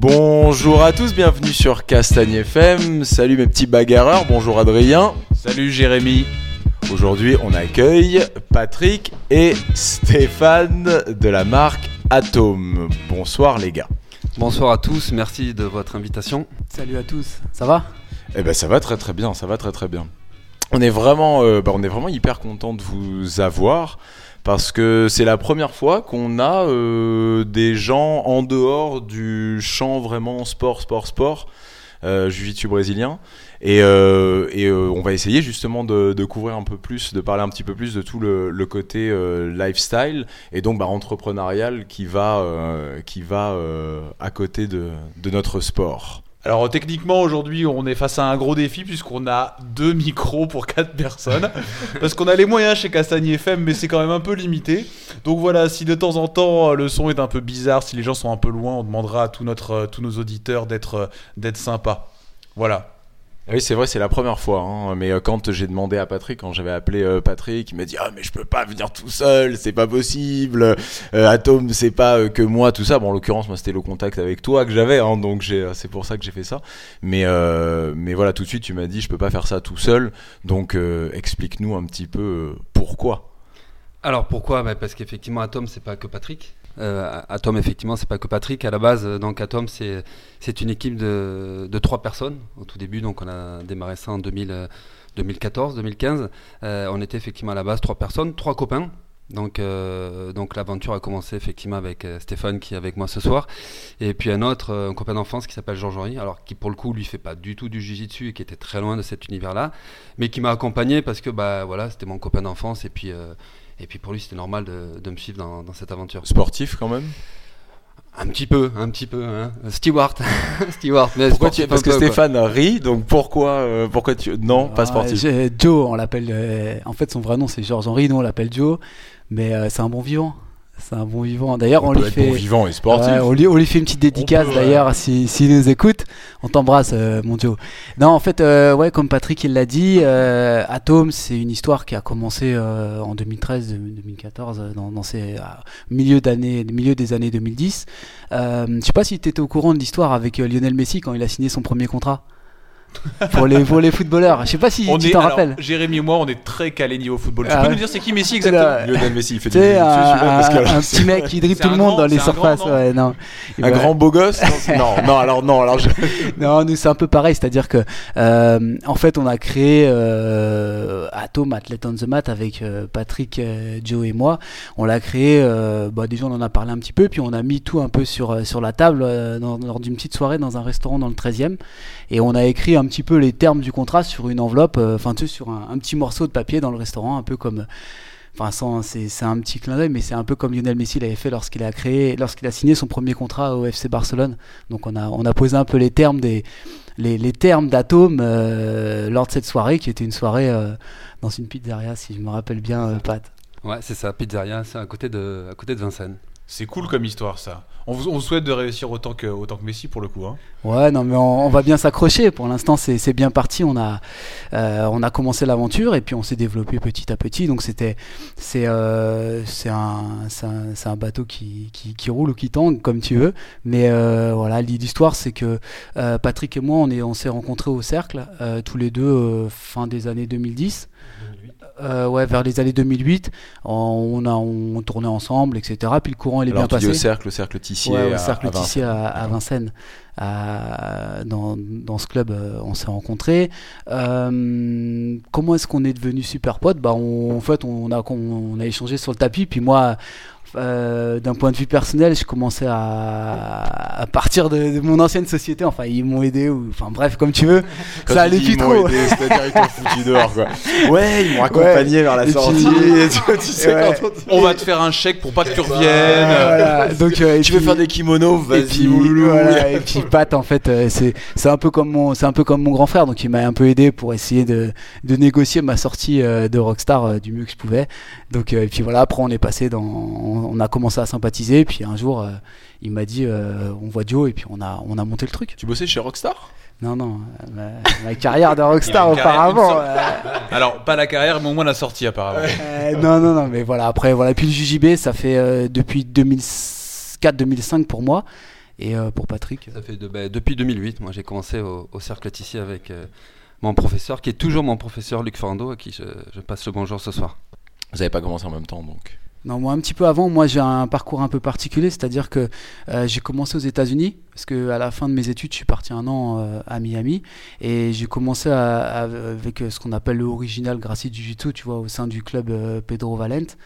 Bonjour à tous, bienvenue sur Castagne FM. Salut mes petits bagarreurs, bonjour Adrien. Salut Jérémy. Aujourd'hui, on accueille Patrick et Stéphane de la marque Atom. Bonsoir les gars. Bonsoir à tous, merci de votre invitation. Salut à tous, ça va? Eh ben ça va très très bien, ça va très très bien. On est vraiment, euh, bah, on est vraiment hyper content de vous avoir parce que c'est la première fois qu'on a euh, des gens en dehors du champ vraiment sport, sport, sport, euh, jiu-jitsu brésilien. Et, euh, euh, on va essayer justement de, couvrir un peu plus, de parler un petit peu plus de tout le, côté lifestyle et donc bah, entrepreneurial qui va, qui va à côté de notre sport. Alors techniquement aujourd'hui on est face à un gros défi puisqu'on a deux micros pour quatre personnes parce qu'on a les moyens chez Castagne FM mais c'est quand même un peu limité. Donc voilà si de temps en temps le son est un peu bizarre, si les gens sont un peu loin on demandera à tout notre, tous nos auditeurs d'être d'être sympas. Voilà. Oui, c'est vrai, c'est la première fois. Hein. Mais euh, quand j'ai demandé à Patrick, quand j'avais appelé euh, Patrick, il m'a dit ah mais je peux pas venir tout seul, c'est pas possible. Euh, Atom, c'est pas euh, que moi, tout ça. Bon, en l'occurrence, moi c'était le contact avec toi que j'avais, hein, donc c'est pour ça que j'ai fait ça. Mais mais voilà, tout de suite, tu m'as dit je peux pas faire ça tout seul. Donc explique-nous un petit peu pourquoi. Alors pourquoi? Bah Parce qu'effectivement, Atom, c'est pas que Patrick. Euh, Atom, effectivement, c'est pas que Patrick. À la base, donc Atom, c'est c'est une équipe de, de trois personnes au tout début. Donc on a démarré ça en 2000, 2014, 2015. Euh, on était effectivement à la base trois personnes, trois copains. Donc, euh, donc l'aventure a commencé effectivement avec euh, Stéphane qui est avec moi ce soir, et puis un autre, un copain d'enfance qui s'appelle Georges Henry, alors qui pour le coup lui fait pas du tout du jiu-jitsu et qui était très loin de cet univers-là, mais qui m'a accompagné parce que bah voilà c'était mon copain d'enfance et puis euh, et puis pour lui, c'était normal de, de, me suivre dans, dans, cette aventure. Sportif quand même un petit peu, un petit peu. Hein. Stewart, Stewart. Mais pourquoi tu... Parce que peu, Stéphane quoi. rit, donc pourquoi, euh, pourquoi tu non, ah, pas sportif Joe, on l'appelle. Euh, en fait, son vrai nom c'est Georges Henry, nous on l'appelle Joe, mais euh, c'est un bon vivant. C'est un bon vivant. D'ailleurs, on, on lui fait. Bon vivant et sportif. Euh, on, lui, on lui fait une petite dédicace d'ailleurs, s'il si, si nous écoute. On t'embrasse, euh, mon Joe. Non, en fait, euh, ouais, comme Patrick il l'a dit, euh, Atom, c'est une histoire qui a commencé euh, en 2013-2014, dans, dans ces milieu d'année, milieu des années 2010. je sais pas si tu étais au courant de l'histoire avec Lionel Messi quand il a signé son premier contrat pour les pour les footballeurs. Je sais pas si on tu t'en rappelles. Jérémy et moi, on est très calé niveau football. Ah, tu peux nous dire c'est qui Messi exactement Lionel Messi, il fait du un, un, un petit mec qui dribble tout le monde dans les surfaces. Grand, ouais, non. Un grand beau gosse Non, non, alors non, alors je... non, nous c'est un peu pareil, c'est-à-dire que euh, en fait, on a créé euh, Atom Athlete on the Mat avec euh, Patrick, Joe et moi. On l'a créé. euh, bah, déjà, on en a parlé un petit peu, puis on a mis tout un peu sur sur la table dans, lors d'une petite soirée dans un restaurant dans le 13e, et on a écrit un petit peu les termes du contrat sur une enveloppe, enfin tu sais, sur un, petit morceau de papier dans le restaurant, un peu comme, enfin c'est un petit clin d'œil, mais c'est un peu comme Lionel Messi l'avait fait lorsqu'il a créé, lorsqu'il a signé son premier contrat au FC Barcelone. Donc on a on a posé un peu les termes des les, les termes d'Atome euh, lors de cette soirée, qui était une soirée euh, dans une pizzeria, si je me rappelle bien, euh, Pat. Ouais, c'est ça, pizzeria, c'est à côté de à côté de Vincennes. C'est cool comme histoire ça. On, vous, souhaite de réussir autant que, Messi pour le coup. Hein. Ouais, non mais on, va bien s'accrocher. Pour l'instant c'est bien parti. On a, euh, on a commencé l'aventure et puis on s'est développé petit à petit. Donc c'était c'est euh, un, un, bateau qui, qui, qui, roule ou qui tangue comme tu veux. Mais euh, voilà l'histoire c'est que euh, Patrick et moi on est on s'est rencontrés au cercle tous les deux fin des années 2010. Euh, ouais, vers les années 2008, on, a, on tournait ensemble, etc. Puis le courant il est Alors, bien passé. au cercle, le cercle Tissier, ouais, à, au cercle à Tissier à, à, Vincennes. À, dans, dans, ce club, euh, on s'est rencontrés. Euh, comment est-ce qu'on est devenu super potes? Bah, on, En fait, on a, on a échangé sur le tapis. Puis moi, euh, d'un point de vue personnel, je commençais à, à partir de, de, mon ancienne société. Enfin, ils m'ont aidé, ou enfin bref, comme tu veux. Quand ça allait plus trop. C'est-à-dire ils t'ont foutu dehors, quoi. Ouais, ils m'ont accompagné ouais. vers la et sortie. Puis, tu, tu sais, ouais. on, on va te faire un chèque pour pas que tu reviennes. Voilà. Donc, euh, tu puis, veux faire des kimonos, vas-y, loulou. Voilà. et puis Pat, en fait, euh, c'est c'est un peu comme mon c'est un peu comme mon grand frère, donc il m'a un peu aidé pour essayer de de négocier ma sortie euh, de Rockstar euh, du mieux que je pouvais. Donc et puis voilà, après on est passé dans on, a commencé à sympathiser. Puis un jour, euh, il m'a dit euh, on voit Joe et puis on a on a monté le truc. Tu bossais chez Rockstar? Non non, ma, ma, carrière de Rockstar auparavant. Euh... Alors pas la carrière, mais au moins la sortie apparemment. non non non, mais voilà après voilà. Puis le JJB, ça fait depuis 2004-2005 pour moi. Et euh, pour Patrick Ça fait de- bah, depuis 2008, moi j'ai commencé au, au cercle Tissier avec euh, mon professeur, qui est toujours mon professeur Luc Fernando, à qui je, je passe le bonjour ce soir. Vous n'avez pas commencé en même temps donc. Non, moi un petit peu avant, moi j'ai un parcours un peu particulier, c'est-à-dire que euh, j'ai commencé aux États-Unis, parce que à la fin de mes études, je suis parti un an euh, à Miami, et j'ai commencé avec euh, ce qu'on appelle le original Gracie Jiu-Jitsu, tu vois, au sein du club Pedro Valente.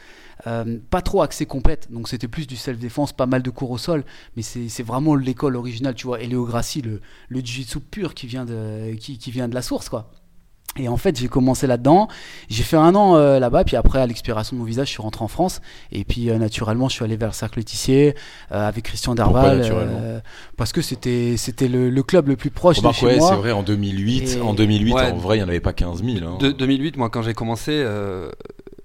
Pas trop axé compète, donc c'était plus du self-défense, pas mal de cours au sol, mais c'est c'est vraiment l'école originale, tu vois, et Léo Gracie, le, le Jiu-Jitsu pur qui vient, de, qui, qui vient de la source, quoi. Et en fait, j'ai commencé là-dedans. J'ai fait un an euh, là-bas, puis après, à l'expiration de mon visa, je suis rentré en France. Et puis, euh, naturellement, je suis allé vers le Cercle Tissier euh, avec Christian naturellement euh, parce que c'était c'était le, le club le plus proche Remarque, de chez ouais, moi. c'est vrai, en 2008, Et- en 2008 Ouais. en vrai, il n'y en avait pas 15 000. hein. De- 2008, moi quand j'ai commencé, euh,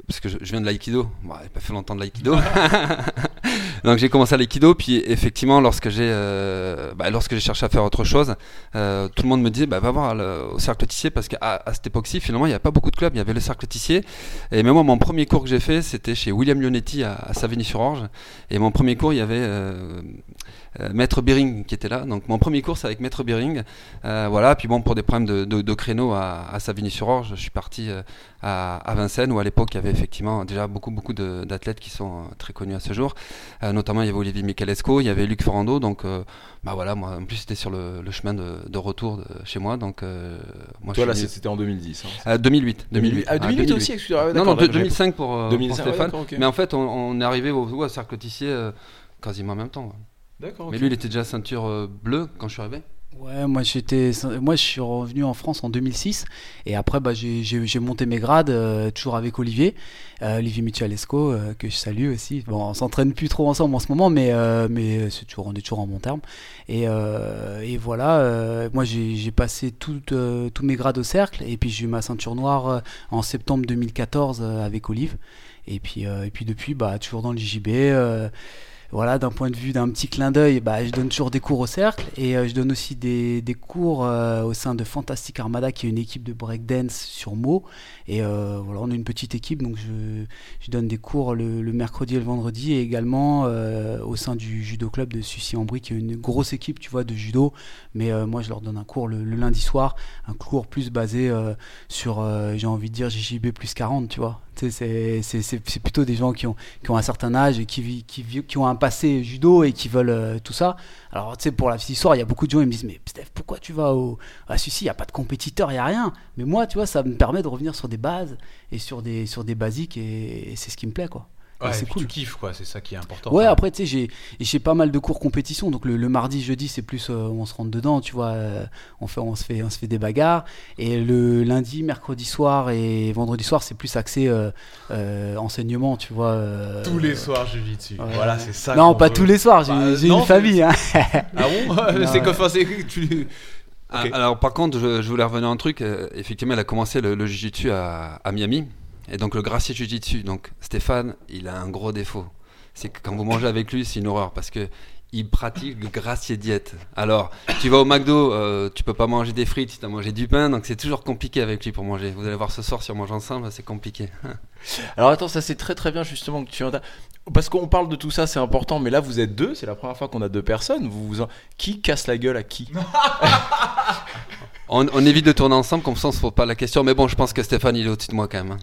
parce que je, je viens de l'aïkido, bon, j'ai pas fait longtemps de l'aïkido, donc j'ai commencé à l'aïkido, puis effectivement lorsque j'ai euh, bah, lorsque j'ai cherché à faire autre chose, euh, tout le monde me disait bah, va voir au cercle Tissier parce qu'à cette époque-ci finalement il n'y a pas beaucoup de clubs, il y avait le cercle Tissier, et même moi mon premier cours que j'ai fait c'était chez William Leonetti à, à Savigny-sur-Orge, et mon premier cours il y avait euh, Maître Bering qui était là, donc mon premier cours c'est avec Maître Bering, euh, voilà, puis bon pour des problèmes de, de, de créneau à, à Savigny-sur-Orge, je suis parti euh, à, à Vincennes où à l'époque il y avait effectivement déjà beaucoup beaucoup de- d'athlètes qui sont euh, très connus à ce jour. Euh, notamment il y avait Olivier Michalesco, il y avait Luc Ferrando, donc euh, bah voilà, moi en plus c'était sur le, le chemin de, de retour chez moi, donc euh, moi Toi je là, suis c'est- c'était en 2010. hein. Euh, 2008, 2008. Ah, 2008 aussi, excusez-moi. ouais, non, non, d'accord, de- j'avais- 2005 pour, euh, pour 2005, ouais, Stéphane. Mais en fait, on, on est arrivé au, au cercle Tissier euh, quasiment en même temps. ouais. D'accord. Mais lui, il était déjà ceinture euh, bleue quand je suis arrivé. Ouais, moi j'étais, moi je suis revenu en France en 2006 et après bah, j'ai- monté mes grades euh, toujours avec Olivier, euh, Olivier Michalesco euh, que je salue aussi. Bon, on s'entraîne plus trop ensemble en ce moment, mais euh, mais c'est toujours on est toujours en bon terme. Et, euh, et voilà, euh, moi j'ai j'ai passé tout, euh, tous mes grades au cercle et puis j'ai eu ma ceinture noire euh, en septembre 2014 euh, avec Olive. Et puis euh, et puis depuis bah toujours dans le JJB. Voilà, d'un point de vue d'un petit clin d'œil, bah, je donne toujours des cours au cercle et euh, je donne aussi des, cours euh, au sein de Fantastic Armada, qui est une équipe de breakdance sur Meaux. Et euh, voilà, on est une petite équipe, donc je, donne des cours le, mercredi et le vendredi, et également au sein du judo club de Sucy-en-Brie, qui est une grosse équipe, tu vois, de judo. Mais moi, je leur donne un cours le, le lundi soir, un cours plus basé sur, j'ai envie de dire, JJB plus 40, tu vois. C'est- plutôt des gens qui ont, qui ont un certain âge et qui, qui, qui ont un passé judo et qui veulent euh, tout ça. Alors, tu sais, pour la petite histoire, il y a beaucoup de gens qui me disent Mais Steph, pourquoi tu vas au, à Sucy Il n'y a pas de compétiteur, il n'y a rien. Mais moi, tu vois, ça me permet de revenir sur des bases et sur des, sur des basiques et c'est ce qui me plaît, quoi. Ouais, c'est cool. tu kiffes quoi, c'est ça qui est important. Ouais, après, tu sais, j'ai- j'ai pas mal de cours compétition. Donc, le, le mardi, jeudi, c'est plus euh, on se rentre dedans, tu vois. euh, on, fait, on, se fait, on se fait des bagarres. Et le lundi, mercredi soir et vendredi soir, c'est plus axé euh, euh, enseignement, tu vois. euh, Tous les soirs, je vis dessus. ouais. Voilà, c'est ça. Non, pas veut. tous les soirs, j'ai Bah, une famille. Hein. Ah bon C'est ouais. que, enfin, tu. Ah. Alors par contre, je, je voulais revenir à un truc. effectivement, elle a commencé le, le jiu-jitsu à, à Miami. Et donc le gracier jiu-jitsu. Donc Stéphane, il a un gros défaut. C'est que quand vous mangez avec lui, c'est une horreur parce que il pratique le gracier diète. Alors, tu vas au McDo, euh, tu peux pas manger des frites si tu as mangé du pain, donc c'est toujours compliqué avec lui pour manger. Vous allez voir ce soir si on mange ensemble, c'est compliqué. Alors attends, ça c'est très très bien justement que tu en Parce qu'on parle de tout ça, c'est important, mais là vous êtes deux, c'est la première fois qu'on a deux personnes. Vous vous en- Qui casse la gueule à qui? On, on évite de tourner ensemble, comme ça on se pose pas la question. Mais bon, je pense que Stéphane, il est au-dessus de moi quand même.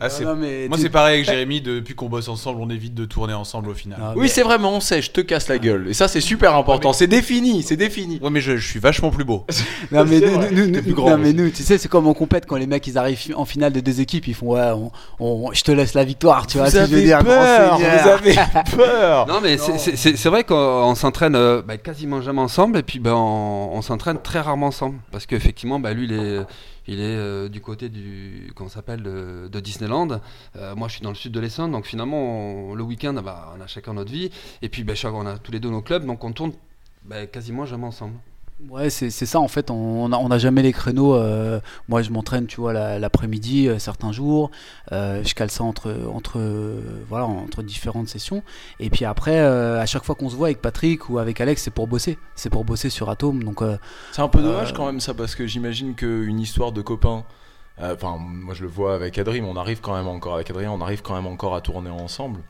Ah, c'est- Non, mais Moi, tu- c'est pareil avec Jérémy. Depuis qu'on bosse ensemble, on évite de tourner ensemble au final. Non, Oui, mais- c'est vraiment, on sait, je te casse la gueule. Et ça c'est super important, c'est défini, c'est défini. Ouais, mais je, je suis vachement plus beau. Non mais, nous, nous- nous- plus grand non, mais aussi. nous, tu sais, c'est comme on compète quand les mecs ils arrivent en finale de deux équipes, ils font ouais, on, on- je te laisse la victoire, tu vois que je veux dire, grand peur, vous seigneur. avez peur. Non, mais c'est- c'est c'est- c'est vrai qu'on on s'entraîne euh, bah, quasiment jamais ensemble et puis ben, on, on s'entraîne très rarement ensemble. Parce qu'effectivement, bah, lui, il est, il est euh, du côté du, ça s'appelle, de, Disneyland. Euh, moi, je suis dans le sud de l'Essonne. Donc finalement, le week-end, bah, on a chacun notre vie. Et puis, bah, on a tous les deux nos clubs. Donc on tourne bah, quasiment jamais ensemble. Ouais, c'est c'est ça en fait, on n'a on a jamais les créneaux. euh, moi je m'entraîne, tu vois, la- l'après-midi, euh, certains jours, euh, je cale ça entre, entre, voilà, entre différentes sessions. Et puis après, à chaque fois qu'on se voit avec Patrick ou avec Alex, c'est pour bosser, c'est pour bosser sur Atom. Donc C'est un peu dommage quand même ça, parce que j'imagine qu'une histoire de copains. Enfin, moi je le vois avec Adrien, on arrive quand même encore avec Adrien, on arrive quand même encore à tourner ensemble.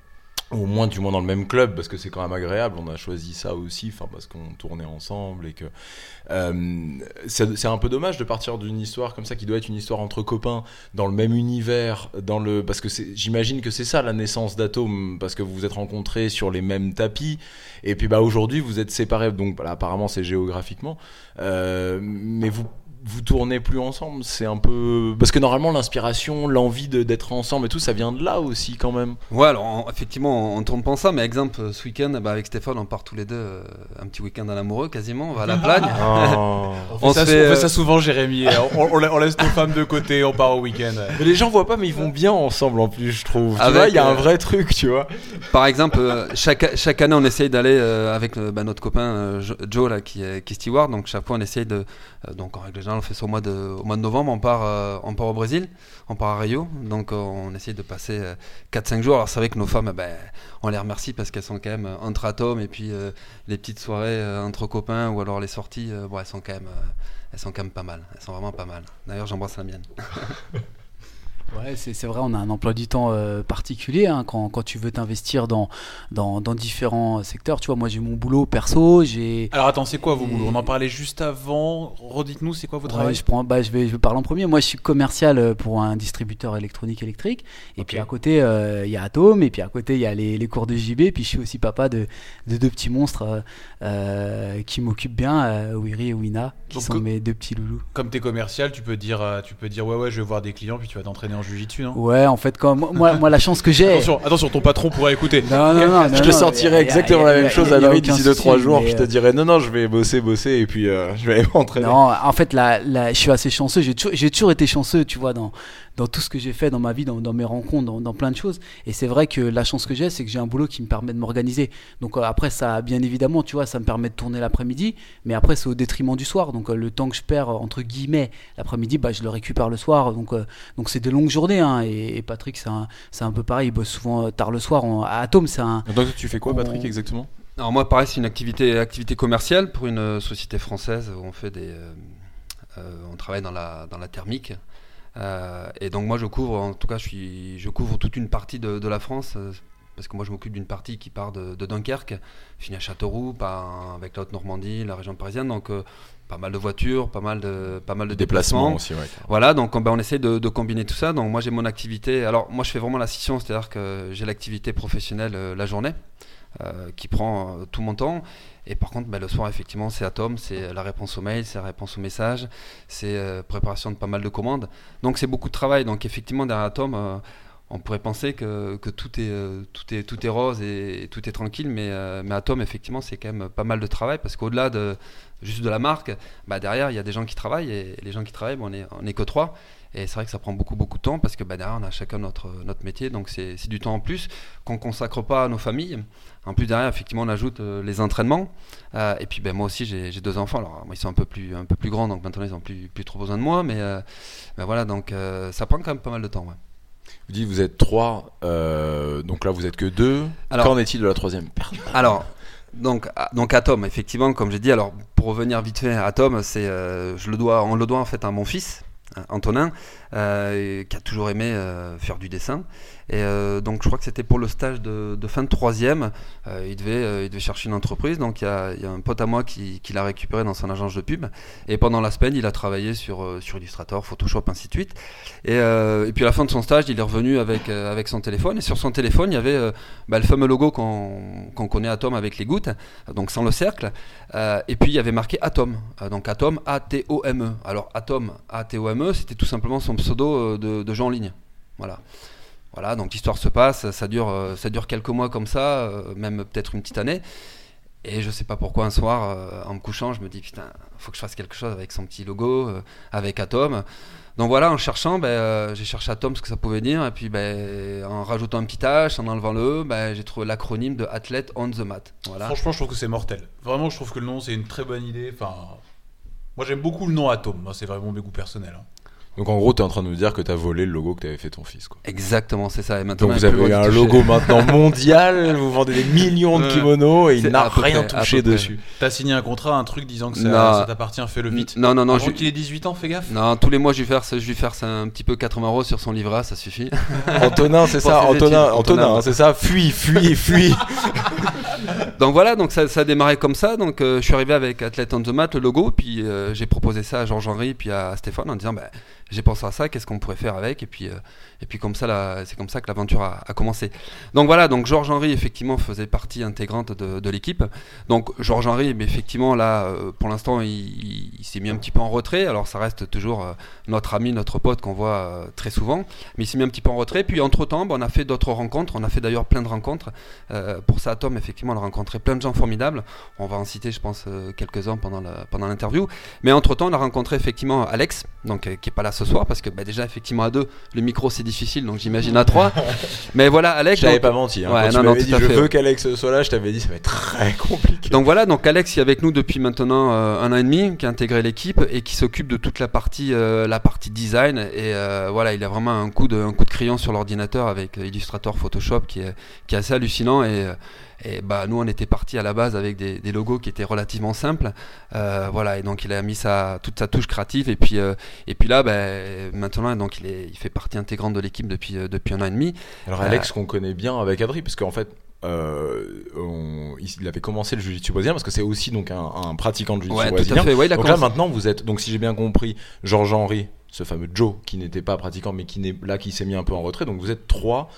Au moins du moins dans le même club parce que c'est quand même agréable. On a choisi ça aussi enfin parce qu'on tournait ensemble et que euh, c'est un peu dommage de partir d'une histoire comme ça qui doit être une histoire entre copains dans le même univers dans le parce que j'imagine que c'est ça la naissance d'Atome parce que vous vous êtes rencontrés sur les mêmes tapis. Et puis bah aujourd'hui vous êtes séparés. Donc apparemment c'est géographiquement. Euh, mais vous vous tournez plus ensemble, c'est un peu parce que normalement l'inspiration, l'envie de- d'être ensemble et tout, ça vient de là aussi quand même. Ouais, alors en- effectivement, on tourne pas ensemble, mais exemple, euh, ce week-end, bah, avec Stéphane, on part tous les deux euh, un petit week-end en amoureux quasiment, on va à la plagne. On On fait, ça, se fait, on fait euh, ça souvent, Jérémy. On, on- on laisse nos femmes de côté, on part au week-end. Mais les gens voient pas, mais ils vont bien ensemble en plus, je trouve. Tu Avec, vois, il y a un euh, vrai truc, tu vois. Par exemple, euh, chaque, chaque année, on essaye d'aller euh, avec euh, bah, notre copain euh, Jo- Joe, là, qui, est, qui est steward. Donc, chaque fois, on essaye de. euh, donc, en règle générale, on fait ça au mois de, novembre. On part, euh, on part au Brésil, on part à Rio. Donc, euh, on essaye de passer euh, 4-5 jours. Alors, c'est vrai que nos femmes, ben, on les remercie parce qu'elles sont quand même euh, entre atomes et puis euh, les petites soirées euh, entre copains ou alors les sorties, euh, bon, elles sont quand même. euh, elles sont quand même pas mal, elles sont vraiment pas mal. D'ailleurs, j'embrasse la mienne. Ouais, c'est vrai, on a un emploi du temps euh, particulier hein, quand, quand tu veux t'investir dans, dans, dans différents secteurs. Tu vois, moi j'ai mon boulot perso, j'ai. Alors attends, c'est quoi vos Et- boulots? On en parlait juste avant. Redites-nous, c'est quoi votre Ouais, travail? je, prends, bah, je, vais, je vais parler en premier. Moi, je suis commercial euh, pour un distributeur électronique électrique. Et puis à côté, euh, il y a Atom. Et puis à côté, il y a les, les cours de JB. Puis je suis aussi papa de, de deux petits monstres euh, qui m'occupent bien, Wiri et Wina, qui Donc, sont mes deux petits loulous. Comme t'es commercial, tu peux dire, tu peux dire, ouais, ouais, je vais voir des clients, puis tu vas t'entraîner en jujitsu, non Ouais, en fait, quand, moi, moi, la chance que j'ai. Attention, attention, ton patron pourrait écouter. Non, non, non, non, je te sortirais exactement la même chose à aucun d'ici 2-3 souci, jours. Je te euh, dirais non, non, je vais bosser, bosser et puis euh, je vais aller m'entraîner. Non, en fait, la, la- je suis assez chanceux. J'ai toujours, j'ai toujours été chanceux, tu vois, dans, dans tout ce que j'ai fait dans ma vie, dans, dans mes rencontres, dans, dans plein de choses. Et c'est vrai que la chance que j'ai, c'est que j'ai un boulot qui me permet de m'organiser. Donc euh, après, ça, bien évidemment, tu vois, ça me permet de tourner l'après-midi. Mais après, c'est au détriment du soir. Donc euh, le temps que je perds, euh, entre guillemets, l'après-midi, bah, je le récupère le soir. Donc euh, donc c'est des longues journées. hein. et, et Patrick, c'est un, c'est un peu pareil. Il bosse souvent tard le soir. À Atom, c'est un. Donc tu fais quoi, Patrick, On- exactement? Alors moi, pareil, c'est une activité, activité commerciale pour une société française où on fait des, euh, euh, on travaille dans la, dans la thermique. Euh, et donc moi, je couvre, en tout cas, je, suis, je couvre toute une partie de, de la France. euh, parce que moi, je m'occupe d'une partie qui part de, de Dunkerque, finit à Châteauroux, par- avec la Haute-Normandie, la région parisienne. Donc, euh, pas mal de voitures, pas mal de, pas mal de Déplacement déplacements. aussi, ouais. Voilà, donc ben, on essaie de, de combiner tout ça. Donc moi j'ai mon activité. Alors moi je fais vraiment la scission, c'est-à-dire que j'ai l'activité professionnelle la journée euh, qui prend euh, tout mon temps. Et par contre, ben, le soir effectivement c'est Atom, c'est la réponse aux mails, c'est la réponse aux messages, c'est euh, préparation de pas mal de commandes. Donc c'est beaucoup de travail. Donc effectivement derrière Atom. euh, on pourrait penser que, tout, est, euh, tout, est, tout est rose et, tout est tranquille, mais, euh, mais Atom, effectivement, c'est quand même pas mal de travail parce qu'au-delà de juste de la marque, bah derrière, il y a des gens qui travaillent et les gens qui travaillent, bon, on est, on est que trois. Et c'est vrai que ça prend beaucoup, beaucoup de temps parce que bah, derrière, on a chacun notre, notre métier, donc c'est du temps en plus qu'on consacre pas à nos familles. En plus, derrière, effectivement, on ajoute euh, les entraînements. Euh, et puis, ben, moi aussi, j'ai deux enfants. Alors, moi, ils sont un peu plus, un peu plus grands, donc maintenant, ils n'ont plus, plus trop besoin de moi. Mais, euh, mais voilà, donc ça prend quand même pas mal de temps. Ouais. Vous dites vous êtes trois, donc là vous êtes que deux. Alors- Qu'en est-il de la troisième personne? Alors, donc, à- donc Atom, effectivement, comme j'ai dit, alors pour revenir vite fait à Atom, c'est, euh, je le dois, on le doit en fait à mon fils, Antonin, euh, qui a toujours aimé euh, faire du dessin. Et euh, donc, je crois que c'était pour le stage de, fin de troisième. Euh, il, devait, euh, il devait chercher une entreprise. Donc, il y a, un pote à moi qui, qui l'a récupéré dans son agence de pub. Et pendant la semaine, il a travaillé sur, sur Illustrator, Photoshop, ainsi de suite. Et, puis, à la fin de son stage, il est revenu avec, avec son téléphone. Et sur son téléphone, il y avait bah, le fameux logo qu'on connaît Atom avec les gouttes, donc sans le cercle. Et puis il y avait marqué Atom, donc Atom A-T-O-M-E. Alors Atom A-T-O-M-E, c'était tout simplement son pseudo de, de jeu en ligne. Voilà. Voilà, donc l'histoire se passe, ça dure, euh, ça dure quelques mois comme ça, euh, même peut-être une petite année. Et je sais pas pourquoi un soir, euh, en me couchant, je me dis putain, faut que je fasse quelque chose avec son petit logo, avec Atom. Donc voilà, en cherchant, ben, j'ai cherché Atom ce que ça pouvait dire, et puis ben, en rajoutant un petit H, en enlevant le E, ben, j'ai trouvé l'acronyme de Athlete on the Mat. Voilà. Franchement, je trouve que c'est mortel. Vraiment, je trouve que le nom, c'est une très bonne idée. Enfin, moi, j'aime beaucoup le nom Atom. C'est vraiment mes goûts personnels. hein. Donc en gros, tu es en train de nous dire que tu as volé le logo que t'avais fait ton fils. Quoi. Exactement, c'est ça. Et maintenant, Donc vous avez un logo maintenant mondial, vous vendez des millions de kimonos et il n'a rien près, touché dessus. T'as signé un contrat, un truc disant que ça, t'appartient, fais-le vite. Non, non, non, Avant je, qu'il ait 18 ans, fais gaffe. non, tous les mois je lui verse, je lui un petit peu 80 euros sur son livret, ça suffit. Antonin, c'est ça, Antonin, Antonin, Antonin. hein, c'est ça, fuis, fuis, fuis. donc voilà, donc ça, ça a démarré comme ça. Donc euh, je suis arrivé avec Athlete on the Mat, le logo, puis euh, j'ai proposé ça à Georges-Henri puis à Stéphane en disant bah, j'ai pensé à ça, qu'est-ce qu'on pourrait faire avec, et puis euh, et puis comme ça, c'est comme ça que l'aventure a, commencé. Donc voilà, donc Georges-Henri effectivement faisait partie intégrante de, l'équipe. Donc Georges-Henri, mais effectivement là, euh, pour l'instant, il, s'est mis un petit peu en retrait. Alors ça reste toujours euh, notre ami, notre pote qu'on voit euh, très souvent, mais il s'est mis un petit peu en retrait. Puis entre temps, on a fait d'autres rencontres. On a fait d'ailleurs plein de rencontres. Pour ça, Tom, effectivement, on a rencontré plein de gens formidables. On va en citer, je pense, quelques-uns pendant l'interview. Mais entre temps, on a rencontré effectivement Alex, donc qui est pas là ce soir parce que bah, déjà effectivement à deux, le micro c'est difficile, donc j'imagine à trois. Mais voilà, Alex. Donc- pas menti. Hein. Ouais, Quand tu non, dit je fait, veux ouais. qu'Alex soit là, je t'avais dit ça va être très compliqué. Donc voilà, donc Alex qui est avec nous depuis maintenant euh, un an et demi, qui a intégré l'équipe et qui s'occupe de toute la partie, euh, la partie design. Et euh, voilà, il a vraiment un coup de, un coup de crayon sur l'ordinateur avec Illustrator, Photoshop, qui est, qui est assez hallucinant. Et, et bah nous, on était parti à la base avec des, des logos qui étaient relativement simples. Euh, voilà, et donc il a mis sa, toute sa touche créative. Et puis, euh, et puis là, bah, maintenant, donc il, est, il fait partie intégrante de l'équipe depuis, euh, depuis un an et demi. Alors Alex qu'on connaît bien avec Adri, parce qu'en fait. euh, on- il avait commencé le jiu-jitsu brésilien parce que c'est aussi donc un, un pratiquant de jiu-jitsu Ouais, tout brésilien. à fait. Ouais, donc là maintenant vous êtes donc si j'ai bien compris Georges Henry, ce fameux Joe qui n'était pas pratiquant mais qui n'est là qui s'est mis un peu en retrait. Donc vous êtes trois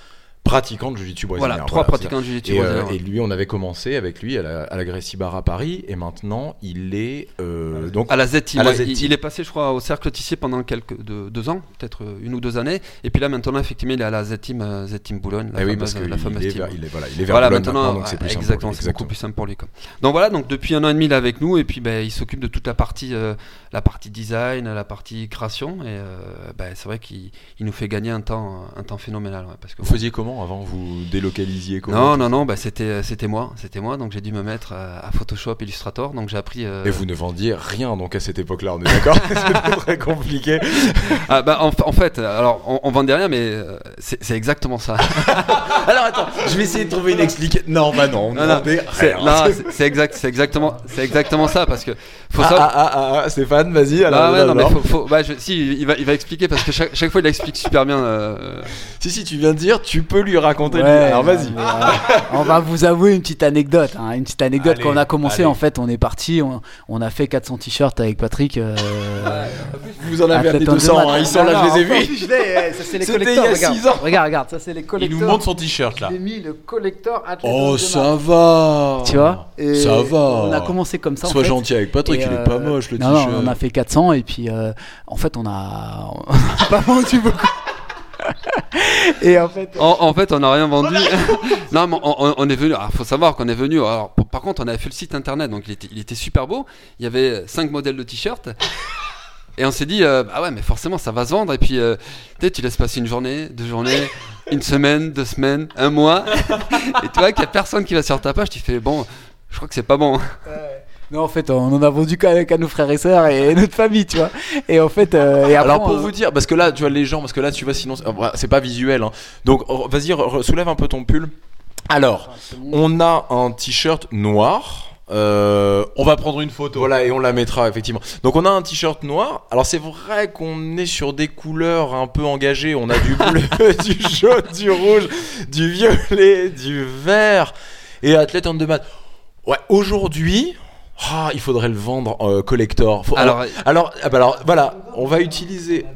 pratiquants de jiu-jitsu brésilien. Voilà, trois pratiquants de jiu-jitsu euh, brésilien, et lui, on avait commencé avec lui à la, à la Gracie Bar à Paris, et maintenant il est euh, donc À la la ouais. Il, il est passé, je crois, au cercle Tissier pendant quelques de- deux ans, peut-être euh, une ou deux années. Et puis là, maintenant, effectivement, il est à la Z-Team, euh, Z-Team Boulogne, la Eh oui, fameuse, parce que la il fameuse est, team. vers, il est voilà, il est vers Voilà, Boulogne maintenant, donc c'est plus exactement, c'est beaucoup plus simple pour lui. Quoi. Donc voilà, donc depuis un an et demi, il est avec nous, et puis ben, il s'occupe de toute la partie, euh, la partie design, la partie création, et euh, ben, c'est vrai qu'il il nous fait gagner un temps, un temps phénoménal. ouais, parce que, Vous faisiez comment avant Vous délocalisiez comment non, non, non, bah, c'était, c'était moi, c'était moi, donc j'ai dû me mettre euh, à Photoshop, Illustrator, donc j'ai appris. euh, Et vous ne vendiez rien donc à cette époque-là, on est d'accord C'était très compliqué. Ah, bah, en, en fait, alors on, on vendait rien, mais euh, c'est, exactement ça. Alors attends, je vais essayer de trouver une explication. Non, bah non, on Non, non, vendait c'est, rien. non, c'est- exact, c'est exactement, c'est exactement ça parce que faut Ah, savoir. ah, ah, ah, Stéphane, vas-y. Alors, Ah ouais, non, mais alors. faut, faut- bah, je- si, il va, il va expliquer parce que chaque, chaque fois il explique super bien. euh, Si, si, tu viens de dire, tu peux lui raconter. lui. Alors vas-y. euh, on va vous avouer une petite anecdote. hein, une petite anecdote. Allez, Quand on a commencé, allez. en fait, on est parti. On, on a fait 400 t-shirts avec Patrick. euh, Vous en avez amené on 200, demand. hein, ils sont là, Non, je les ai vus. C'était collecteurs, il y a regarde. six ans. Regarde, regarde, ça c'est les Il collecteurs. nous montre son t-shirt là. J'ai mis le Athlète Oh, ça va. Tu vois Et Ça va. On a commencé comme ça. en Sois fait. gentil avec Patrick, Et, il est euh, pas moche le non, non, t-shirt. on a fait 400 et puis euh, en fait on a, on a pas vendu beaucoup. et en fait, En, en fait, on n'a rien vendu. non, mais on, est venu. Il faut savoir qu'on est venu. Alors, pour- par contre, on avait fait le site internet, donc il était, il était super beau. Il y avait cinq modèles de t-shirts. Et on s'est dit, euh, ah ouais, mais forcément, ça va se vendre. Et puis, euh, tu laisses passer une journée, deux journées, une semaine, deux semaines, un mois. et tu vois qu'il n'y a personne qui va sur ta page. Tu fais, bon, je crois que c'est pas bon. Non en fait on en a vendu qu'à nos frères et sœurs et notre famille, tu vois. Et en fait, euh, et après, Alors pour on- vous dire, parce que là, tu vois les gens, parce que là, tu vois, sinon, c'est- ah, pas visuel. hein. Donc, vas-y, soulève un peu ton pull. Alors, on a un t-shirt noir. Euh, On va prendre une photo. Voilà, et on la mettra effectivement. Donc on a un t-shirt noir. Alors c'est vrai qu'on est sur des couleurs un peu engagées. On a du bleu, du jaune, du rouge, du violet, du vert. Et athlète on demande. Ouais, aujourd'hui, ah, il faudrait le vendre euh, collector. Faut- Alors, alors, ah bah alors, voilà, on va utiliser.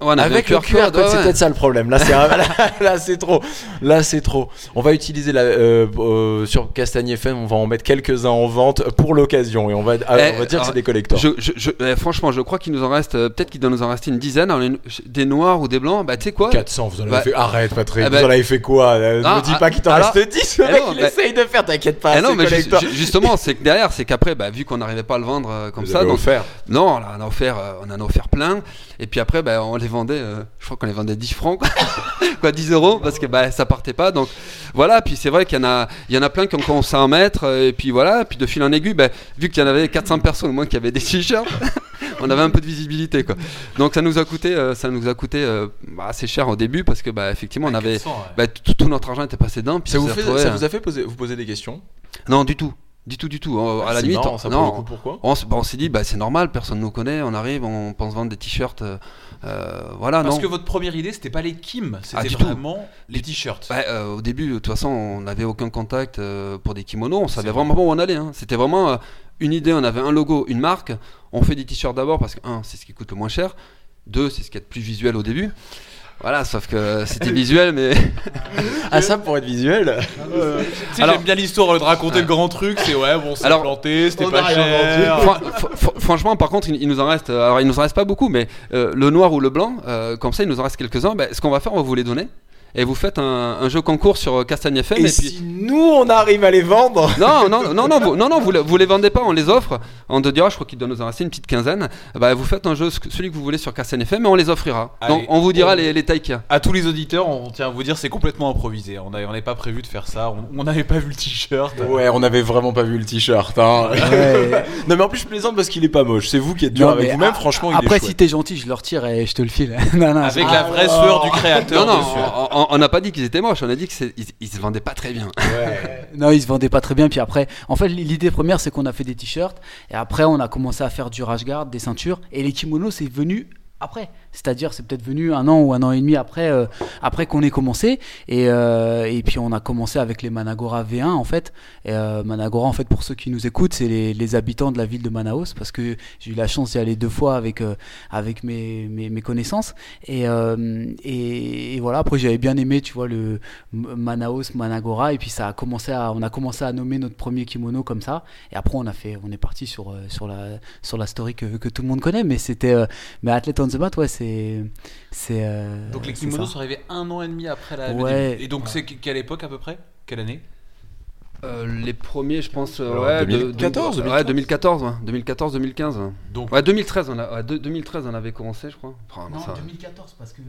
On avait Avec le QR code, ouais, c'est ouais. peut-être ça le problème. Là, c'est un- là, là, c'est trop. Là, c'est trop. On va utiliser la, euh, euh, sur Castagne FM. On va en mettre quelques-uns en vente pour l'occasion et on va, ah, Eh, on va dire que c'est des collectors. Je, je- je- eh, franchement, je crois qu'il nous en reste, euh, peut-être qu'il doit nous en rester une dizaine. Alors, une- des noirs ou des blancs, bah tu sais quoi? 400, vous en avez Bah, fait. Arrête, Patrick. eh vous ben- en avez fait quoi? Euh, Ne Ah, me dis ah, pas qu'il t'en alors- reste 10. Le mec, non, il mais- essaye de faire. T'inquiète pas. Non, mais justement, c'est que derrière, c'est qu'après, bah, vu qu'on n'arrivait pas à le vendre euh, comme Vous ça, avez donc offert. non, on a offert, euh, on en a offert plein. Et puis après, bah, on les vendait, euh, je crois qu'on les vendait 10 francs, quoi, Quoi, 10 euros, parce que bah, ça partait pas. Donc voilà. Puis c'est vrai qu'il y en a, il y en a plein qui ont commencé à en mettre. euh, Et puis voilà. Puis de fil en aiguille, bah, vu qu'il y en avait 400 personnes au moins qui avaient des t-shirts, on avait un peu de visibilité quoi. Donc ça nous a coûté, euh, ça nous a coûté euh, bah, assez cher au début parce que bah, effectivement on avait, 400, ouais. bah, tout, tout notre argent était passé dedans. Puis Ça vous, fait, ça euh, vous a fait poser, vous poser des questions? Non du tout, du tout, du tout. Euh, à la limite, marrant, on- ça, pour non, le coup, pourquoi on, s'est dit bah c'est normal, personne nous connaît, on arrive, on pense vendre des t-shirts, euh, euh, voilà Parce non. que votre première idée, c'était pas les Kim, Ah, c'était tout. vraiment les t-shirts. Bah, euh, au début, de toute façon, on n'avait aucun contact euh, pour des kimonos. On savait vraiment pas où on allait. hein. C'était vraiment une idée. On avait un logo, une marque. On fait des t-shirts d'abord parce que, un, c'est ce qui coûte le moins cher. Deux, c'est ce qui est le plus visuel au début. Voilà, sauf que c'était visuel, mais Ah, ça pour être visuel Tu sais, Alors- j'aime bien l'histoire de raconter le grand truc, c'est ouais, bon, c'est Alors, planté, c'était pas cher. Fran- fr- fr- franchement, par contre, il, il nous en reste. Alors, il nous en reste pas beaucoup, mais euh, le noir ou le blanc, euh, comme ça, il nous en reste quelques-uns. Ben, ce qu'on va faire, on va vous les donner. Et vous faites un, un jeu concours sur euh, Castagne FM. Et, Et, puis, si nous on arrive à les vendre Non, non, non, non, vous, non, non, vous, le- vous les vendez pas, on les offre. On te dira, je crois qu'il doit nous en rester une petite quinzaine. Bah, vous faites un jeu, celui que vous voulez sur Castagne FM, et on les offrira. Allez. Donc, on vous dira On- les, les tailles qu'il y a. À tous les auditeurs, on tient à vous dire, c'est complètement improvisé. On n'avait pas prévu de faire ça, on n'avait pas vu le t-shirt. Ouais, on avait vraiment pas vu le t-shirt. Hein. Ouais. non, mais en plus, je plaisante parce qu'il est pas moche. C'est vous qui êtes dur Non, avec mais vous-même. Franchement, il Après, est si t'es gentil, je le retire et je te le file. non, non, Avec la vraie sueur du créateur Non, non. On- n'a pas dit qu'ils étaient moches, on a dit qu'ils ils se vendaient pas très bien. Non, ils se vendaient pas très bien. Puis après, en fait, l'idée première, c'est qu'on a fait des t-shirts. Et après, on a commencé à faire du rash guard, des ceintures. Et les kimonos, c'est venu après. C'est-à-dire, c'est peut-être venu un an ou un an et demi après, euh, après qu'on ait commencé. Et, euh, et puis, on a commencé avec les Managora V1, en fait. Euh, Managora, en fait, pour ceux qui nous écoutent, c'est les, les habitants de la ville de Manaus. Parce que j'ai eu la chance d'y aller deux fois avec, avec mes, mes, connaissances. Et, et, voilà, après, j'avais bien aimé, tu vois, le Manaus, Managora. Et puis, ça a commencé à, on a commencé à nommer notre premier kimono comme ça. Et après, on a fait, on est parti sur, sur, la, sur la story que, que tout le monde connaît. Mais c'était, mais Athlete on the Mat, ouais, c'est. C'est euh, Donc les kimonos sont arrivés un an et demi après la. Ouais. Et donc c'est que- quelle époque à peu près? Quelle année? Euh, les premiers, je pense, euh, Alors, ouais, de- 2014, de- ouais, 2014, ouais, 2014, 2015. ouais. Donc Ouais, 2013, on a, ouais, de- 2013, on avait commencé, je crois. Enfin, Non, ça- 2014 parce que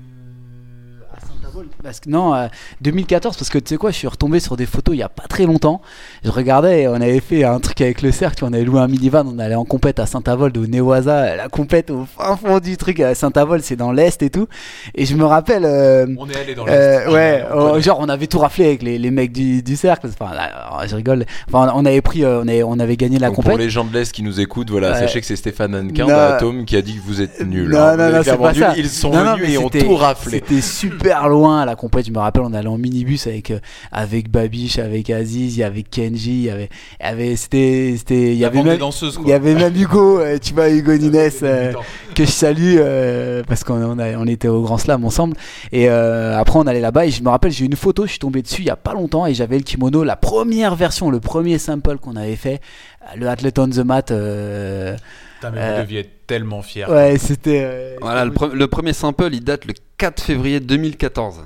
à Saint-Avold. Parce que non, euh, 2014 parce que tu sais quoi, je suis retombé sur des photos il y a pas très longtemps. Je regardais on avait fait un truc avec le cercle, on avait loué un minivan, on allait en compète à Saint-Avold au Newaza, la compète au fin fond du truc à Saint-Avold, c'est dans l'est et tout. Et je me rappelle euh, on est allé dans euh, le. ouais, oh, genre on avait tout raflé avec les, les mecs du, du cercle. Enfin, là, je rigole. Enfin, on avait pris, euh, on, avait, on avait gagné la Donc, pour compète. les gens de l'Est qui nous écoutent, voilà, Ouais. sachez que c'est Stéphane Hannequin Non. d'Atom qui a dit que vous êtes nuls. Non, hein. non, non, c'est pas ça. nuls. Ils sont Non, venus et ont tout raflé. C'était super loin la compète. Je me rappelle, on allait en minibus avec euh, avec Babiche, avec Aziz, il y avait Kenji, il y avait, il y avait c'était c'était il y avait même il y avait même Hugo, euh, tu vois Hugo Nines euh, que je salue euh, parce qu'on on, était au Grand Slam ensemble et euh, après on allait là-bas et je me rappelle j'ai eu une photo, je suis tombé dessus il y a pas longtemps et j'avais le kimono, la première version, le premier sample qu'on avait fait, le Athlete on the Mat. Putain, mais vous deviez être tellement fiers. ouais, c'était. euh, Voilà, le, pre- le premier sample, il date le 4 février 2014.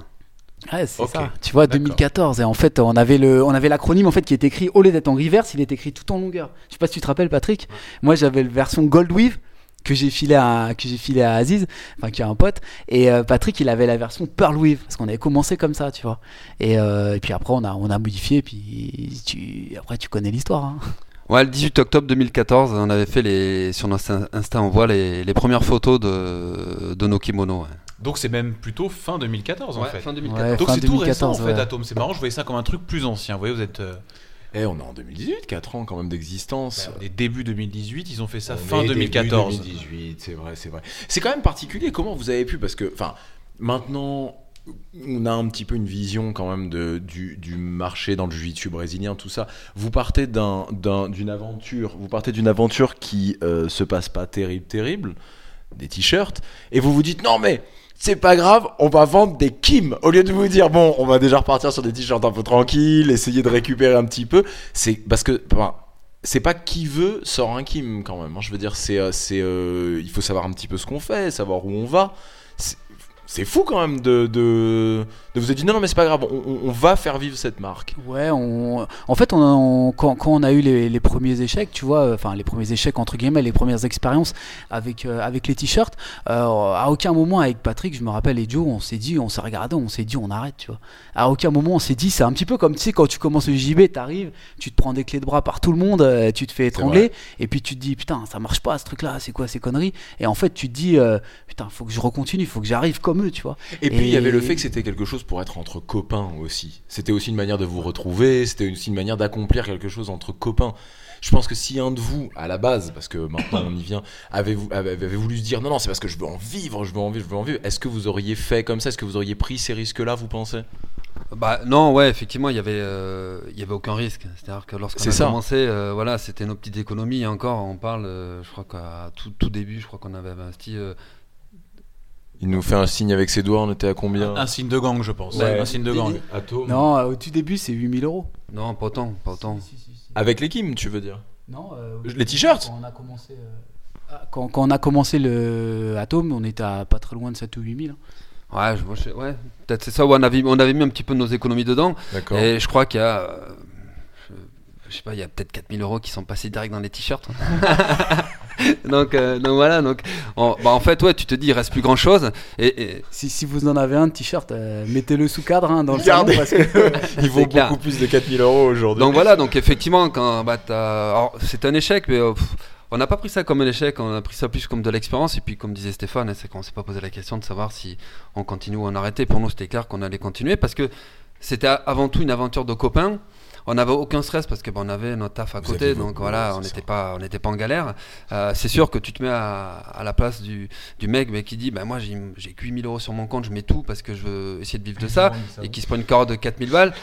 Ouais, c'est Ok, ça. Tu vois, d'accord. 2014. Et en fait, on avait le, on avait l'acronyme en fait qui est écrit au lieu d'être en reverse, il est écrit tout en longueur. Je sais pas si tu te rappelles, Patrick. Moi, j'avais la version Gold Weave que j'ai filé à que j'ai filé à Aziz, enfin qui est un pote. Et euh, Patrick, il avait la version Pearl Weave parce qu'on avait commencé comme ça, tu vois. Et, euh, et puis après, on a, on a modifié. Puis tu, après, tu connais l'histoire. Hein. Ouais, le 18 octobre 2014, on avait fait les, sur notre Insta, on voit les, les premières photos de, de nos kimonos. ouais. Donc c'est même plutôt fin 2014 en Ouais, fait. fin Ouais, 2014. Donc c'est tout récent en 2014, fait. Atom. C'est marrant, je voyais ça comme un truc plus ancien. Vous voyez, vous êtes. euh, Eh, on est en 2018, 4 ans quand même d'existence. bah, on est début 2018, ils ont fait ça On fin est début 2014. 2018, c'est vrai, c'est vrai. C'est quand même particulier comment vous avez pu, parce que, enfin, maintenant, on a un petit peu une vision quand même du, marché dans le jiu-jitsu brésilien, tout ça. Vous partez d'un, d'un- d'une aventure, vous partez d'une aventure qui euh, se passe pas terrible, terrible, des t-shirts, et vous vous dites non mais c'est pas grave, on va vendre des Kim. Au lieu de vous dire, bon, on va déjà repartir sur des t-shirts un peu tranquilles, essayer de récupérer un petit peu. C'est parce que, c'est pas qui veut sort un Kim quand même. hein. Je veux dire, c'est, euh, c'est, euh, il faut savoir un petit peu ce qu'on fait, savoir où on va. C'est- fou quand même de, de, de vous être dit non, non, mais c'est pas grave, on, va faire vivre cette marque. Ouais, on... en fait, on, on- quand, quand on a eu les, les premiers échecs, tu vois, enfin les premiers échecs entre guillemets, les premières expériences avec, euh, avec les t-shirts, euh, à aucun moment avec Patrick, je me rappelle, et Joe, on s'est dit, on s'est regardé, on s'est dit, on arrête, tu vois. À aucun moment, on s'est dit, c'est un petit peu comme, tu sais, quand tu commences le JB, t'arrives, tu te prends des clés de bras par tout le monde, euh, tu te fais étrangler, et puis tu te dis, putain, ça marche pas ce truc-là, c'est quoi ces conneries? Et en fait, tu te dis, euh, putain, faut que je recontinue, faut que j'arrive comme eux, tu vois. Et puis il y avait le fait que c'était quelque chose pour être entre copains aussi. C'était aussi une manière de vous retrouver, c'était aussi une manière d'accomplir quelque chose entre copains. Je pense que si un de vous, à la base, parce que maintenant on y vient, avait, vous- avait, avait voulu se dire non, non, c'est parce que je veux en vivre, je veux en vivre, je veux en vivre, est-ce que vous auriez fait comme ça? Est-ce que vous auriez pris ces risques-là, vous pensez? Bah non, ouais, effectivement, il y avait, euh, il y avait aucun risque. C'est-à-dire que lorsqu'on a ça. commencé, euh, voilà, c'était nos petites économies. Et encore, on parle, euh, je crois qu'à tout, tout début, je crois qu'on avait investi. Il nous fait un signe avec ses doigts, on était à combien Un signe de gang, je pense. Ouais. Un signe de gang. Atome. Non, au tout début, c'est 8000 euros. non, pas autant, pas autant. Avec les Kim, tu veux dire Non, euh, Les t-shirts Quand on a commencé, euh, ah, quand, quand on a commencé le Atom, on était à pas très loin de 7 ou 8000. Ouais, je, moi, je- ouais, peut-être c'est ça. ouais, on avait, on avait mis un petit peu nos économies dedans. D'accord. Et je crois qu'il y a, euh, je, je sais pas, il y a peut-être 4000 euros qui sont passés direct dans les t-shirts. donc, euh, donc voilà, donc en, bah, en fait, ouais, tu te dis, il reste plus grand chose. Et, et- Si, si vous en avez un de t-shirt, euh, mettez-le sous cadre hein, dans le Gardez. salon parce que Il vaut clair. beaucoup plus de 4000 euros aujourd'hui. donc voilà, donc effectivement, quand bah, c'est un échec, mais euh, pff, on n'a pas pris ça comme un échec, on a pris ça plus comme de l'expérience. Et puis, comme disait Stéphane, hein, c'est qu'on s'est pas posé la question de savoir si on continue ou on arrêtait. Pour nous, c'était clair qu'on allait continuer parce que c'était avant tout une aventure de copains. On n'avait aucun stress parce que bah, on avait notre taf à Vous côté, donc voilà, on n'était pas, on n'était pas en galère. Euh, c'est sûr que tu te mets à, à la place du, du mec mais qui dit, bah, moi j'ai j'ai que 8000 euros sur mon compte, je mets tout parce que je veux essayer de vivre de ça, et qui se prend une corde de 4000 balles,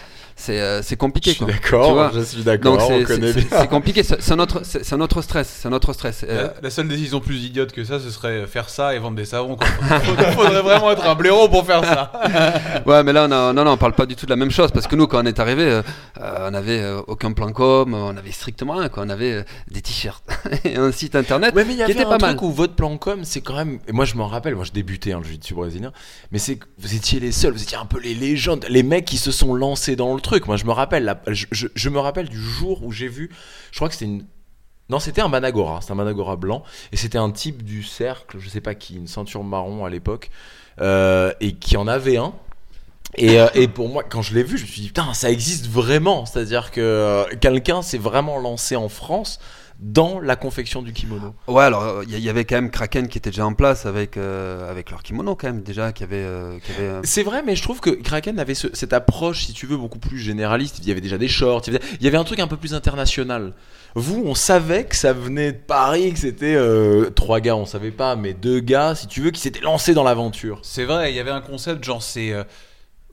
c'est euh, c'est je compliqué. suis quoi. Tu d'accord, je suis d'accord, c'est- connaît c'est bien. c'est- c'est compliqué, c'est un autre, c'est c'est un autre stress, c'est un autre stress. Euh, La, la seule décision plus idiote que ça, ce serait faire ça et vendre des savons. quoi. Faudrait, faudrait vraiment être un blaireau pour faire ça. Ouais, mais là, on a, non, non, on parle pas du tout de la même chose parce que nous, quand on est arrivé, euh, euh, on avait euh, aucun plan com, on avait strictement rien, quoi. On avait euh, des t-shirts et un site internet Ouais, mais il y qui avait était un pas truc mal. où votre plan com, c'est quand même. et moi, je m'en rappelle, moi, je débutais hein, le jiu-jitsu brésilien, mais c'est que vous étiez les seuls, vous étiez un peu les légendes, les mecs qui se sont lancés dans le truc. Moi, je me rappelle, je me rappelle du jour où j'ai vu, je crois que c'était une. Non, c'était un Managora, c'était un Managora blanc, et c'était un type du cercle, je sais pas qui, une ceinture marron à l'époque, euh, et qui en avait un. Et, euh, et pour moi, quand je l'ai vu, je me suis dit, putain, ça existe vraiment. C'est-à-dire que euh, quelqu'un s'est vraiment lancé en France dans la confection du kimono. Ouais, alors il y, y avait quand même Kraken qui était déjà en place avec euh, avec leur kimono quand même déjà, qui avait euh, qui avait. euh, C'est vrai, mais je trouve que Kraken avait ce- cette approche, si tu veux, beaucoup plus généraliste. Il y avait déjà des shorts, il y avait, il y avait un truc un peu plus international. Vous, on savait que ça venait de Paris, que c'était euh, trois gars, on savait pas, mais deux gars, si tu veux, qui s'étaient lancés dans l'aventure. C'est vrai, il y avait un concept, genre c'est.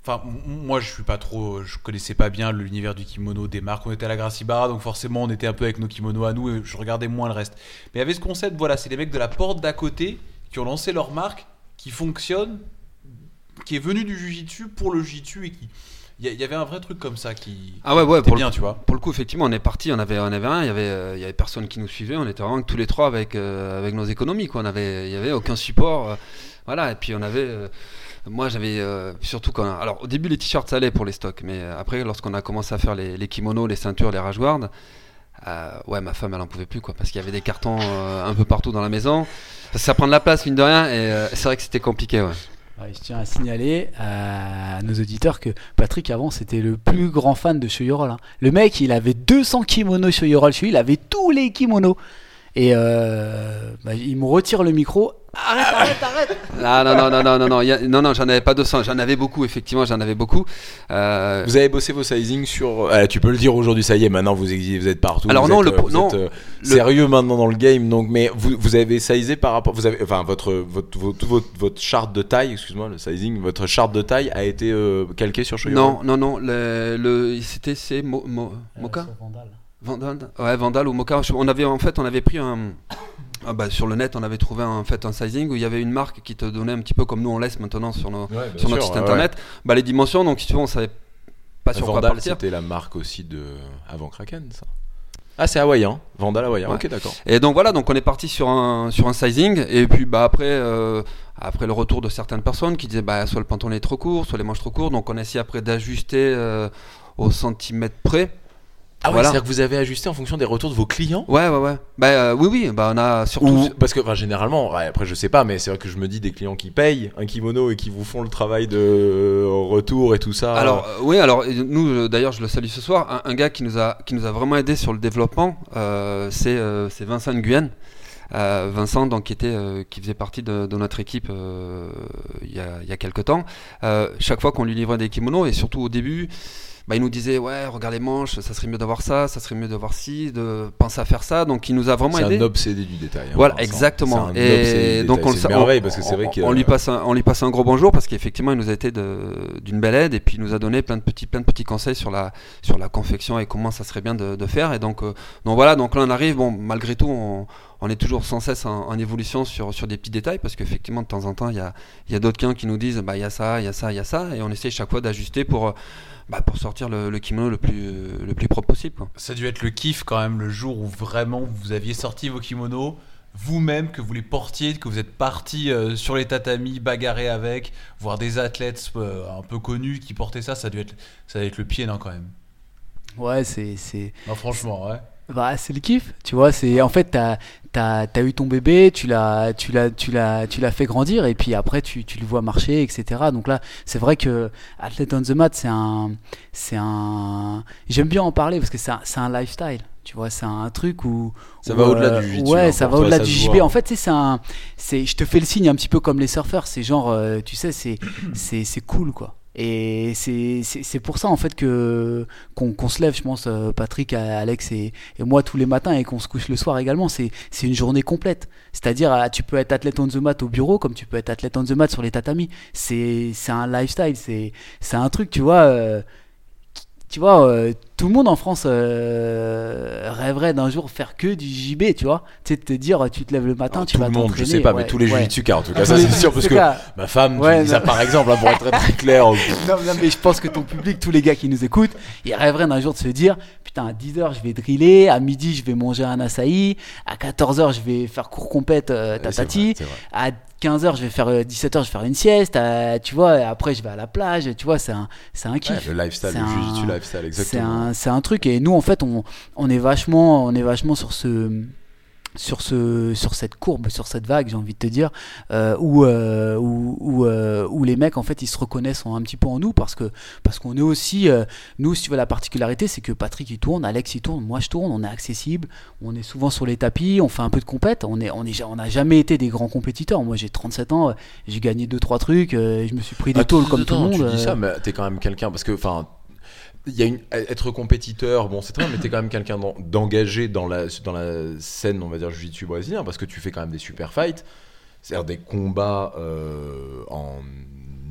Enfin, moi je suis pas trop. Je connaissais pas bien l'univers du kimono des marques. On était à la Gracie Barra, donc forcément on était un peu avec nos kimonos à nous et je regardais moins le reste. Mais il y avait ce concept, voilà, c'est les mecs de la porte d'à côté qui ont lancé leur marque, qui fonctionne, qui est venu du Jujitsu pour le Jujitsu et qui. Il y, avait un vrai truc comme ça qui. Ah ouais, ouais, pour bien, le, tu vois. pour le coup, effectivement, on est parti, on avait, on avait rien, il y avait, euh, il y avait personne qui nous suivait, on était vraiment tous les trois avec, euh, avec nos économies, quoi. On avait, il y avait aucun support, euh, voilà. Et puis on avait, moi j'avais euh, surtout quand, alors au début les t-shirts ça allait pour les stocks, mais euh, après lorsqu'on a commencé à faire les, les kimonos, les ceintures, les rageguards, euh, ouais, ma femme elle en pouvait plus, quoi, parce qu'il y avait des cartons un peu partout dans la maison. Ça prend de la place mine de rien, et c'est vrai que c'était compliqué, ouais. Ouais, je tiens à signaler à nos auditeurs que Patrick avant c'était le plus grand fan de Shoyorol. hein. Le mec il avait 200 kimonos Shoyorol chez lui, il avait tous les kimonos. Et euh, bah, il me retire le micro. Arrête, arrête, arrête Ah non non non non non non, il y a- non non, j'en avais pas 200, j'en avais beaucoup effectivement, j'en avais beaucoup. Euh, Vous avez bossé vos sizing sur. Ah, tu peux le dire aujourd'hui, ça y est, maintenant vous, vous êtes partout. Alors vous non, êtes, le euh, vous non, êtes, euh, le- sérieux maintenant dans le game, donc mais vous, vous avez sizé par rapport. Vous avez, enfin, votre, votre, votre, votre, votre charte de taille, excuse-moi, le sizing, votre charte de taille a été euh, calquée sur Shoyoro Non, non, non, le, le- c'était c'est Mo- Mo- Moka? Vandal Ouais, Vandal ou. Je- On avait en fait, on avait pris un ah bah, sur le net, on avait trouvé en fait un sizing où il y avait une marque qui te donnait un petit peu comme nous on laisse maintenant sur, nos, Ouais, bien sur notre sûr, site ouais, internet, bah les dimensions. Donc si tu veux, on savait pas sur quoi Vandal, partir. c'était la marque aussi de avant Kraken, ça. Ah, c'est hawaïen. Vandal hawaïen. Ouais. Ok, d'accord. Et donc voilà, donc on est parti sur un, sur un sizing. Et puis bah, après, euh, après le retour de certaines personnes qui disaient bah, soit le pantalon est trop court, soit les manches trop courtes. Donc on a essayé après d'ajuster euh, au centimètre près. Ah ouais, Voilà. c'est-à-dire que vous avez ajusté en fonction des retours de vos clients? Ouais, ouais, ouais. Bah, euh, oui, oui, bah, on a surtout. Ou parce que enfin, généralement, ouais, après je sais pas, mais c'est vrai que je me dis des clients qui payent un kimono et qui vous font le travail de euh, retour et tout ça. Alors euh, oui, alors nous euh, d'ailleurs je le salue ce soir. Un, un gars qui nous a qui nous a vraiment aidé sur le développement, euh, c'est euh, c'est Vincent Nguyen. Euh, Vincent donc qui était euh, qui faisait partie de, de notre équipe euh, il y a il y a quelque temps. Euh, chaque fois qu'on lui livrait des kimonos et surtout au début. Bah, il nous disait ouais regarde les manches ça serait mieux d'avoir ça ça serait mieux d'avoir ci de penser à faire ça donc il nous a vraiment c'est aidé un obsédé du détail. hein, voilà, exactement. C'est un obsédé Et donc détail. on, le c'est merveille parce que c'est vrai on- que on lui passe un, on lui passe un gros bonjour parce qu'effectivement il nous a été d'une belle aide et puis il nous a donné plein de petits plein de petits conseils sur la sur la confection et comment ça serait bien de, de faire et donc euh, donc voilà donc là on arrive bon malgré tout on, on est toujours sans cesse en, en évolution sur sur des petits détails parce qu'effectivement de temps en temps il y a y a d'autres clients qui nous disent bah il y a ça il y a ça il y a ça et on essaie chaque fois d'ajuster pour bah, pour sortir le, le kimono le plus le plus propre possible quoi. Ça a dû être le kiff quand même le jour où vraiment vous aviez sorti vos kimonos vous-même, que vous les portiez, que vous êtes parti euh, sur les tatamis, bagarrer avec, voir des athlètes euh, un peu connus qui portaient ça, ça a dû être, ça a dû être le pied, non, quand même? Ouais, c'est c'est Non, franchement, ouais. Bah c'est le kiff, tu vois. C'est en fait t'as t'as as eu ton bébé, tu l'as tu l'as tu l'as tu l'as fait grandir et puis après tu, tu le vois marcher, etc. Donc là c'est vrai que Athlete on the Mat c'est un c'est un j'aime bien en parler parce que c'est un, c'est un lifestyle. Tu vois, c'est un truc où Ça où, va au-delà euh, du jiu-jitsu, Ouais, hein, ça va au-delà du JB. En fait, c'est un c'est je te fais le signe un petit peu comme les surfeurs, c'est genre euh, tu sais, c'est c'est c'est cool quoi. Et c'est pour ça en fait que qu'on se lève, je pense, euh, Patrick, Alex et, et moi tous les matins et qu'on se couche le soir également. C'est une journée complète. C'est-à-dire, ah, tu peux être athlète on the mat au bureau comme tu peux être athlète on the mat sur les tatamis. C'est un lifestyle, c'est c'est un truc, tu vois. euh, tu vois, euh, tout le monde en France euh, rêverait d'un jour faire que du JB, tu vois. Tu sais, de te dire, tu te lèves le matin, Alors, tu tout vas le monde, je sais pas, ouais, mais tous les ouais. jujitsukas en tout cas, ça c'est sûr parce que ma femme Ouais, dit ça par exemple, hein, pour être très, très clair. Non, non, mais je pense que ton public, tous les gars qui nous écoutent, ils rêveraient d'un jour de se dire Putain, à 10h, je vais driller, à midi, je vais manger un açaï, à 14h, je vais faire cours compète euh, tatati, vrai. à 15h, je vais faire 17h, je vais faire une sieste, à- tu vois, et après, je vais à la plage, tu vois, c'est un, c'est un Ouais, kiff. le lifestyle, C'est le un- jujitsu lifestyle, C'est exactement. un, c'est un truc, et nous, en fait, on, on, est, vachement, on est vachement sur ce. Sur, ce, sur cette courbe, sur cette vague, j'ai envie de te dire, euh, où, euh, où, où, euh, où les mecs, en fait, ils se reconnaissent un petit peu en nous parce que parce qu'on est aussi, nous, si tu veux, la particularité, c'est que Patrick il tourne, Alex il tourne, moi je tourne, on est accessible, on est souvent sur les tapis, on fait un peu de compète, on est, on est, on n'a jamais été des grands compétiteurs. Moi j'ai 37 ans, j'ai gagné 2-3 trucs, je me suis pris des tôles Attends, comme tout le monde. Tu dis ça, mais t'es quand même quelqu'un parce que, enfin, il y a une être compétiteur, bon c'est très bien, mais t'es quand même quelqu'un d'en- d'engagé dans la dans la scène, on va dire jiu-jitsu brésilien, parce que tu fais quand même des super fights, c'est-à-dire des combats euh, en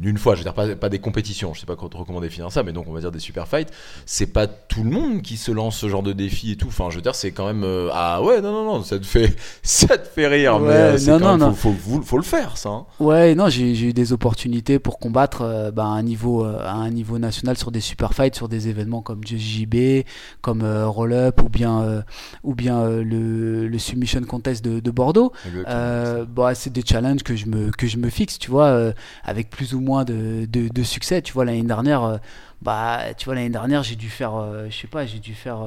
une fois, je veux dire pas, pas des compétitions, je sais pas comment définir ça, mais donc on va dire des super fights. C'est pas tout le monde qui se lance ce genre de défi et tout. Enfin, je veux dire, c'est quand même euh, ah ouais non non non, ça te fait ça te fait rire, mais euh, non, quand non, même- non. Faut, faut, faut- faut le faire ça. hein. Ouais, non, j'ai eu des opportunités pour combattre euh, bah, à, un niveau, euh, à un niveau national sur des super fights, sur des événements comme JJB, comme Roll Up ou bien, ou bien le, le Submission Contest de, de Bordeaux. Bah, c'est des challenges que je me, que je me fixe, tu vois, avec plus ou moins de, de, de succès. Tu vois, l'année dernière, euh, bah, tu vois, l'année dernière, j'ai dû faire, euh, je sais pas, j'ai dû faire.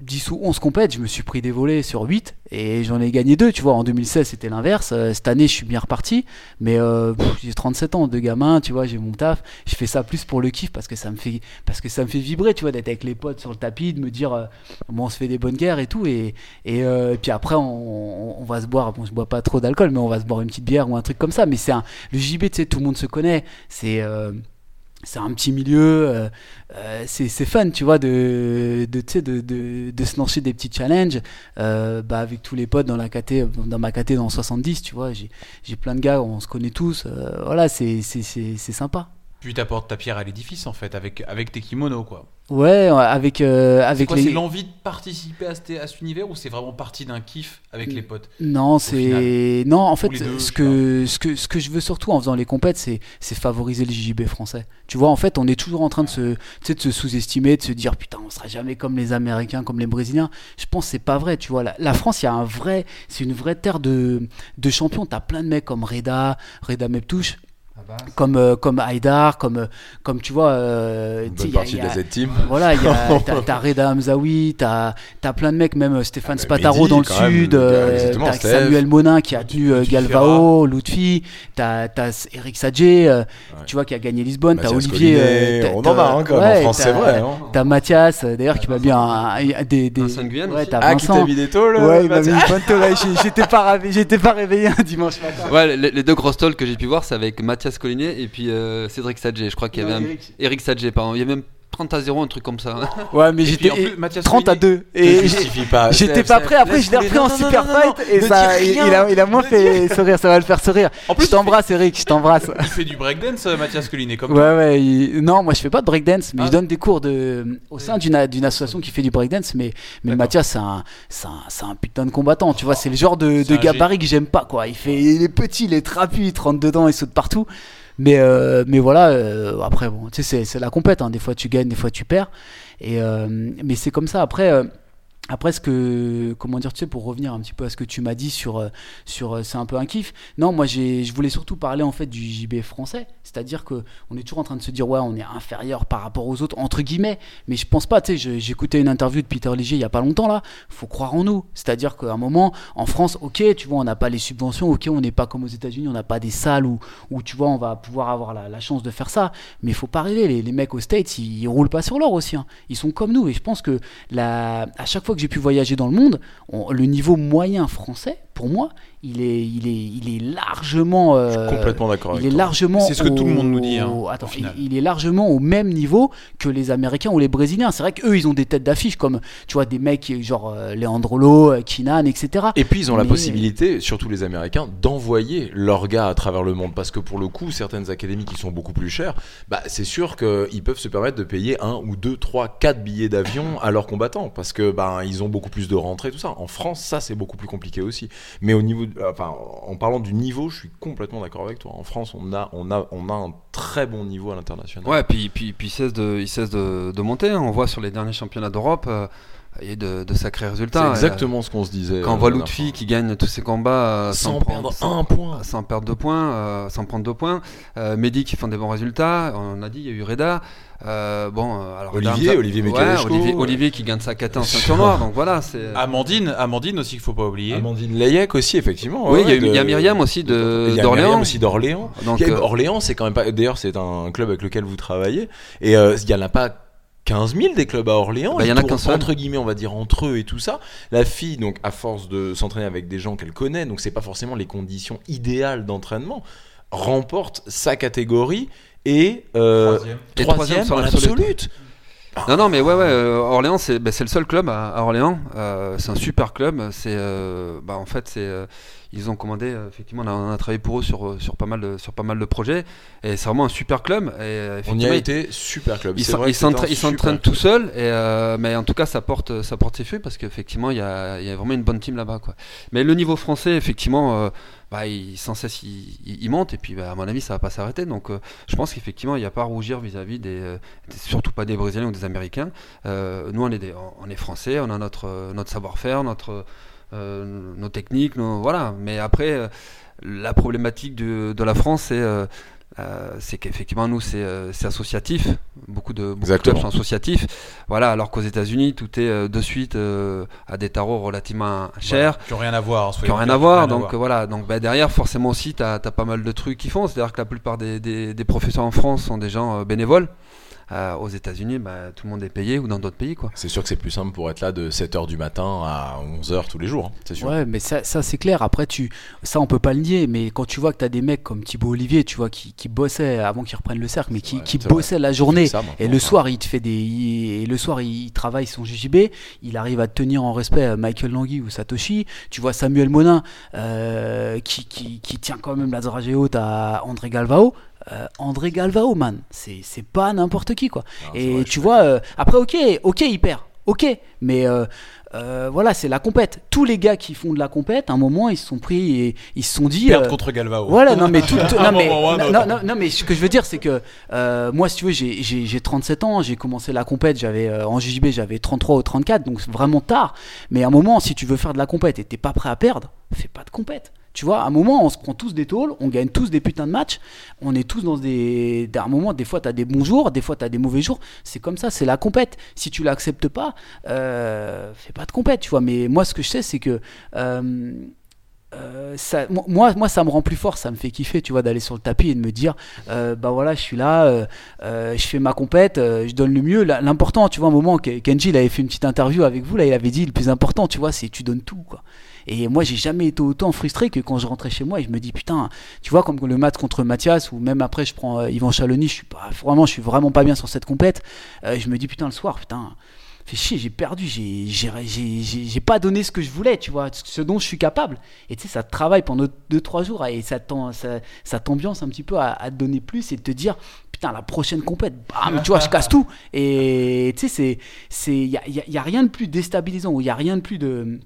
Euh, 10 ou 11 compètes, je me suis pris des volets sur 8 et j'en ai gagné 2, tu vois. En 2016, c'était l'inverse. Euh, cette année, je suis bien reparti, mais euh, j'ai 37 ans, deux gamins, tu vois, j'ai mon taf. Je fais ça plus pour le kiff parce que ça me fait, parce que ça me fait vibrer, tu vois, d'être avec les potes sur le tapis, de me dire, euh, bon, on se fait des bonnes guerres et tout. Et, euh, puis après, on, on- va se boire, bon, je bois pas trop d'alcool, mais on va se boire une petite bière ou un truc comme ça. Mais c'est le JB, tu sais, tout le monde se connaît. C'est. C'est un petit milieu, euh, euh, c'est fun, tu vois, de, de, de, de, de se lancer des petits challenges euh, bah, avec tous les potes dans, la KT, dans ma KT dans le 70, tu vois. J'ai plein de gars, on se connaît tous. euh, voilà, c'est sympa. Puis t'apportes ta pierre à l'édifice en fait, avec, avec tes kimonos quoi. Ouais, avec, euh, avec quoi, les. c'est l'envie de participer à, cet- à cet univers ou c'est vraiment parti d'un kiff avec les potes Non, c'est non. En fait, deux, ce que ce que ce que je veux surtout en faisant les compètes, c'est c'est favoriser le JJB français. Tu vois, en fait, on est toujours en train de se tu sais, de se sous-estimer, de se dire putain, on sera jamais comme les Américains, comme les Brésiliens. Je pense que c'est pas vrai. Tu vois, la, la France, il y a un vrai, c'est une vraie terre de de champions. T'as plein de mecs comme Reda, Reda Meptouche, comme euh, comme Haïdar, comme euh, comme tu vois. euh, Une bonne il y a- partie y de la Z-Team. voilà, il y a- t'as t'as Reda Hamzaoui, t'as as plein de mecs, même euh, Stéphane Ah, Spataro Mehdi, dans le même, sud, gars, euh, t'as Steph. Samuel Monin qui a tenu euh, Galvao, Lutfi, t'as as Eric Sadje, euh, tu vois, qui a gagné Lisbonne, t'as Mathias Olivier. T'as- on en a un quand même ouais, en France, c'est vrai. hein. T'as Mathias, d'ailleurs, qui m'a bien un- des, des ouais, t'as Ah, qui t'a Vincent. mis des tôles Ouais, il m'a mis une J'étais pas, réveillé- j'étais pas réveillé un dimanche matin. Ouais, les, les deux grosses tolls que j'ai pu voir, c'est avec Mathias Collinet et puis euh, Cédric Sadje. Je crois qu'il y avait un... Eric. Eric Sadje, pardon. Il y avait même 30 à 0, un truc comme ça. Ouais, mais j'étais plus, Mathias 30 à Collinet- 2. Ne Et justifie pas. J'étais pas prêt, après je l'ai repris en Non, non, super non, non, fight et ça, il, a, il a moins fait sourire, ça va le faire sourire. je t'embrasse Eric, je t'embrasse. Il fait du breakdance, euh, Mathias Collinet, comme Ouais, ouais, il- non, moi je fais pas de breakdance, mais Ah. je donne des cours de, au sein d'une d'une association qui fait du breakdance, mais, mais. Mathias c'est un, c'est un, putain de combattant, tu vois, c'est le genre de, gabarit que j'aime pas, quoi. Il fait, il est petit, il est trapu, il te rentre dedans, il saute partout. Mais, euh, mais voilà, euh, après, bon, tu sais, c'est- la compète, hein. des fois tu gagnes, des fois tu perds. Et, euh, mais c'est comme ça, après. Après, ce que, comment dire, tu sais, pour revenir un petit peu à ce que tu m'as dit sur, euh, sur euh, c'est un peu un kiff. Non, moi, je voulais surtout parler en fait du JB français, c'est-à-dire que on est toujours en train de se dire ouais, on est inférieur par rapport aux autres entre guillemets, mais je pense pas. Tu sais, j'écoutais une interview de Peter Léger il y a pas longtemps là. Faut croire en nous, c'est-à-dire qu'à un moment, en France, ok, tu vois, on n'a pas les subventions, ok, on n'est pas comme aux États-Unis, on n'a pas des salles où, où tu vois, on va pouvoir avoir la, chance de faire ça. Mais faut pas rêver, les, les mecs aux States, ils, ils roulent pas sur l'or aussi. hein. Ils sont comme nous, et je pense que la, à chaque fois que j'ai pu voyager dans le monde, on- le niveau moyen français, pour moi, il est, il est, il est largement. Je euh, suis complètement d'accord avec il est toi. largement. C'est ce que tout le monde nous dit, hein, attends, au il, il est largement au même niveau que les Américains ou les Brésiliens. C'est vrai qu'eux, ils ont des têtes d'affiche comme, tu vois, des mecs genre euh, Leandrolo, euh, Kinan, etc. Et puis ils ont la possibilité, surtout les Américains, d'envoyer leurs gars à travers le monde. Parce que pour le coup, certaines académies qui sont beaucoup plus chères, bah, c'est sûr qu'ils peuvent se permettre de payer un ou deux, trois, quatre billets d'avion à leurs combattants. Parce que bah, ils ont beaucoup plus de rentrées, tout ça. En France, ça c'est beaucoup plus compliqué aussi. Mais au niveau, enfin, en parlant du niveau, je suis complètement d'accord avec toi. En France, on a, on a, on a un très bon niveau à l'international. Ouais, puis, puis, puis il cesse de, il cesse de, de monter. hein. On voit sur les derniers championnats d'Europe, euh, il y a de, de sacrés c'est résultats. exactement ce qu'on se disait. Quand on euh, voit Lutfi qui gagne tous ses combats euh, sans, prendre- perdre sans- un point. sans perdre deux points, euh, sans prendre deux points. Euh, Mehdi qui font des bons résultats. On a dit, il y a eu Reda. Euh, bon, euh, alors Olivier, Olivier ouais. Olivier, Olivier qui gagne sa caté en ceinture noire. Donc voilà, c'est. Amandine, Amandine aussi qu'il faut pas oublier. Amandine Layek aussi, effectivement. Oui, ouais, il y a eu- de- il y a Myriam aussi de- d'Orléans. Aussi d'Orléans. Donc, a- euh, Orléans, c'est quand même pas. D'ailleurs, c'est un club avec lequel vous travaillez. Et euh, il y en a pas. 15 000 des clubs à Orléans, Bah, il y en a qu'un seul. entre guillemets, on va dire entre eux et tout ça. La fille, donc à force de s'entraîner avec des gens qu'elle connaît, donc c'est pas forcément les conditions idéales d'entraînement, remporte sa catégorie et euh, Troisième. Et troisième troisième sur en l'absolute. absolute. Non, non, mais ouais, ouais, euh, Orléans, c'est bah, c'est le seul club à, à Orléans. Euh, c'est un super club. C'est, euh, bah, en fait, c'est, euh, ils ont commandé. euh, effectivement, on a, on a travaillé pour eux sur, euh, sur pas mal de, sur pas mal de projets. Et c'est vraiment un super club. Et euh, On y a été super club. Ils s'entraînent tout seuls, et euh, mais en tout cas ça porte, ça porte ses fruits parce qu'effectivement il y a, y a vraiment une bonne team là-bas. Quoi. Mais le niveau français, effectivement, euh, bah, il, sans cesse il, il- il monte, et puis bah, à mon avis ça va pas s'arrêter. Donc euh, je pense qu'effectivement il n'y a pas à rougir vis-à-vis des, des- surtout pas des Brésiliens ou des Américains. Nous on est, des- on est français, on a notre, notre savoir-faire, notre, nos techniques, nos, voilà. Mais après, euh, la problématique de, de la France, c'est euh, euh, c'est qu'effectivement nous c'est euh, associatif beaucoup de beaucoup de clubs sont associatifs voilà alors qu'aux États-Unis tout est euh, de suite euh, à des tarots relativement chers qui ont rien à voir. qui n'ont rien à voir. Donc euh, voilà, donc bah, derrière forcément aussi tu as, pas mal de trucs qui font. C'est-à-dire que la plupart des, des, des professeurs en France sont des gens euh, bénévoles. Euh, aux États-Unis, bah, tout le monde est payé ou dans d'autres pays quoi. C'est sûr que c'est plus simple pour être là de 7h du matin à 11h tous les jours, hein, c'est sûr. Ouais, mais ça, ça c'est clair. Après, tu, ça, on peut pas le nier. Mais quand tu vois que tu as des mecs comme Thibaut Olivier, tu vois, qui, qui bossaient avant qu'ils reprennent le cercle, mais qui, Ouais, qui c'est vrai. bossaient la journée. Ça, Et le soir, il te fait des. il- et le soir, il travaille son JJB. Il arrive à tenir en respect euh, Michael Langui ou Satoshi. Tu vois Samuel Monin, euh, qui, qui, qui tient quand même la dragée haute à André Galvao. Euh, André Galvao, man. C'est pas n'importe qui, quoi. Et vrai, tu vois, euh, après, ok, ok, il perd. Ok, mais euh, voilà, c'est la compète. Tous les gars qui font de la compète, à un moment, ils se sont pris et ils se sont dit. Perdre contre Galvao. voilà, non mais, tout, non, mais, non, autre. non, non, mais ce que je veux dire, c'est que moi, si tu veux, j'ai- j'ai j'ai 37 ans, j'ai commencé la compète, j'avais en JJB, j'avais 33 ou 34, donc c'est vraiment tard. Mais à un moment, si tu veux faire de la compète et t'es pas prêt à perdre, fais pas de compète. Tu vois, à un moment, on se prend tous des tôles, on gagne tous des putains de matchs, on est tous dans des. À un moment, des fois, t'as des bons jours, des fois, t'as des mauvais jours. C'est comme ça, c'est la compète. Si tu l'acceptes pas, euh, fais pas de compète, tu vois. Mais moi, ce que je sais, c'est que. euh, euh, ça, mo- moi, moi, ça me rend plus fort, ça me fait kiffer, tu vois, d'aller sur le tapis et de me dire, euh, bah voilà, je suis là, euh, je fais ma compète, je donne le mieux. L'important, tu vois, un moment, Ke- Kenji, il avait fait une petite interview avec vous, là, il avait dit, le plus important, tu vois, c'est tu donnes tout, quoi. Et moi, j'ai jamais été autant frustré que quand je rentrais chez moi et je me dis, putain, tu vois, comme le match contre Mathias, ou même après, je prends euh, Yvan Chalony, je suis pas, vraiment, je suis vraiment pas bien sur cette compète. Euh, je me dis, putain, le soir, putain, fait chier, j'ai perdu, j'ai pas donné ce que je voulais, tu vois, ce dont je suis capable. Et tu sais, ça te travaille pendant 2-3 jours et ça t'ambiance un petit peu à, te donner plus et te dire, putain, la prochaine compète, bam, tu vois, je casse tout. Et tu sais, il y a, a- a rien de plus déstabilisant ou il y a rien de plus de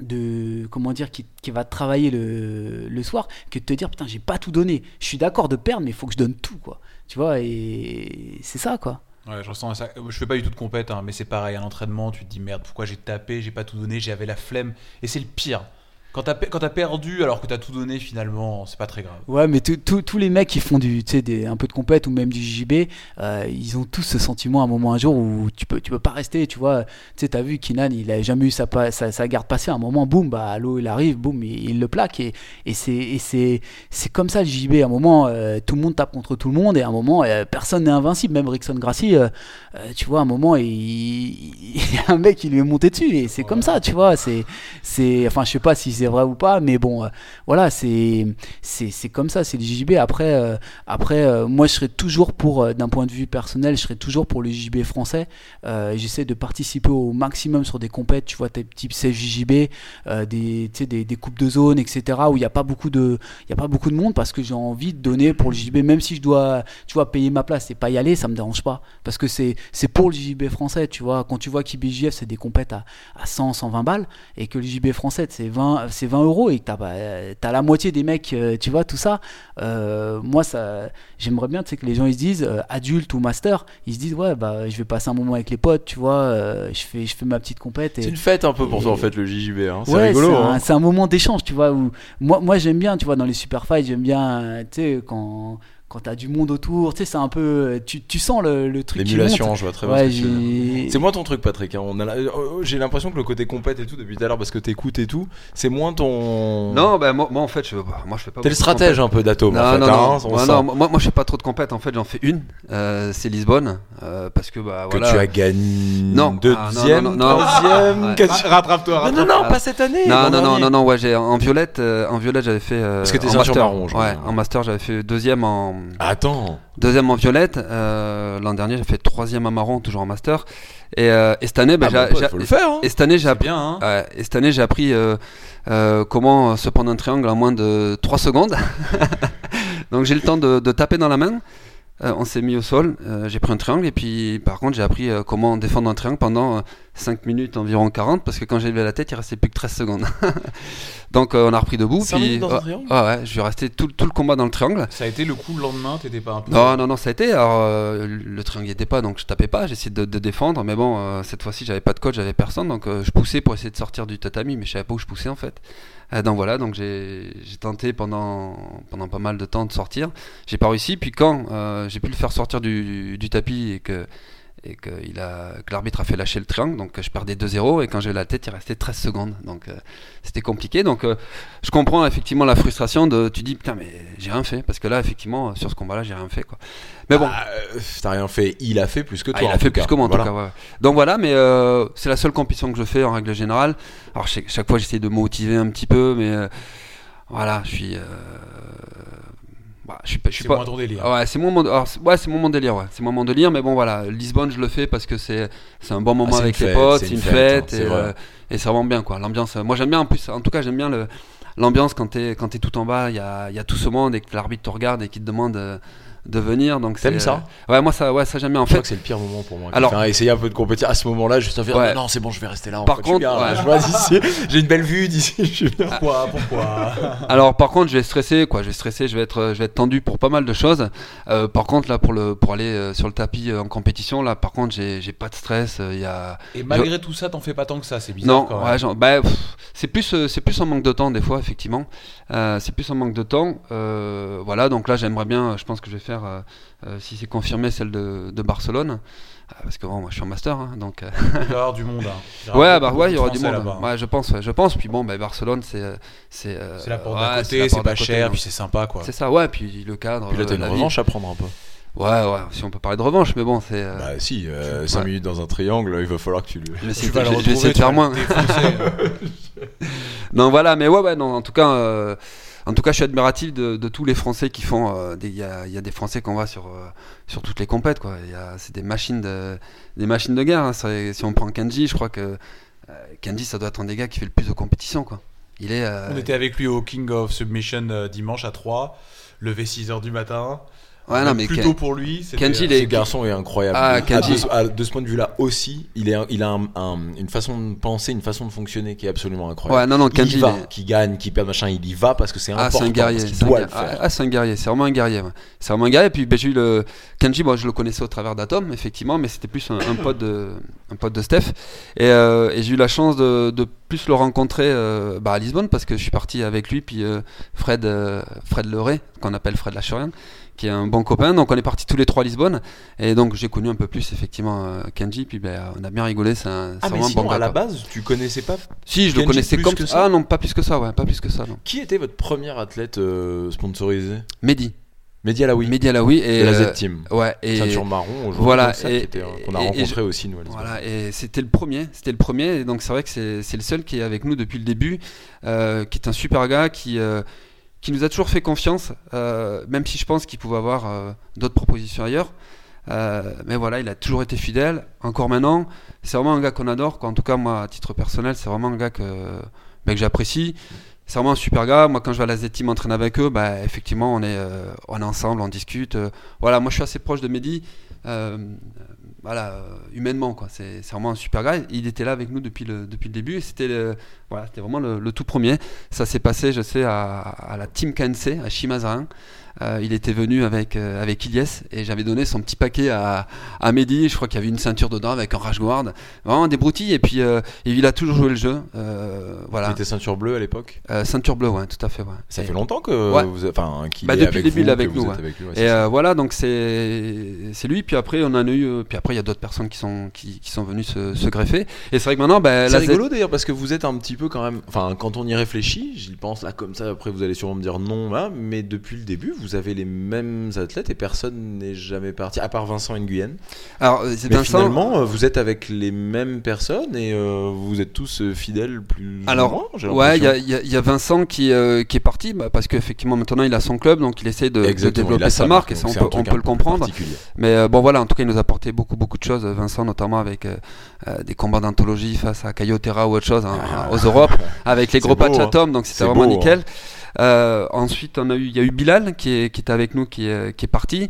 de comment dire qui, qui va travailler le, le soir que de te dire putain j'ai pas tout donné je suis d'accord de perdre mais faut que je donne tout quoi tu vois et c'est ça quoi Ouais, je ressens ça. Je fais pas du tout de compète, hein, mais c'est pareil. À l'entraînement, tu te dis merde, pourquoi j'ai tapé, j'ai pas tout donné, j'avais la flemme. Et c'est le pire. Quand t'as perdu alors que t'as tout donné, finalement, c'est pas très grave. Ouais, mais tous- les mecs qui font du, des, un peu de compète ou même du JB, euh, ils ont tous ce sentiment à un moment, un jour où tu peux, tu peux pas rester, tu vois. Tu sais, t'as vu Kinan, il a jamais eu sa, garde passée. À un moment, boum, bah, l'eau, il arrive, boum, il, le plaque. Et, c'est, comme ça le JB. À un moment, euh, tout le monde tape contre tout le monde et à un moment, euh, personne n'est invincible. Même Rickson Gracie, tu vois, à un moment, il, y a un mec qui lui est monté dessus et c'est comme ça, tu vois. C'est, enfin, je sais pas si vrai ou pas, mais bon, euh, voilà, c'est, comme ça, c'est le JB. Après, euh, après euh, moi, je serais toujours pour, d'un point de vue personnel, je serais toujours pour le JB français. J'essaie de participer au maximum sur des compètes, tu vois, type euh, des, des, des coupes de zone, etc., où il n'y a pas beaucoup de, a pas beaucoup de monde parce que j'ai envie de donner pour le JB, même si je dois, tu vois, payer ma place et pas y aller, ça me dérange pas, parce que c'est, c'est pour le JB français, tu vois. Quand tu vois qu'IBJF c'est des compètes à, à 100, 120 balles et que le JB français c'est 20, c'est 20 euros et que t'as, t'as la moitié des mecs, euh, tu vois, tout ça. euh, moi, ça, j'aimerais bien, tu sais, que les gens ils se disent, euh, adultes ou master, ils se disent, ouais, bah, je vais passer un moment avec les potes, tu vois, euh, je fais, je fais ma petite compète. C'est une fête un peu pour et- toi en fait le JJB. Hein. C'est Ouais, rigolo. c'est hein. c'est un moment d'échange, tu vois. Où moi, moi j'aime bien, tu vois, dans les super fights, j'aime bien, tu sais, quand, quand t'as du monde autour, tu sais, c'est un peu. Tu, tu sens le, le truc. L'émulation, je vois très bien. Ouais, ce que j'ai. C'est moins ton truc, Patrick. hein. On a la- euh, euh, J'ai l'impression que le côté compète et tout depuis tout à l'heure, parce que t'écoutes et tout, c'est moins ton. Non, bah, moi, moi, en fait, je, bah, moi je fais pas. T'es le stratège un peu d'Atome. Non, en fait, non, hein, non, moi, moi je fais pas trop de compète en fait, j'en fais une, euh, c'est Lisbonne, euh, parce que bah que voilà. tu as gagné Non. deuxième, Ah, non, non, non, non. troisième, Rattrape-toi, Non, non, non, pas cette année. Non, non, non, non, non, ouais, j'ai en violette, euh, en violette j'avais fait. euh, Parce que t'es en master. marron, je Ouais, en master j'avais fait deuxième en Attends. deuxième en violette. euh, L'an dernier j'ai fait troisième en marron, toujours en master. Et, euh, et cette année, bah, Ah, j'ai- le faire. hein. et cette année j'ai appris. bien, hein. Ouais, et cette année j'ai appris euh, comment se prendre un triangle en moins de 3 secondes. Donc j'ai le temps de, de taper dans la main. On s'est mis au sol, j'ai pris un triangle et puis par contre j'ai appris comment défendre un triangle pendant 5 minutes environ 40 parce que quand j'ai levé la tête il restait plus que 13 secondes. Donc euh, on a repris debout. Puis, dans un triangle? ouais, ouais, je suis resté tout, tout le combat dans le triangle. Ça a été le coup le lendemain, t'étais pas un peu. Non, non, non, ça a été. Alors, euh, le triangle n'y était pas, donc je tapais pas, j'essayais de, de défendre. Mais bon, euh, cette fois-ci, j'avais pas de coach, j'avais personne, donc euh, je poussais pour essayer de sortir du tatami, mais je savais pas où je poussais en fait. Donc voilà, donc j'ai j'ai tenté pendant, pendant pas mal de temps de sortir. J'ai pas réussi, puis quand euh, j'ai pu le faire sortir du, du tapis et que, et que, il a, que l'arbitre a fait lâcher le triangle, donc je perdais 2-0, et quand j'ai la tête, il restait 13 secondes. Donc euh, c'était compliqué. Donc euh, je comprends effectivement la frustration de. Tu dis, putain, mais j'ai rien fait, parce que là, effectivement, sur ce combat-là, j'ai rien fait. Quoi. Mais bon. Ah, euh, T'as rien fait. Il a fait plus que Ah, toi. il en a fait plus que moi en Voilà. tout cas. ouais. Donc voilà, mais euh, c'est la seule compétition que je fais en règle générale. Alors chaque, chaque fois j'essaie de me motiver un petit peu, mais voilà, je suis. Euh, bah, je suis pas. Je suis C'est pas moins ton délire. Ouais, c'est mon, mon- alors, c'est- ouais, c'est mon, mon délire, ouais. C'est mon, mon délire, mais bon voilà, Lisbonne je le fais parce que c'est c'est un bon moment Ah, avec les fête, potes, c'est une fête, hein, et, euh, et c'est vraiment bien quoi. L'ambiance, euh, moi j'aime bien en plus, en tout cas j'aime bien le l'ambiance quand t'es quand t'es tout en bas, il y a, y a tout ce monde et que l'arbitre te regarde et qu'il te demande euh, de venir. Donc T'aimes c'est, ça euh, Ouais, moi ça, ouais, ça j'aime bien. En Je crois fait, que c'est le pire moment pour moi. Alors- Enfin, essayer un peu de compétir à ce moment-là, juste à faire Ouais. non, c'est bon, je vais rester là. en Par contre, là, ouais. je vois d'ici, j'ai une belle vue d'ici. Je suis bien. Pourquoi Pourquoi? Alors par contre, je vais stresser, quoi. Je vais stresser, je vais être, je vais être tendu pour pas mal de choses. Euh, par contre, là, pour le, pour aller euh, sur le tapis en compétition, là, par contre, j'ai, j'ai pas de stress. Il y a Et malgré tout ça, t'en fais pas tant que ça, c'est bizarre non, quand ouais, genre, bah, c'est plus, euh, c'est plus un manque de temps des fois, effectivement. Euh, c'est plus un manque de temps. Euh, voilà, donc là, j'aimerais bien. Je pense que je vais faire, euh, euh, si c'est confirmé, celle de, de Barcelone, Euh, parce que bon, moi, je suis en master, hein, donc. euh, Il va y avoir du monde. hein. Ouais, bah ouais, il y aura du monde. là-bas. Ouais, je pense, ouais, je pense. Puis bon, bah, Barcelone, c'est, euh, c'est. euh, C'est la porte ouais, côté, c'est pas cher, donc puis c'est sympa quoi. C'est ça, ouais. Puis le cadre. Puis là, t'as euh, une revanche à prendre un peu. Ouais, ouais. Si on peut parler de revanche, mais bon, c'est. euh, Bah, si, Ouais. 5 minutes dans un triangle, il va falloir que tu le. je vais essayer, Tu vas de- le je vais essayer retrouver, de faire moins. défoncer. Non, voilà, mais ouais, ouais, non, en tout cas, euh, en tout cas, je suis admiratif de, tous les Français qui font. euh, Il y, a, des Français qu'on voit sur, euh, sur toutes les compètes, quoi. C'est des machines de, des machines de guerre. hein. Si on prend Kenji, je crois que euh, Kenji, ça doit être un des gars qui fait le plus de compétition, quoi. Il est. On était avec lui au King of Submission dimanche à 3, levé 6h du matin. Ouais, non, mais plus Ken- tôt pour lui. Kenji, il Ce est- garçon est incroyable. Ah, Ah, Kenji. de, ce- ah, de ce point de vue-là aussi, il, est, il a un- un- une façon de penser, une façon de fonctionner qui est absolument incroyable. Ouais, non, non, il Kenji. y va, il est- qui gagne, qui perd machin, il y va parce que c'est Ah, important. c'est un guerrier. parce qu'il c'est un doit guerrier. le faire. Ah, c'est un guerrier. C'est vraiment un guerrier. ouais. C'est vraiment un guerrier. Et puis, ben, j'ai eu le Kenji. Moi, je le connaissais au travers d'Atom, effectivement, mais c'était plus un, un pote de, un pote de Steph. Et, euh, et j'ai eu la chance de, de plus le rencontrer euh, bah, à Lisbonne parce que je suis parti avec lui, puis euh, Fred, euh, Fred Leray, qu'on appelle Fred Lachurian, qui est un bon copain. Donc, on est partis tous les trois à Lisbonne. Et donc, j'ai connu un peu plus effectivement euh, Kenji. Puis, ben, on a bien rigolé. C'est un, Ah, mais vraiment sinon, bon à gars. la quoi. base, tu connaissais pas. Si, je le connaissais comme ça Ah non, pas plus que ça. Ouais, pas plus que ça. Non. Qui était votre premier athlète euh, sponsorisé? Mehdi. Mehdi Alaoui. Mehdi Alaoui et la euh, Z-Team. ouais et Ceinture marron aujourd'hui. voilà, ça, et- qu'on a et- et rencontré aussi, nous, à. Voilà, et c'était le premier, c'était le premier, et donc c'est vrai que c'est c'est le seul qui est avec nous depuis le début, euh, qui est un super gars, qui, euh, qui nous a toujours fait confiance, euh, même si je pense qu'il pouvait avoir euh, d'autres propositions ailleurs. Euh, mais voilà, il a toujours été fidèle, encore maintenant. C'est vraiment un gars qu'on adore, quoi. en tout cas moi à titre personnel, c'est vraiment un gars que, ben, que j'apprécie. C'est vraiment un super gars. Moi, quand je vais à la Z-Team entraîner avec eux, bah, effectivement, on est, euh, on est ensemble, on discute. euh, voilà, moi, je suis assez proche de Mehdi. Voilà, euh, humainement, quoi. C'est vraiment un super gars. Il était là avec nous depuis le, depuis le début c'était voilà, vraiment le, le tout premier. Ça s'est passé, je sais, à, à la Team KNC, à Shimazarin. Euh, il était venu avec, euh, avec Ilyes et j'avais donné son petit paquet à, à Mehdi. Je crois qu'il y avait une ceinture dedans avec un guard. Vraiment des broutilles. Et puis, euh, il a toujours joué le jeu. Euh, Il voilà. était ceinture bleue à l'époque? Ceinture bleue, ouais, tout à fait. Ouais. Ça Et- fait longtemps que Ouais. vous, enfin, qu'il Bah, est depuis avec le début, il est avec nous, êtes ouais. avec lui, ouais, Et voilà, donc c'est lui. Puis après, on en a eu. Puis après, il y a d'autres personnes qui sont qui, qui sont venues se, se greffer. Et c'est vrai que maintenant, bah, C'est rigolo d'ailleurs parce que vous êtes un petit peu quand même. Enfin, quand on y réfléchit, j'y pense là comme ça. Après, vous allez sûrement me dire non, hein, mais depuis le début, vous avez les mêmes athlètes et personne n'est jamais parti, à part Vincent Nguyen. Alors, euh, c'est Mais Vincent. finalement, euh, vous êtes avec les mêmes personnes et euh, vous êtes tous fidèles plus. ou Alors, moins, j'ai Ouais, il y, a- y y Vincent qui, euh, qui est parti bah, parce qu'effectivement maintenant il a son club donc il essaie de, développer sa marque et ça on peut, on peut le comprendre. Mais euh, bon voilà, en tout cas il nous a apporté beaucoup beaucoup de choses, Vincent notamment avec des combats d'anthologie face à Cayotera ou autre chose hein, aux Europes avec les gros patchs hein. Atom donc c'était vraiment beau, nickel. Euh, ensuite on a eu, il y a eu Bilal qui est, qui était avec nous qui est, qui est parti.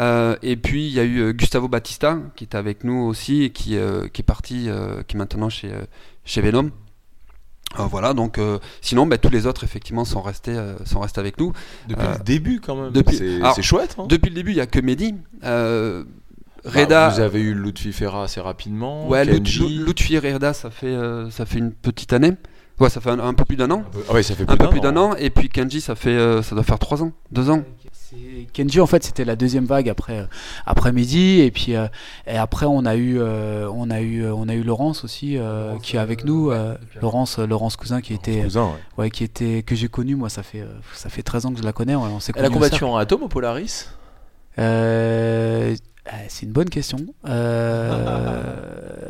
Euh, et puis il y a eu euh, Gustavo Batista qui était avec nous aussi et qui, euh, qui est parti, euh, qui est maintenant chez, euh, chez Venom. Euh, voilà, donc euh, sinon bah, tous les autres effectivement sont restés, euh, sont restés avec nous. Depuis Euh, le début quand même. depuis- C'est chouette. hein. Depuis le début, il n'y a que Mehdi. Euh, Bah, Reda, vous avez eu Lutfi Ferra assez rapidement. ouais, Kenji. Lut- Lutfi et Reda, ça fait, euh, ça fait une petite année. Ouais, ça fait un, un peu plus d'un an. Ah ouais, ça fait Un peu plus d'un an. Et puis Kenji, ça fait, euh, ça doit faire trois ans, deux ans. C'est- Kenji en fait c'était la deuxième vague après euh, après midi et puis euh, et après on a eu euh, on a eu on a eu Laurence aussi euh, Laurence, qui est avec euh, nous euh, Laurence Laurence cousin qui était Cousin, ouais. ouais qui était que j'ai connu moi ça fait euh, ça fait 13 ans que je la connais on, on s'est Elle a combattu en atome au Polaris? Euh, euh, c'est une bonne question euh,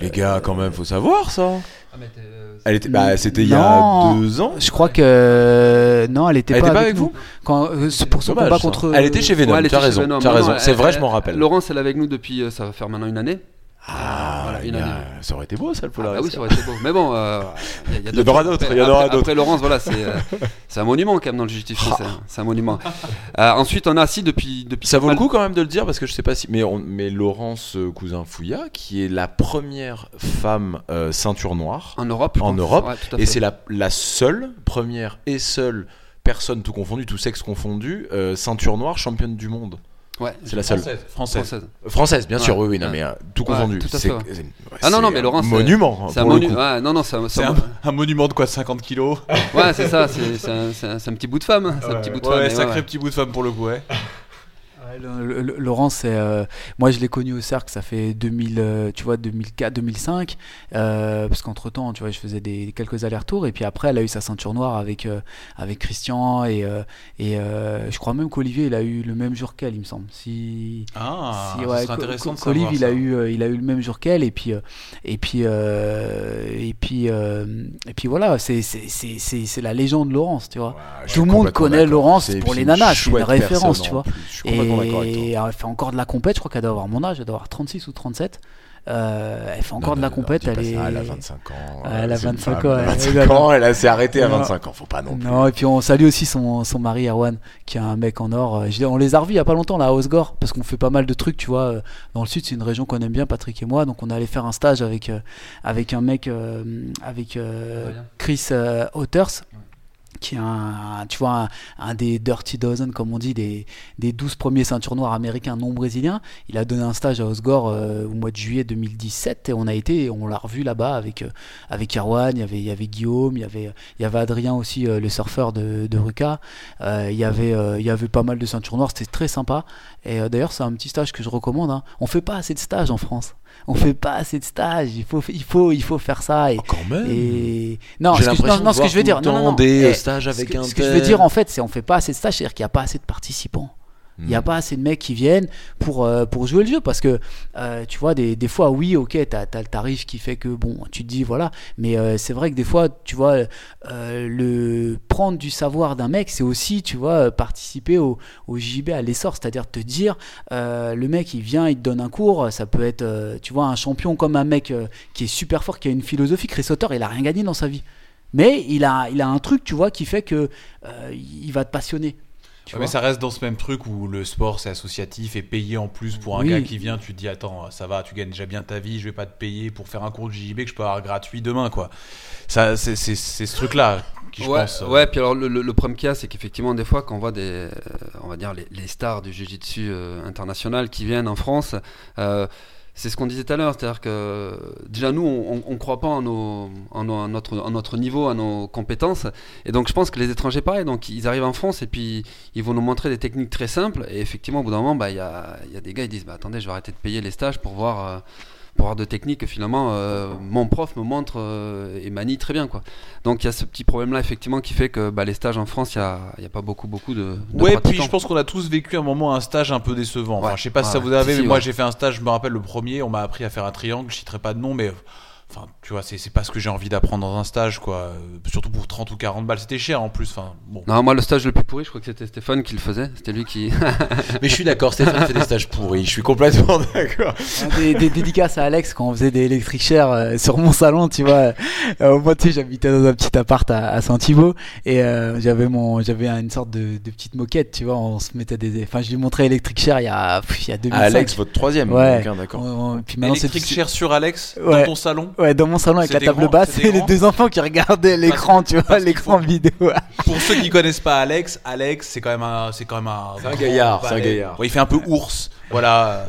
Les gars, quand même, faut savoir ça. Ah, Elle était, bah, c'était il y a deux ans. je crois que non elle était Elle pas, était pas avec avec nous quand euh, c'est pour son Dommage, combat ça. contre Elle était chez Venom. Ouais, était chez raison. Non, raison. C'est vrai, elle- je m'en rappelle. Laurence, elle est avec nous depuis, euh, ça va faire maintenant une année. Ah, Voilà, il y a- unanime. ça aurait été beau ça le Ah Polaris. bah oui, ça aurait été beau. Mais bon, euh, il y, y y en aura d'autres, il y en aura Après- d'autres. Après Laurence, voilà, c'est euh, un monument quand même dans le jiu-jitsu français. hein. C'est un monument. Euh, ensuite, on a assis depuis depuis. Ça vaut le coup quand même de le dire parce que je sais pas si mais, on- mais Laurence euh, cousin Fouilla qui est la première femme ceinture noire en Europe. en. Europe, Ouais, tout à et c'est la, la seule première et seule personne tout confondu tout sexe confondu ceinture noire championne du monde Ouais. c'est la seule Française. Française. Bien sûr oui oui non Ouais. mais euh, tout Ouais, confondu tout C'est- c'est- ouais, Ah non, non, mais un Laurence, c'est- monument C'est un monument. coup. Ouais, non, non, c'est un, c'est C'est un- un, un monument de quoi 50 kilos? Ouais, c'est ça. C'est c'est un, c'est un- c'est un petit bout de femme. hein, C'est un petit bout de Ouais, femme. mais sacré ouais, petit bout de femme pour le coup, ouais. Le- le- Laurent, c'est euh, moi je l'ai connu au cercle, ça fait 2000, euh, tu vois 2004, 2005, euh, parce qu'entre temps, tu vois, je faisais des quelques allers-retours et puis après, elle a eu sa ceinture noire avec euh, avec Christian et euh, et euh, je crois même qu'Olivier, il a eu le même jour qu'elle, il me semble. Si Ah, si, ça ouais, Co- intéressant de savoir il a ça. eu, il a eu le même jour qu'elle, et puis, euh, et puis, euh, et puis, euh, et puis voilà, c'est, c'est, c'est, c'est, la légende Laurence, tu vois. Ouais, Tout le monde connaît. Laurence pour les nanas, c'est une référence, tu vois. plus. Je suis Et elle fait encore de la compète, je crois qu'elle doit avoir mon âge, elle doit avoir 36 ou 37. Euh, elle fait encore Non, de la non, compète, elle est. Elle a 25 ans. Elle a c'est une 25 femme, ans, elle a elle- 25 elle- ans, elle s'est arrêtée à Non. 25 ans. Faut pas non plus. Non, et puis on salue aussi son, son mari Erwan, qui est un mec en or. Euh, je on les a revus il y a pas longtemps là à Osgore, parce qu'on fait pas mal de trucs, tu vois. euh, Dans le sud, c'est une région qu'on aime bien, Patrick et moi. Donc on est allé faire un stage avec, euh, avec un mec, avec euh. Chris euh, Otters. Qui est un, tu vois, un, des Dirty Dozen, comme on dit, des, des 12 premiers ceintures noires américains non brésiliens. Il a donné un stage à Osgore euh, au mois de juillet 2017 et on a été, on l'a revu là-bas avec, euh, avec Erwan, il y avait, il y avait Guillaume, il y avait, il y avait Adrien aussi, euh, le surfeur de, de Ruka. Euh, il, y avait, euh, il y avait pas mal de ceintures noires, c'était très sympa. Et d'ailleurs, c'est un petit stage que je recommande. Hein. On fait pas assez de stages en France. On fait pas assez de stages. Il faut, il faut, il faut faire ça. Et, Oh, Quand même. et... non, ce que, non, non, ce que je veux dire, non, non, non. des, Eh, euh, stages ce avec que, un ce que je veux dire en fait, c'est on fait pas assez de stages, c'est-à-dire qu'il n'y a pas assez de participants. Il n'y a Hmm. pas assez de mecs qui viennent pour, euh, pour jouer le jeu parce que euh, tu vois, des, des fois, oui, ok, tu as, le tarif qui fait que bon, tu te dis voilà, mais euh, c'est vrai que des fois, tu vois, le prendre du savoir d'un mec, c'est aussi, tu vois, participer au, au JB à l'essor, c'est-à-dire te dire, le mec il vient, il te donne un cours, ça peut être, tu vois, un champion comme un mec qui est super fort, qui a une philosophie. Chris Otter, il a rien gagné dans sa vie. Mais il a, il a un truc, tu vois, qui fait que euh, il va te passionner. Tu Ouais, mais ça reste dans ce même truc où le sport c'est associatif et payé en plus pour un Oui. gars qui vient, tu te dis attends ça va, tu gagnes déjà bien ta vie, je vais pas te payer pour faire un cours de JB que je peux avoir gratuit demain quoi. Ça c'est ce truc là qui je ouais, pense. euh, ouais, puis alors le, le- le problème qu'il y a, c'est qu'effectivement, des fois, quand on voit des, euh, on va dire les, les stars du jiu-jitsu euh, international qui viennent en France, c'est ce qu'on disait tout à l'heure, c'est-à-dire que déjà nous, on, on croit pas en, notre, en notre niveau, à nos compétences, et donc je pense que les étrangers, pareil, donc ils arrivent en France et puis ils vont nous montrer des techniques très simples, et effectivement, au bout d'un moment, bah, il y, a, y a des gars qui disent, bah, attendez, je vais arrêter de payer les stages pour voir. euh, pour avoir de techniques que finalement euh, mon prof me montre euh, et manie très bien quoi. Donc il y a ce petit problème là effectivement qui fait que bah, les stages en France il y a, il y a pas beaucoup beaucoup de, de Ouais, puis je pense qu'on a tous vécu un moment un stage un peu décevant. Enfin, Ouais. je sais pas si ça vous avez, Si, mais si, moi ouais. j'ai fait un stage, je me rappelle le premier, on m'a appris à faire un triangle, je citerai pas de nom, mais enfin, tu vois, c'est c'est pas ce que j'ai envie d'apprendre dans un stage, quoi. Euh, Surtout pour 30 ou 40 balles, c'était cher en plus. Enfin, bon. Non, moi le stage le plus pourri, je crois que c'était Stéphane qui le faisait. C'était lui qui. Mais je suis d'accord, Stéphane fait des stages pourris. Je suis complètement d'accord. des, des dédicaces à Alex quand on faisait des électriques chairs euh, sur mon salon, tu vois. Euh, moi, tu sais, j'habitais dans un petit appart à, à Saint-Thibault et euh, j'avais mon, j'avais une sorte de, de petite moquette, tu vois. On se mettait des, enfin, je lui montrais électrique chair il y a, pff, il y a 2005. Ah, Alex, votre troisième. Ouais. donc, hein, d'accord. On- on- puis maintenant, c'est Électrique cher sur Alex Ouais. dans ton salon? Ouais, dans mon salon avec la table grands- basse et les grands deux enfants qui regardaient l'écran, tu vois, l'écran faut- vidéo. Pour ceux qui connaissent pas Alex, Alex c'est quand même un, c'est quand même un. Gaillard, c'est un gaillard. Ouais, il fait un peu ours, voilà.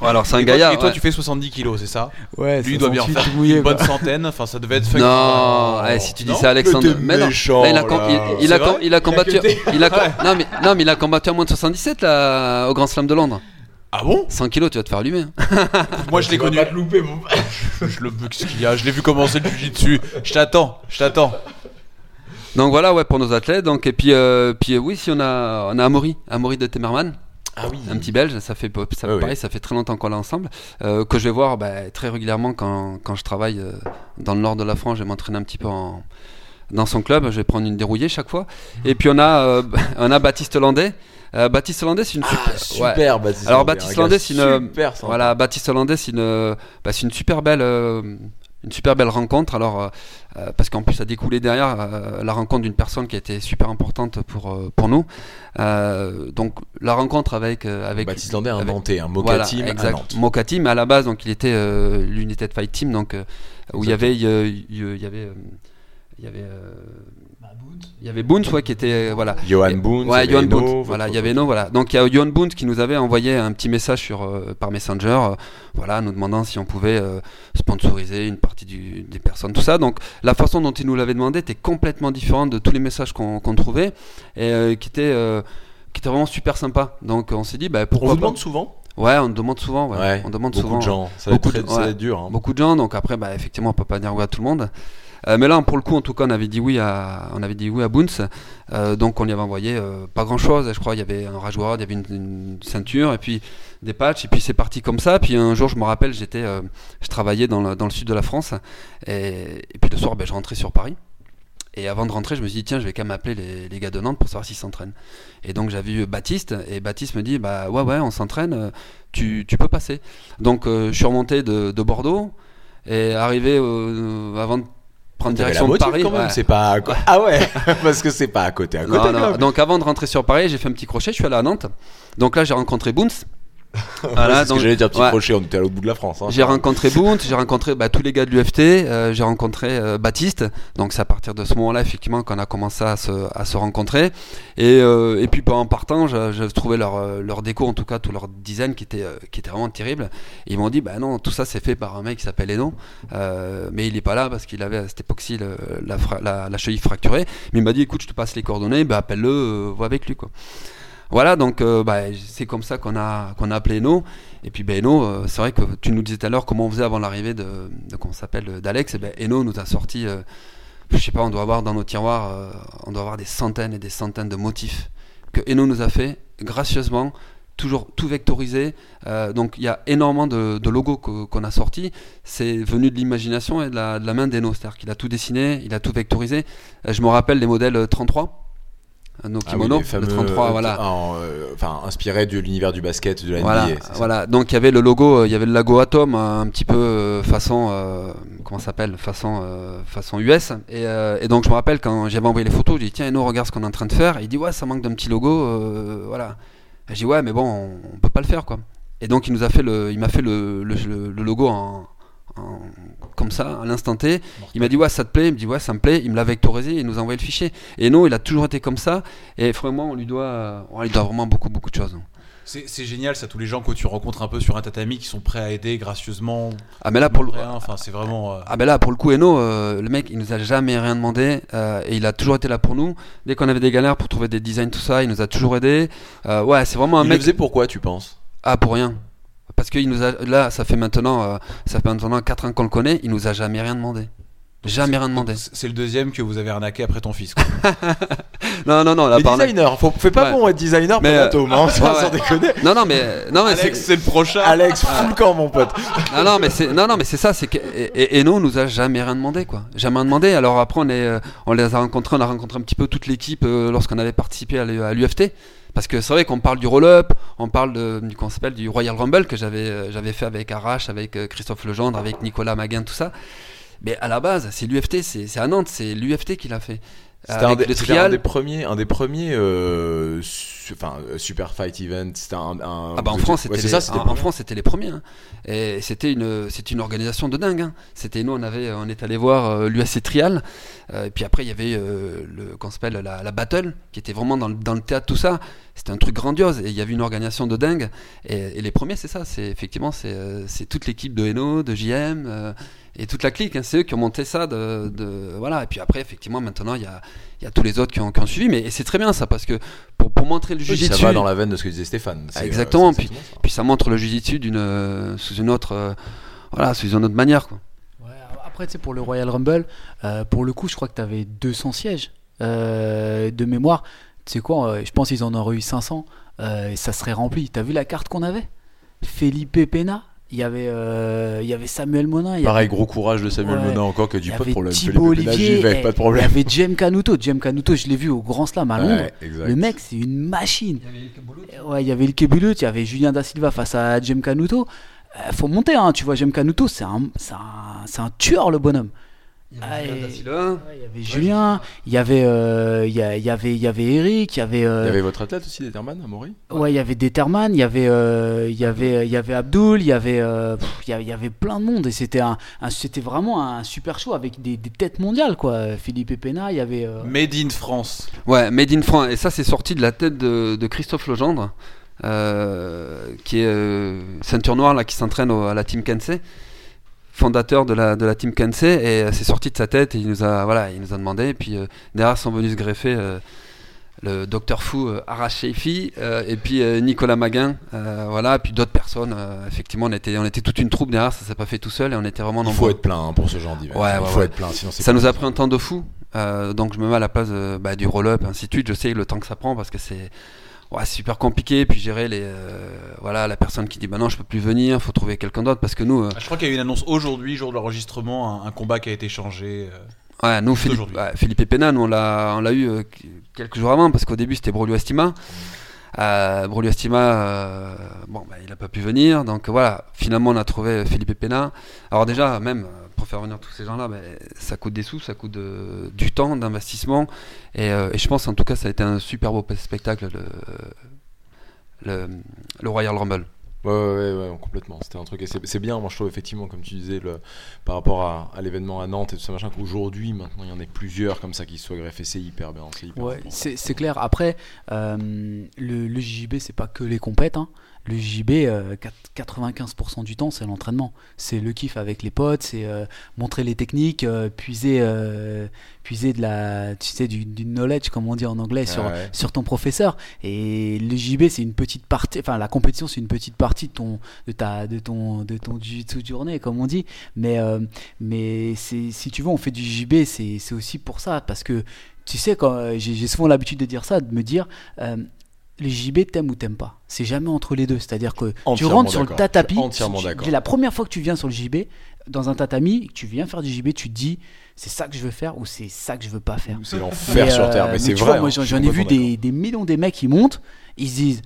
Ouais, alors c'est un gaillard. Et toi, ouais. tu fais 70 kilos, c'est ça Ouais, Lui, il doit bien en 68 faire mouillé, une bonne quoi. centaine. Enfin, ça devait être. fucking- Non, ouais, si tu dis Non ça, Alexandre. Mais non, méchant, là, il a, il, il a, il a combattu. Il a com- non, mais, non, mais il a combattu à moins de 77 là, au Grand Slam de Londres. Ah bon 100 kilos, tu vas te faire allumer. hein. Moi, je l'ai connu. je le qu'est-ce qu'il y a Je l'ai vu commencer le dessus. Je t'attends, je t'attends. Donc voilà, ouais, pour nos athlètes. Donc, et puis, euh, puis euh, oui, si on a, on a Amaury, Amaury de Temerman. Ah oui. un petit belge, ça fait ça, pareil, ouais. ça fait très longtemps qu'on est ensemble, euh, que je vais voir bah, très régulièrement quand, quand je travaille euh, dans le nord de la France, je vais m'entraîner un petit peu en, dans son club, je vais prendre une dérouillée chaque fois. Et puis on a, euh, on a Baptiste Landais, Euh, Baptiste Hollandais, c'est une Ah, super. ouais. super, Baptiste Alors, Baptiste Hollandais, c'est une- super sympa. Voilà, Baptiste Hollandais, c'est une, bah, c'est une super belle, euh, une super belle rencontre. Alors, euh, euh, parce qu'en plus, ça a découlé derrière euh, la rencontre d'une personne qui a été super importante pour euh, pour nous. Euh, donc, la rencontre avec euh, avec Baptiste Landais a inventé un Mocha voilà, Team à exact. Nantes. Mocha Team, à la base, donc il était euh, l'unité de fight team, donc euh, où il y avait, il y, avait, euh, il y avait, euh, il y avait Boons, ouais, qui était, euh, voilà. Johan Boone, ouais, il y Johan avait Boone. Voilà, il y avait. Eno, voilà. Donc il y a Johan Boone qui nous avait envoyé un petit message sur, euh, par Messenger, euh, voilà, nous demandant si on pouvait euh, sponsoriser une partie du- des personnes, tout ça. Donc la façon dont il nous l'avait demandé était complètement différente de tous les messages qu'on trouvait et euh, qui était euh, qui était vraiment super sympa. Donc on s'est dit, bah, On pourquoi vous pas. demande souvent? Ouais, on demande souvent. Ouais. Ouais, on demande beaucoup souvent. de gens. Ça va être, Beaucoup très- de- ça va ouais. être dur. hein. Beaucoup de gens, donc après, bah, effectivement, on peut pas dire oui à tout le monde. Euh, mais là, pour le coup, en tout cas, on avait dit oui à, on avait dit oui à Boons. Euh, donc, on y avait envoyé euh, pas grand chose. Je crois, il y avait un rageoir, il y avait une, ceinture, et puis des patchs, et puis c'est parti comme ça. Puis un jour, je me rappelle, j'étais, je travaillais dans le, dans le sud de la France, et, puis le soir, ben, je rentrais sur Paris. Et avant de rentrer, je me suis dit, tiens, je vais quand même appeler les, les gars de Nantes pour savoir s'ils s'entraînent. Et donc, j'avais vu Baptiste, et Baptiste me dit, bah ouais, ouais, on s'entraîne, tu, tu peux passer. Donc, euh, je suis remonté de, de Bordeaux, et arrivé avant de prendre la direction de Paris. quand même, ouais. c'est pas co- Ah ouais, parce que c'est pas à côté à côté. Non, non. Donc, avant de rentrer sur Paris, j'ai fait un petit crochet, je suis allé à Nantes. Donc là, j'ai rencontré Boons. Voilà, donc- j'allais dire petit ouais. crochet, on était à l'autre bout de la France. hein. J'ai rencontré Boont, j'ai rencontré bah, tous les gars de l'UFT, euh, j'ai rencontré euh, Baptiste. Donc c'est à partir de ce moment-là, effectivement, qu'on a commencé à se, à se rencontrer. Et, euh, et puis bah, en partant, je, je trouvais leur, leur déco, en tout cas tout leur design, qui était, qui était vraiment terrible. Et ils m'ont dit, bah non, tout ça c'est fait par un mec qui s'appelle Eno, euh, mais il est pas là parce qu'il avait à cette époque-ci le- la, fra- la, la cheville fracturée. Mais il m'a dit, écoute, je te passe les coordonnées, bah, appelle-le, vois avec lui, quoi. Voilà, donc euh, bah, c'est comme ça qu'on a, qu'on a appelé Eno. Et puis ben, Eno, euh, c'est vrai que tu nous disais tout à l'heure comment on faisait avant l'arrivée de, ça s'appelle euh, d'Alex. Et ben, Eno nous a sorti, euh, je sais pas, on doit avoir dans nos tiroirs, on doit avoir des centaines et des centaines de motifs que Eno nous a fait gracieusement, toujours tout vectorisé. Donc il y a énormément de, logos qu'on a sortis. C'est venu de l'imagination et de la, de la main d'Eno, c'est-à-dire qu'il a tout dessiné, il a tout vectorisé. Je me rappelle les modèles euh, 33. Nos Ah oui, kimonos, fameux, le 33, euh, voilà. en, euh, enfin, inspiré de l'univers du basket, de la Voilà, NBA. ça voilà. Donc il y avait le logo, euh, il y avait le logo Atom, un petit peu façon, euh, comment ça s'appelle, façon, euh, façon US. Et, et donc je me rappelle quand j'avais envoyé les photos, j'ai dit tiens, Eno, regarde ce qu'on est en train de faire. Et il dit ouais, ça manque d'un petit logo, voilà. J'ai dit ouais, mais bon, on, on peut pas le faire quoi. Et donc il nous a fait le, il m'a fait le, le, le- le logo en, en- comme ça, à l'instant T. Il m'a dit ouais, ça te plaît. Il me dit ouais, ça me plaît. Il me l'a vectorisé, il nous a envoyé le fichier. Et non, il a toujours été comme ça. Et vraiment, on lui doit, on lui doit vraiment beaucoup, beaucoup de choses. C'est c'est génial, ça, tous les gens que tu rencontres un peu sur un tatami qui sont prêts à aider gracieusement. Ah mais là pour le, rien, enfin, c'est vraiment. euh, Ah ben là pour le coup Eno, euh, le mec il nous a jamais rien demandé euh, et il a toujours été là pour nous. Dès qu'on avait des galères pour trouver des designs tout ça, il nous a toujours aidé. Euh, ouais c'est vraiment un Il le mec faisait pourquoi, tu penses? Ah pour rien. Parce qu'il nous a là ça fait maintenant euh, ça fait maintenant 4 ans qu'on le connaît, il nous a jamais rien demandé. Jamais rien demandé. c'est le deuxième que vous avez arnaqué après ton fils. quoi. Non non non là par là- designers, faut, fais pas Ouais. bon être designer Mais, euh, Tom, hein, sans ouais, déconner. Non non mais non mais Alex, c'est le prochain. Alex, full camp, mon pote. non non mais c'est non non mais c'est ça c'est que et, et- Eno nous a jamais rien demandé quoi jamais rien demandé alors après on est euh, on les a rencontrés on a rencontré un petit peu toute l'équipe euh, lorsqu'on avait participé à l'UFT parce que c'est vrai qu'on parle du roll-up on parle de, du qu'on s'appelle du Royal Rumble que j'avais euh, j'avais fait avec Arrache avec euh, Christophe Legendre avec Nicolas Maguin tout ça mais à la base c'est l'UFT c'est c'est à Nantes c'est l'UFT qui l'a fait C'était un, des- un premiers, un des premiers euh, su- enfin, super fight event. C'était un, un- Ah bah en France c'était ouais, les, ça, c'était en. France c'était les premiers hein. et c'était une c'était une organisation de dingue hein. c'était nous on avait on est allé voir euh, l'USC Trial euh, et puis après il y avait le qu'on s'appelle la, la battle qui était vraiment dans dans le théâtre tout ça c'était un truc grandiose et il y avait une organisation de dingue et, et les premiers c'est ça c'est effectivement c'est euh, c'est toute l'équipe de Eno de JM euh, et toute la clique hein. c'est eux qui ont monté ça de, de- voilà et puis après effectivement maintenant il y a il y a tous les autres qui ont, qui ont suivi mais et c'est très bien ça parce que pour, pour montrer le Oui, jiu-jitsu ça va dans la veine de ce que disait Stéphane. C'est, euh, Exactement, puis- exactement ça. puis ça montre le jiu-jitsu d'une sous une autre euh, voilà sous une autre manière quoi. Ouais, après, tu sais, pour le Royal Rumble, euh, pour le coup, je crois que tu avais 200 sièges euh, de mémoire. Tu sais quoi, euh, je pense qu'ils en auraient eu 500 euh, et ça serait rempli. T'as vu la carte qu'on avait? Felipe Pena, Il y avait, euh, il y avait Samuel Monin. Il Pareil, gros courage de Samuel Ouais. Monin encore qui a il dit pas de avait problème. Thibaut Olivier. vais, eh, pas de Il y problème. avait Jem Canuto. Jem Canuto, je l'ai vu au Grand Slam à Londres. Ouais. Le mec, c'est une machine. Ouais, il y avait le Bulut, il y avait Julien Da Silva face à Jem Canuto. Euh, faut monter, hein, tu vois, Jem Canuto, c'est un, c'est un, c'est un tueur, le bonhomme. Il y Ah, avait. Ouais, il y avait Julien, il y avait, euh, il y, a- il y avait, il y avait Eric, il y avait, euh, Il y avait votre athlète aussi, Determan, Amaury ouais, il y avait Determan, il y avait, euh, il y avait, il y avait Abdul, il y avait, euh, pff, il y avait, il y avait plein de monde et c'était un, un- c'était vraiment un super show avec des, des têtes mondiales, quoi. Philippe Pena, il y avait. euh, Made in France. Ouais, Made in France. Et ça, c'est sorti de la tête de, de Christophe Legendre, euh, qui est euh, ceinture noire là, qui s'entraîne au- à la Team Kensei, fondateur de la, de la Team Kensei. Et euh, c'est sorti de sa tête et il nous a, voilà, il nous a demandé. Et puis euh, derrière sont venus se greffer euh, le docteur fou euh, Arash Sheifi euh, et puis euh, Nicolas Maguin. voilà, et puis d'autres personnes. effectivement, on était, on était toute une troupe derrière, ça s'est pas fait tout seul et on était vraiment Il nombreux. faut être plein hein, pour ce genre d'event. Ouais, Il ouais, faut ouais. être plein, sinon Ça nous a pris un temps de fou. Donc je me mets à la place bah, du roll-up, ainsi de suite. Je sais le temps que ça prend parce que c'est ouais, c'est super compliqué. Puis gérer les, euh, voilà, la personne qui dit bah non, je peux plus venir, faut trouver quelqu'un d'autre parce que nous, euh, Ah, Je crois qu'il y a eu une annonce aujourd'hui, jour de l'enregistrement, un, un combat qui a été changé. euh. ouais, nous Philippe, ouais, Philippe Pena, nous on l'a, on l'a eu euh, quelques jours avant parce qu'au début c'était Brolio Estima. Brolio Estima, bon, bah, il a pas pu venir. Donc voilà, finalement on a trouvé Philippe Pena. Alors déjà, même pour faire venir tous ces gens-là, bah, ça coûte des sous, ça coûte de- du temps, d'investissement. Et, euh, et je pense en tout cas ça a été un super beau spectacle, le, le, le Royal Rumble. Ouais, ouais, ouais, ouais, complètement. C'était un truc. Et c'est bien, moi je trouve effectivement, comme tu disais, le, par rapport à, à l'événement à Nantes et tout ça, machin, qu'aujourd'hui, maintenant, il y en ait plusieurs comme ça qui se soient greffés. C'est hyper bien. C'est hyper Ouais, c'est clair. Après, euh, le, le JJB, c'est pas que les compètes. hein. Le JJB, euh, quat- 95% du temps, c'est l'entraînement. C'est le kiff avec les potes, c'est euh, montrer les techniques, euh, puiser, euh, puiser de la, tu sais, du, du knowledge, comme on dit en anglais, sur, ouais. sur ton professeur. Et le JJB, c'est une petite partie, enfin, la compétition, c'est une petite partie de ton, de ta, de ton, de ton jiu-jitsu journée, comme on dit. Mais, mais c'est, si tu veux, on fait du JJB, c'est, c'est aussi pour ça, parce que tu sais, quand j'ai souvent l'habitude de dire ça, de me dire, les JB t'aimes ou t'aimes pas. C'est jamais entre les deux. C'est-à-dire que tu rentres sur le tatami. Entièrement si tu- d'accord. La première fois que tu viens sur le JB, dans un tatami, que tu viens faire du JB, tu te dis, c'est ça que je veux faire ou c'est ça que je veux pas faire. C'est l'enfer sur euh, Terre, mais, c'est vrai. vois, moi hein, j'en ai vu des, des millions des mecs qui montent, ils se disent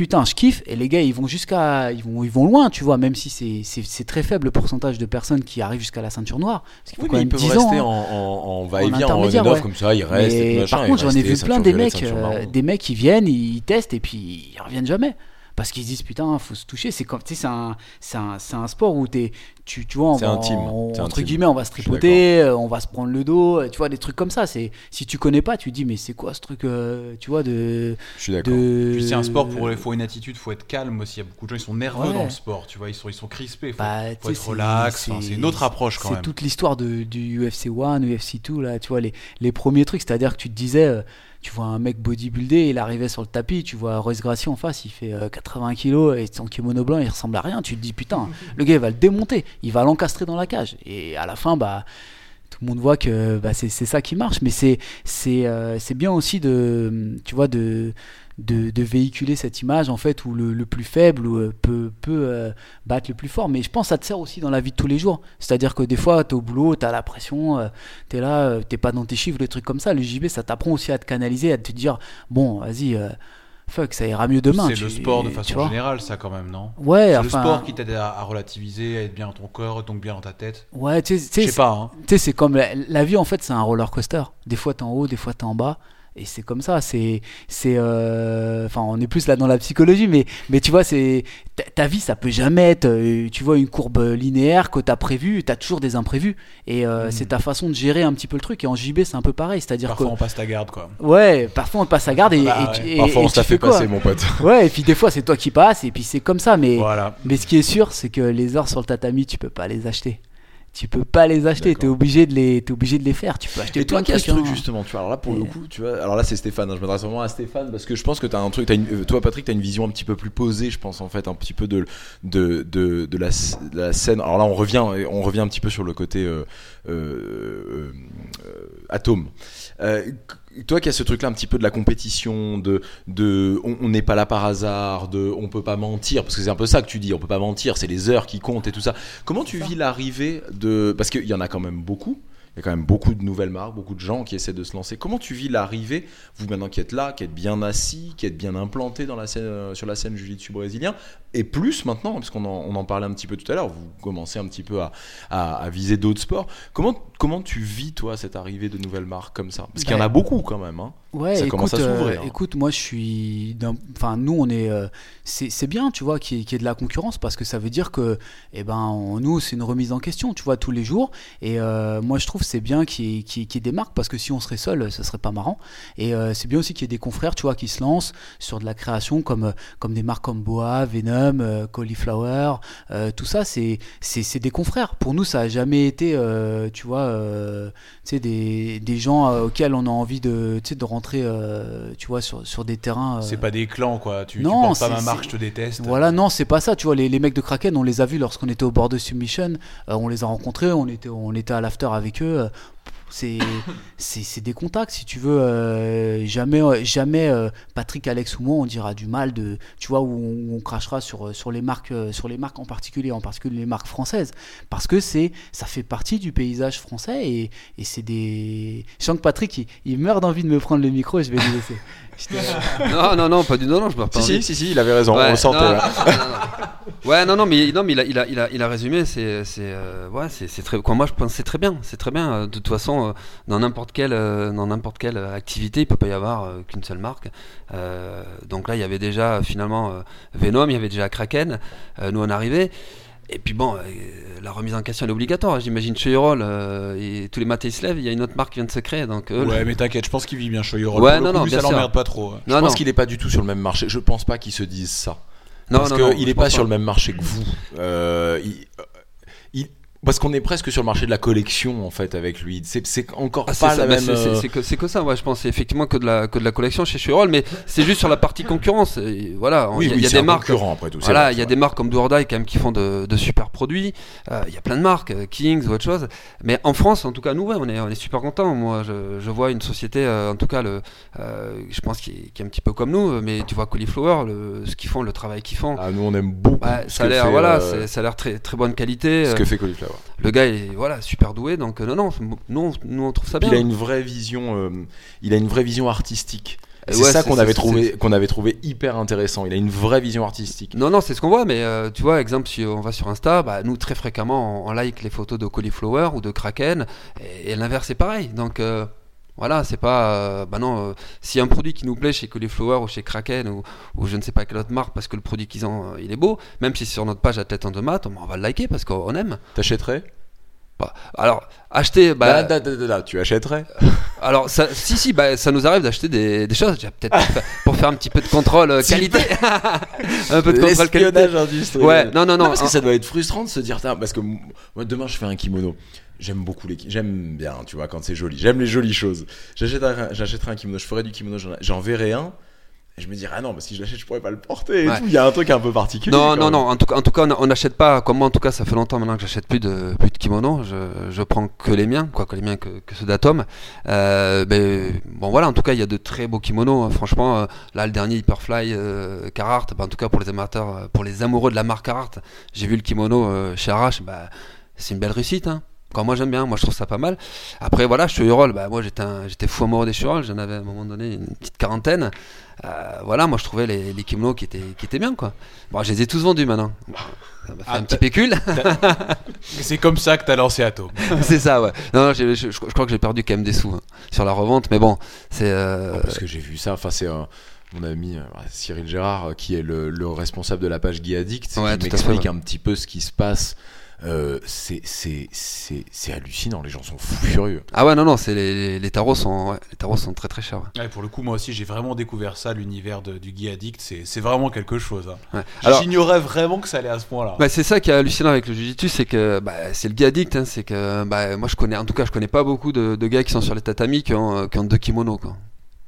putain je kiffe et les gars ils vont jusqu'à ils vont ils vont loin tu vois même si c'est très faible le pourcentage de personnes qui arrivent jusqu'à la ceinture noire parce qu'il faut quand ils même peuvent 10 rester ans, en, hein. en, en va-et-vient, en ouais. comme ça, ils restent. et machin, par contre, j'en ai vu plein des mecs, euh, des mecs qui viennent, ils testent et puis ils reviennent jamais. Parce qu'ils se disent putain, faut se toucher. C'est comme, tu sais, c'est un, c'est un, c'est un sport où t'es, tu, tu vois, on C'est va- intime, on- c'est entre intime. guillemets, on va se tripoter, euh, on va se prendre le dos, euh, tu vois, des trucs comme ça. C'est, si tu connais pas, tu te dis mais c'est quoi ce truc, euh, tu vois, de, Je suis d'accord. de. Puis c'est un sport pour il faut une attitude, faut être calme aussi. Il y a beaucoup de gens qui sont nerveux Ouais. dans le sport, tu vois, ils sont ils sont crispés. Faut, Bah, faut être relax. enfin, C'est une autre approche quand C'est même. toute l'histoire de, du UFC 1, UFC 2, là, tu vois, les, les premiers trucs, c'est-à-dire que tu te disais, euh, tu vois un mec bodybuildé, il arrivait sur le tapis, tu vois Royce Gracie en face, il fait euh, 80 kilos et son kimono blanc, il ressemble à rien, tu te dis, putain, le gars, il va le démonter, il va l'encastrer dans la cage. Et à la fin, bah, tout le monde voit que bah, c'est ça qui marche, mais c'est c'est euh, c'est bien aussi de, tu vois, de, de, de véhiculer cette image, en fait, où le, le plus faible euh, peut, peut euh, battre le plus fort. Mais je pense que ça te sert aussi dans la vie de tous les jours. C'est-à-dire que des fois, tu es au boulot, tu as la pression, euh, tu es là, euh, t'es pas dans tes chiffres, des trucs comme ça. Le JB, ça t'apprend aussi à te canaliser, à te dire, bon, vas-y, euh, fuck, ça ira mieux demain. C'est le sport de façon générale, ça quand même, non? Ouais, C'est le sport qui t'aide à, à relativiser, à être bien dans ton corps, donc bien dans ta tête. Ouais, tu sais, tu Je sais, sais pas, hein. Tu sais, c'est comme la, la vie en fait, c'est un roller coaster. Des fois t'es en haut, des fois t'es en bas. Et c'est comme ça, c'est, c'est, euh, enfin, on est plus là dans la psychologie, mais, mais tu vois, c'est, ta, ta vie, ça peut jamais être, euh, tu vois, une courbe linéaire que t'as prévue, t'as toujours des imprévus, et euh, Mhm. c'est ta façon de gérer un petit peu le truc. Et en JB, c'est un peu pareil, c'est-à-dire Parfois que, on passe ta garde, quoi. ouais, parfois on passe à garde et, Bah et ouais. et- Parfois, et on la fait passer, mon pote. Ouais, et puis des fois c'est toi qui passes, et puis c'est comme ça, mais, Voilà. mais ce qui est sûr, c'est que les heures sur le tatami, tu peux pas les acheter. Tu peux pas les acheter, t'es obligé de les, t'es obligé de les faire. Tu peux acheter Et toi plein as trucs. ce truc hein. justement, tu vois, alors là pour le coup, tu vois, alors là c'est Stéphane, hein, je m'adresse vraiment à Stéphane parce que je pense que tu as un truc, t'as une, euh, toi Patrick, tu as une vision un petit peu plus posée, je pense en fait, un petit peu de, de, de, de la, de la scène. Alors là on revient, on revient un petit peu sur le côté euh, euh, euh, euh, atome. Toi qui as ce truc-là un petit peu de la compétition, de, de on on n'est pas là par hasard, de on peut pas mentir, parce que c'est un peu ça que tu dis, on peut pas mentir, c'est les heures qui comptent et tout ça. Comment tu vis l'arrivée de, parce qu'il y en a quand même beaucoup. Il y a quand même beaucoup de nouvelles marques, beaucoup de gens qui essaient de se lancer. Comment tu vis l'arrivée, vous maintenant qui êtes là, qui êtes bien assis, qui êtes bien implanté dans la scène, euh, sur la scène Jiu-Jitsu brésilien, et plus maintenant, parce qu'on en, on en parlait un petit peu tout à l'heure, vous commencez un petit peu à, à- à viser d'autres sports. Comment, comment tu vis, toi, cette arrivée de nouvelles marques comme ça? Parce qu'il y en a Ouais. beaucoup quand même. Hein. Ouais, Ça écoute, commence à s'ouvrir, euh, hein. écoute, moi je suis. Enfin, nous on est. euh, c'est bien, tu vois, qu'il y, ait- qu'il y ait de la concurrence parce que ça veut dire que, eh ben, on- nous c'est une remise en question, tu vois, tous les jours. Et euh, moi je trouve c'est bien qu'il y, ait- y y des marques parce que si on serait seul, ça serait pas marrant. Et c'est bien aussi qu'il y ait des confrères, tu vois, qui se lancent sur de la création comme, comme des marques comme Boa, Venom, euh, Cauliflower, euh, tout ça, c'est des confrères. Pour nous, ça a jamais été, euh, tu vois, tu des, des gens auxquels on a envie de, tu de rentrer, tu vois, sur, sur des terrains. C'est pas des clans quoi. Tu, tu Non, portes pas c'est- ma marque, c'est- je te déteste. Voilà, non, c'est pas ça. Tu vois, les, les mecs de Kraken, on les a vus lorsqu'on était au bord de Submission. on les a rencontrés, on était, on était à l'after avec eux. C'est, des contacts, si tu veux. euh, jamais, euh, euh, Patrick, Alex ou moi, on dira du mal de, tu vois, où on, crachera sur, les marques, en particulier, en particulier les marques françaises, parce que c'est, ça fait partie du paysage français et, c'est des. Je sens que Patrick, il, il meurt d'envie de me prendre le micro et je vais lui laisser. Non, non, non, pas du non, non, je me Si, si, si, si, il avait raison, on le sentait. non, là. non, non, non. Ouais, non, non, mais, non, mais il, a, il, a, il, a, il a résumé, c'est, c'est, euh, ouais, c'est, c'est très, quoi, moi je pense que c'est très bien, c'est très bien. euh, De toute façon, euh, dans n'importe quelle, euh, dans n'importe quelle activité, il peut pas y avoir qu'une seule marque. Euh, donc là, il y avait déjà finalement Venom, il y avait déjà Kraken. euh, nous on arrivait. Et puis bon, euh, la remise en question elle est obligatoire. J'imagine chez Urol, euh, et tous les matins ils se lèvent, il y a une autre marque qui vient de se créer. Donc, Ouais, mais t'inquiète, je pense qu'il vit bien chez Euro. Ouais, Pour non, coup, non, ça l'emmerde pas trop. Je non, pense qu'il n'est pas du tout sur le même marché. Je pense pas qu'ils se disent ça. Non, parce qu'il n'est pas sur le même marché que vous. Euh, il- euh, il- parce qu'on est presque sur le marché de la collection en fait avec lui. C'est encore Ah, pas la bah, même. c'est- c'est- euh, que, que ça, ouais, je pense. C'est effectivement que de la, que de la collection chez Churol, mais c'est juste sur la partie concurrence. Et voilà, Oui, il y a, oui, il y a c'est des marques. après tout. Voilà, il y a des marques comme Doordai quand même qui font de, de super produits. Euh, Il y a plein de marques, euh, Kings ou autre chose. Mais en France, en tout cas, nous, ouais, on est, on est super contents. Moi, je, je vois une société, euh, en tout cas, le, euh, je pense qui est, un petit peu comme nous. Mais tu vois Cauliflower, le, ce qu'ils font, le travail qu'ils font. Ah, nous on aime beaucoup. Ouais, ce ça a l'air, voilà, ça a l'air très, très bonne qualité. ce que fait Cauliflower. Le gars est, voilà, super doué. Donc, euh, non, non, nous, on- nous, on trouve ça Puis bien. il a une vraie vision. euh, il a une vraie vision artistique. C'est ouais, ça qu'on avait trouvé qu'on avait trouvé hyper intéressant. Il a une vraie vision artistique. Non, non, c'est ce qu'on voit, mais euh, tu vois, exemple, si on va sur Insta, bah, nous, très fréquemment, on, on like les photos de Cauliflower ou de Kraken, et, et l'inverse est pareil. Donc, euh, voilà, c'est pas. euh, bah non, euh, s'il y a un produit qui nous plaît chez Cauliflower ou chez Kraken ou, ou je ne sais pas quelle autre marque, parce que le produit qu'ils ont, euh, il est beau, même si c'est sur notre page à tête en maths, on, on va le liker parce qu'on aime. T'achèterais? Bah, alors, acheter. Bah, Là, là, là, Tu achèterais? Alors, ça, si, si, bah, ça nous arrive d'acheter des, des choses, peut-être pour, faire- pour faire un petit peu de contrôle euh, Si. qualité. un peu de contrôle qualité. Industriel. Ouais, non, non, non. parce que ça doit être frustrant de se dire, parce que moi demain je fais un kimono. J'aime beaucoup les, j'aime bien, tu vois, quand c'est joli. J'aime les jolies choses. J'achèterai, un kimono, je ferai du kimono, j'en, verrai un. Et je me dirais, ah non, bah, si je l'achète, je pourrais pas le porter. et Ouais. tout. Il y a un truc un peu particulier. Non, non, même. non. En tout cas, en tout cas, on n'achète pas. Comme moi, en tout cas, ça fait longtemps maintenant que j'achète plus de plus de kimonos. Je, je prends que les miens, quoi, que les miens que, que ceux d'Atom. Euh, ben, bon, voilà. En tout cas, il y a de très beaux kimonos. hein. Franchement, euh, là, le dernier Hyperfly euh, Carhartt. ben, en tout cas, pour les amateurs, euh, pour les amoureux de la marque Carhartt, j'ai vu le kimono euh, chez Arrache. Bah, c'est une belle réussite. Hein. Quand moi j'aime bien, moi je trouve ça pas mal. Après voilà, je suis Urol, bah moi j'étais un- j'étais fou amoureux des Churol, j'en avais à un moment donné une petite quarantaine. Euh, voilà, moi je trouvais les, les kimonos qui étaient, qui étaient bien quoi. Bon, je les ai tous vendus maintenant. Bon, ça m'a fait Ah, un petit t'as- pécule. C'est comme ça que t'as lancé Atom. c'est ça, ouais. Non, je, je crois que j'ai perdu quand même des sous hein, sur la revente, mais bon, c'est. euh, parce que j'ai vu ça. Enfin, c'est euh, mon ami euh, Cyril Gérard, euh, qui est le, le responsable de la page Guy Addict, Ouais, qui m'explique fait, un petit peu ce qui se passe. Euh, c'est, c'est, c'est, c'est hallucinant. Les gens sont fous furieux. Ah ouais, non, non, c'est les, les, les tarots sont, ouais, les tarots sont très très chers. ouais. Ouais, pour le coup, moi aussi, j'ai vraiment découvert ça, l'univers du Guy Addict. C'est c'est vraiment quelque chose. hein. J'ignorais vraiment que ça allait à ce point-là. Bah, c'est ça qui est hallucinant avec le Jiu-Jitsu, c'est que bah, c'est le gars addict, hein, c'est que bah, moi je connais, en tout cas je connais pas beaucoup de, de gars qui sont sur les tatamis qui ont, qui ont deux kimonos quoi.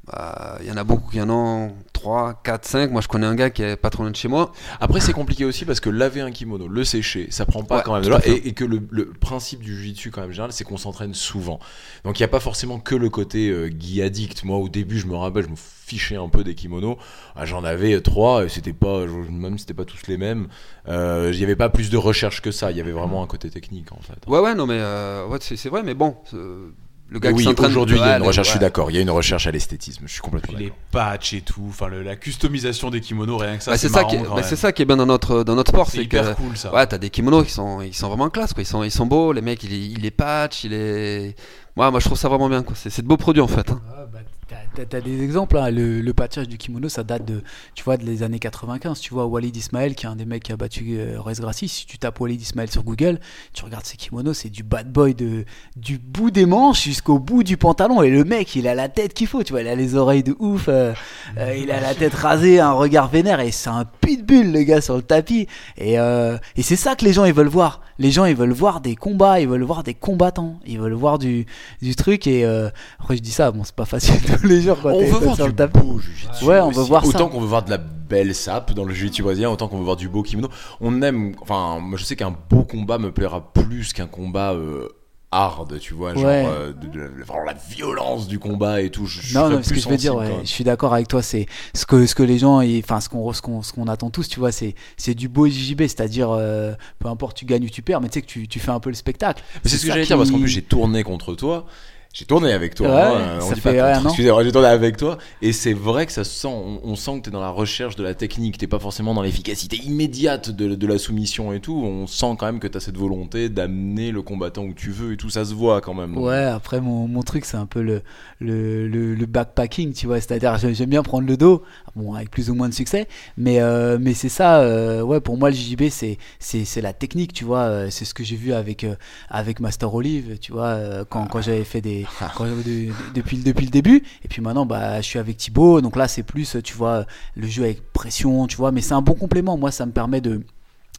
Bah, Il y en a beaucoup qui en ont 3, 4, 5. Moi, je connais un gars qui est pas trop loin de chez moi. Après, c'est compliqué aussi parce que laver un kimono, le sécher, ça prend pas Ouais, quand même de là. Et, et que le, le principe du jiu-jitsu, quand même, général, c'est qu'on s'entraîne souvent. Donc, il n'y a pas forcément que le côté euh, Guy addict. Moi, au début, je me rappelle, je me fichais un peu des kimonos. Ah, J'en avais trois et c'était pas, je- même si c'était pas tous les mêmes. Euh, Il n'y avait pas plus de recherche que ça. Il y avait vraiment un côté technique, en fait. Ouais, ouais, non, mais euh, ouais, c'est c'est vrai, mais bon, euh, le gars oui, s'entraîne. aujourd'hui, il y a une recherche, je suis d'accord. Il y a une recherche à l'esthétisme. Je suis complètement Puis les d'accord. patchs et tout, enfin le- la customisation des kimonos, rien que ça, Bah, c'est ça, marrant qui est- bah, c'est ça qui est bien dans notre, dans notre sport. C'est C'est hyper que cool ça. ouais, t'as des kimonos qui sont, ils sont vraiment classe. Quoi. Ils, sont, ils sont beaux, les mecs, ils, ils les patchent, il est. Ouais, moi je trouve ça vraiment bien. quoi. C'est c'est de beaux produits en fait. hein. Ah, bah, t'as- des exemples, hein. le, le patchage du kimono ça date de, tu vois, des années 95. Tu vois Walid Ismail qui est un des mecs qui a battu euh, Gracie. Si tu tapes Walid Ismail sur Google, tu regardes ses kimonos, c'est du bad boy de, du bout des manches jusqu'au bout du pantalon. Et le mec, il a la tête qu'il faut, tu vois, il a les oreilles de ouf, euh, euh, il a la tête rasée, un regard vénère et c'est un pitbull le gars sur le tapis. Et, euh, et c'est ça que les gens ils veulent voir. Les gens ils veulent voir des combats, ils veulent voir des combattants, ils veulent voir du, du truc. Et euh, après je dis ça, bon c'est pas facile tous les jours quand On veut voir du beau jiu-jitsu. Ouais, on veut voir ça. Autant qu'on veut voir de la belle sape dans le jiu-jitsu brésilien, autant qu'on veut voir du beau kimono. On aime, enfin, moi je sais qu'un beau combat me plaira plus qu'un combat euh, hard, tu vois, genre Ouais. euh, de, de- vraiment la violence du combat et tout. Je, je Non, non, ce plus que je veux dire, ouais, je suis d'accord avec toi. C'est ce que ce que les gens, enfin ce qu'on ce qu'on ce qu'on attend tous, tu vois, c'est c'est du beau JJB, c'est-à-dire euh, peu importe tu gagnes ou tu perds, mais tu sais que tu, tu fais un peu le spectacle. Mais c'est ce que j'allais dire parce qu'en plus j'ai tourné contre toi. J'ai tourné avec toi. Ouais, hein, on dit fait pas contre, j'ai tourné avec toi. Et c'est vrai que ça se sent, on, on sent que t'es dans la recherche de la technique. T'es pas forcément dans l'efficacité immédiate de, de la soumission et tout. On sent quand même que t'as cette volonté d'amener le combattant où tu veux et tout. Ça se voit quand même. Ouais, après mon, mon truc c'est un peu le, le, le, le backpacking, tu vois, c'est-à-dire j'ai- j'aime bien prendre le dos, bon avec plus ou moins de succès, mais, euh, mais c'est ça, euh, ouais pour moi le JJB c'est, c'est, c'est la technique, tu vois, euh, c'est ce que j'ai vu avec, euh, avec Master Olive, tu vois, quand, quand j'avais fait des... de- de- depuis, le- début, et puis maintenant bah, je suis avec Thibaut, donc là c'est plus, tu vois, le jeu avec pression, tu vois, mais c'est un bon complément, moi ça me permet de...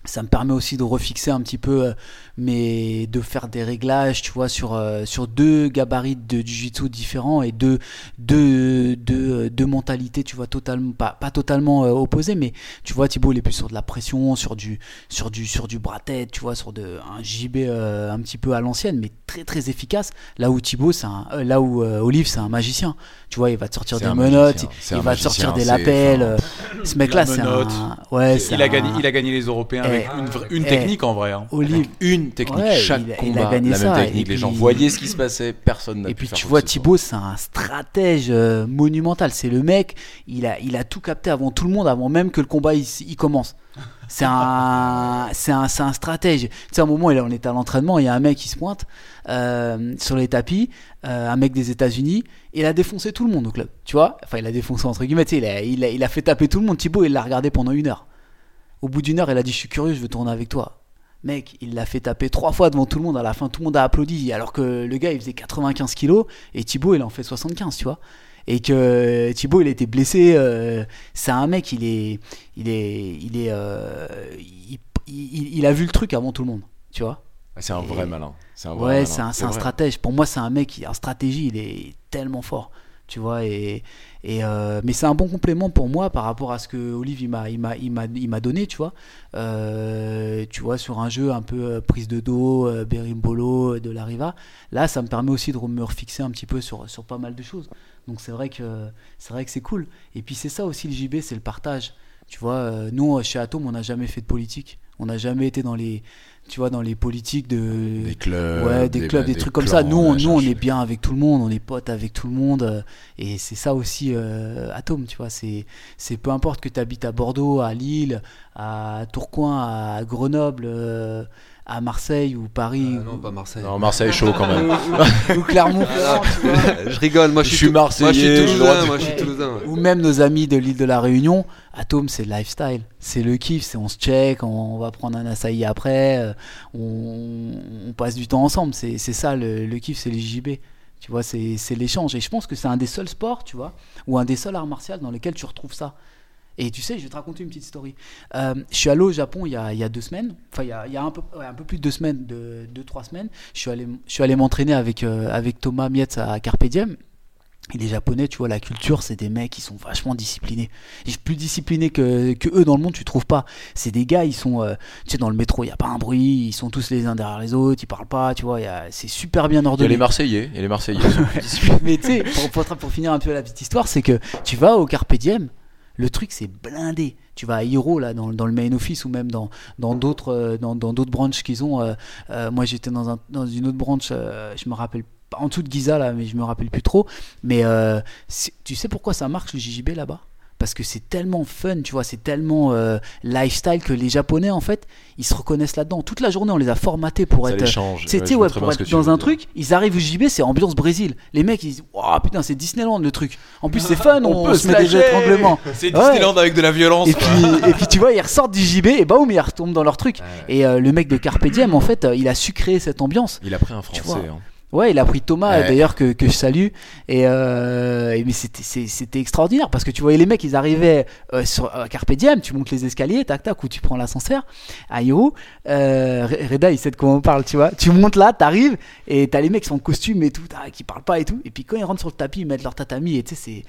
Ça me permet aussi de refixer un petit peu, euh, mais de faire des réglages, tu vois, sur, euh, sur deux gabarits de jiu-jitsu différents et deux, deux, deux, deux mentalités, tu vois, totalement, pas, pas totalement euh, opposées, mais tu vois, Thibaut, il est plus sur de la pression, sur du, sur du, sur du bras-tête, tu vois, sur de, un JB euh, un petit peu à l'ancienne, mais très très efficace. Là où Thibaut, c'est un, euh, là où euh, Olive, c'est un magicien. Tu vois, il va te sortir des menottes, magicien, il, il va te sortir des lapels. enfin, euh, ce mec-là, la c'est un, ouais, c'est Il a, un- gagné, il a gagné les Européens avec une, eh, technique en vrai. hein. Olive, Une technique, Ouais, chaque il il combat, gagné la ça, même technique. et Les gens voyaient ce qui se passait, personne n'a Et pu puis faire tu vois. Thibaut, c'est un stratège euh, monumental. C'est le mec, il a, il a tout capté avant tout le monde, avant même que le combat il, il commence. C'est un, c'est un, c'est un stratège. Tu sais, à un moment, il- on était à l'entraînement, il y a un mec qui se pointe euh, sur les tapis, euh, un mec des États-Unis, et il a défoncé tout le monde au club. Tu vois Enfin, il a défoncé entre guillemets. tu sais, Il a, il, a, il a fait taper tout le monde. Thibaut, il l'a regardé pendant une heure. Au bout d'une heure, il a dit Je suis curieux, je veux tourner avec toi. Mec, il l'a fait taper trois fois devant tout le monde. À la fin, tout le monde a applaudi. Alors que le gars, il faisait 95 kilos et Thibaut, il en fait 75, tu vois. Et que Thibaut, il était blessé. euh, c'est un mec, il est, il est, il est, euh, il, il- il a vu le truc avant tout le monde, tu vois. C'est un vrai malin. C'est un vrai Ouais, c'est un, un vrai. stratège. Pour moi, c'est un mec qui, en stratégie, il est tellement fort. Tu vois, et, et euh, mais c'est un bon complément pour moi par rapport à ce que Olive il m'a, il m'a, il m'a, donné, tu vois. Euh, tu vois, sur un jeu un peu euh, prise de dos, berimbolo, de la riva. Là, ça me permet aussi de me refixer un petit peu sur, sur pas mal de choses. Donc c'est vrai que c'est vrai que c'est cool. Et puis c'est ça aussi le JB, c'est le partage. Tu vois, nous chez Atom, on n'a jamais fait de politique. On n'a jamais été dans les, tu vois, dans les politiques de Des clubs. ouais, des, clubs, des, trucs comme ça. Nous, on, nous, on est bien avec tout le monde, on est potes avec tout le monde, euh, et c'est ça aussi euh, Atom, tu vois. C'est, c'est peu importe que tu habites à Bordeaux, à Lille, à Tourcoing, à Grenoble, euh, à Marseille ou Paris Euh, non, ou, pas Marseille. Non, Marseille chaud quand même. ou tu vois. je rigole, moi je Je suis, marseillais, moi je suis toulousain. ouais. ou même nos amis de l'île de la Réunion. Atom, c'est le lifestyle, c'est le kiff, c'est on se check, on, on va prendre un açaï après, euh, on, on passe du temps ensemble. C'est c'est ça le, le kiff, c'est les JB. Tu vois, c'est c'est l'échange. Et je pense que c'est un des seuls sports, tu vois, ou un des seuls arts martiaux dans lesquels tu retrouves ça. Et tu sais, je vais te raconter une petite story. Euh, je suis allé au Japon il y a, il y a deux semaines, enfin il y a, il y a un, peu, ouais, un peu plus de deux semaines, de, deux, trois semaines. Je suis allé, je suis allé m'entraîner avec, euh, avec Thomas Mietz à Carpe Diem. Et les Japonais, tu vois, la culture, c'est des mecs qui sont vachement disciplinés. Et plus disciplinés que, que eux dans le monde, tu trouves pas. C'est des gars, ils sont, euh, tu sais, dans le métro, il y a pas un bruit, ils sont tous les uns derrière les autres, ils parlent pas, tu vois, il c'est super bien Il y a ordonné. les Marseillais, et les Marseillais. Mais tu sais, pour, pour, pour finir un peu la petite histoire, c'est que tu vas au Carpe Diem, le truc c'est blindé. Tu vas à Hiro, là, dans, le main office ou même dans euh, d'autres branches qu'ils ont. euh, euh, moi j'étais dans, dans une autre branche, je me rappelle pas, en dessous de Giza là, mais je me rappelle plus trop. Mais tu sais pourquoi ça marche le JJB là-bas? Parce que c'est tellement fun, tu vois, c'est tellement euh, lifestyle que les Japonais, en fait, ils se reconnaissent là-dedans. Toute la journée, on les a formatés pour Ça être. les change. Ouais, pour être dans un dire. truc, ils arrivent au JB, c'est ambiance Brésil. Les mecs, ils disent, Waouh, putain, c'est Disneyland le truc. En plus, c'est fun, on, peut se se met des étranglements. C'est Ouais. Disneyland avec de la violence. Et quoi. puis, et puis, tu vois, ils ressortent du JB et boum, ils retombent dans leur truc. Et euh, le mec de Carpe Diem, en fait, euh, il a su créer cette ambiance. Il a pris un vois. français. hein. Ouais, il a pris Thomas, Ouais. d'ailleurs, que, que je salue. Et, euh, et mais c'était, extraordinaire parce que tu voyais les mecs, ils arrivaient euh, sur à Carpe Diem, tu montes les escaliers, tac tac, ou tu prends l'ascenseur à. Euh, Re- Reda, il sait de quoi on parle, tu vois. Tu montes là, t'arrives, et t'as les mecs qui sont en costume et tout, qui parlent pas et tout. Et puis quand ils rentrent sur le tapis, ils mettent leur tatami, et tu sais, c'est.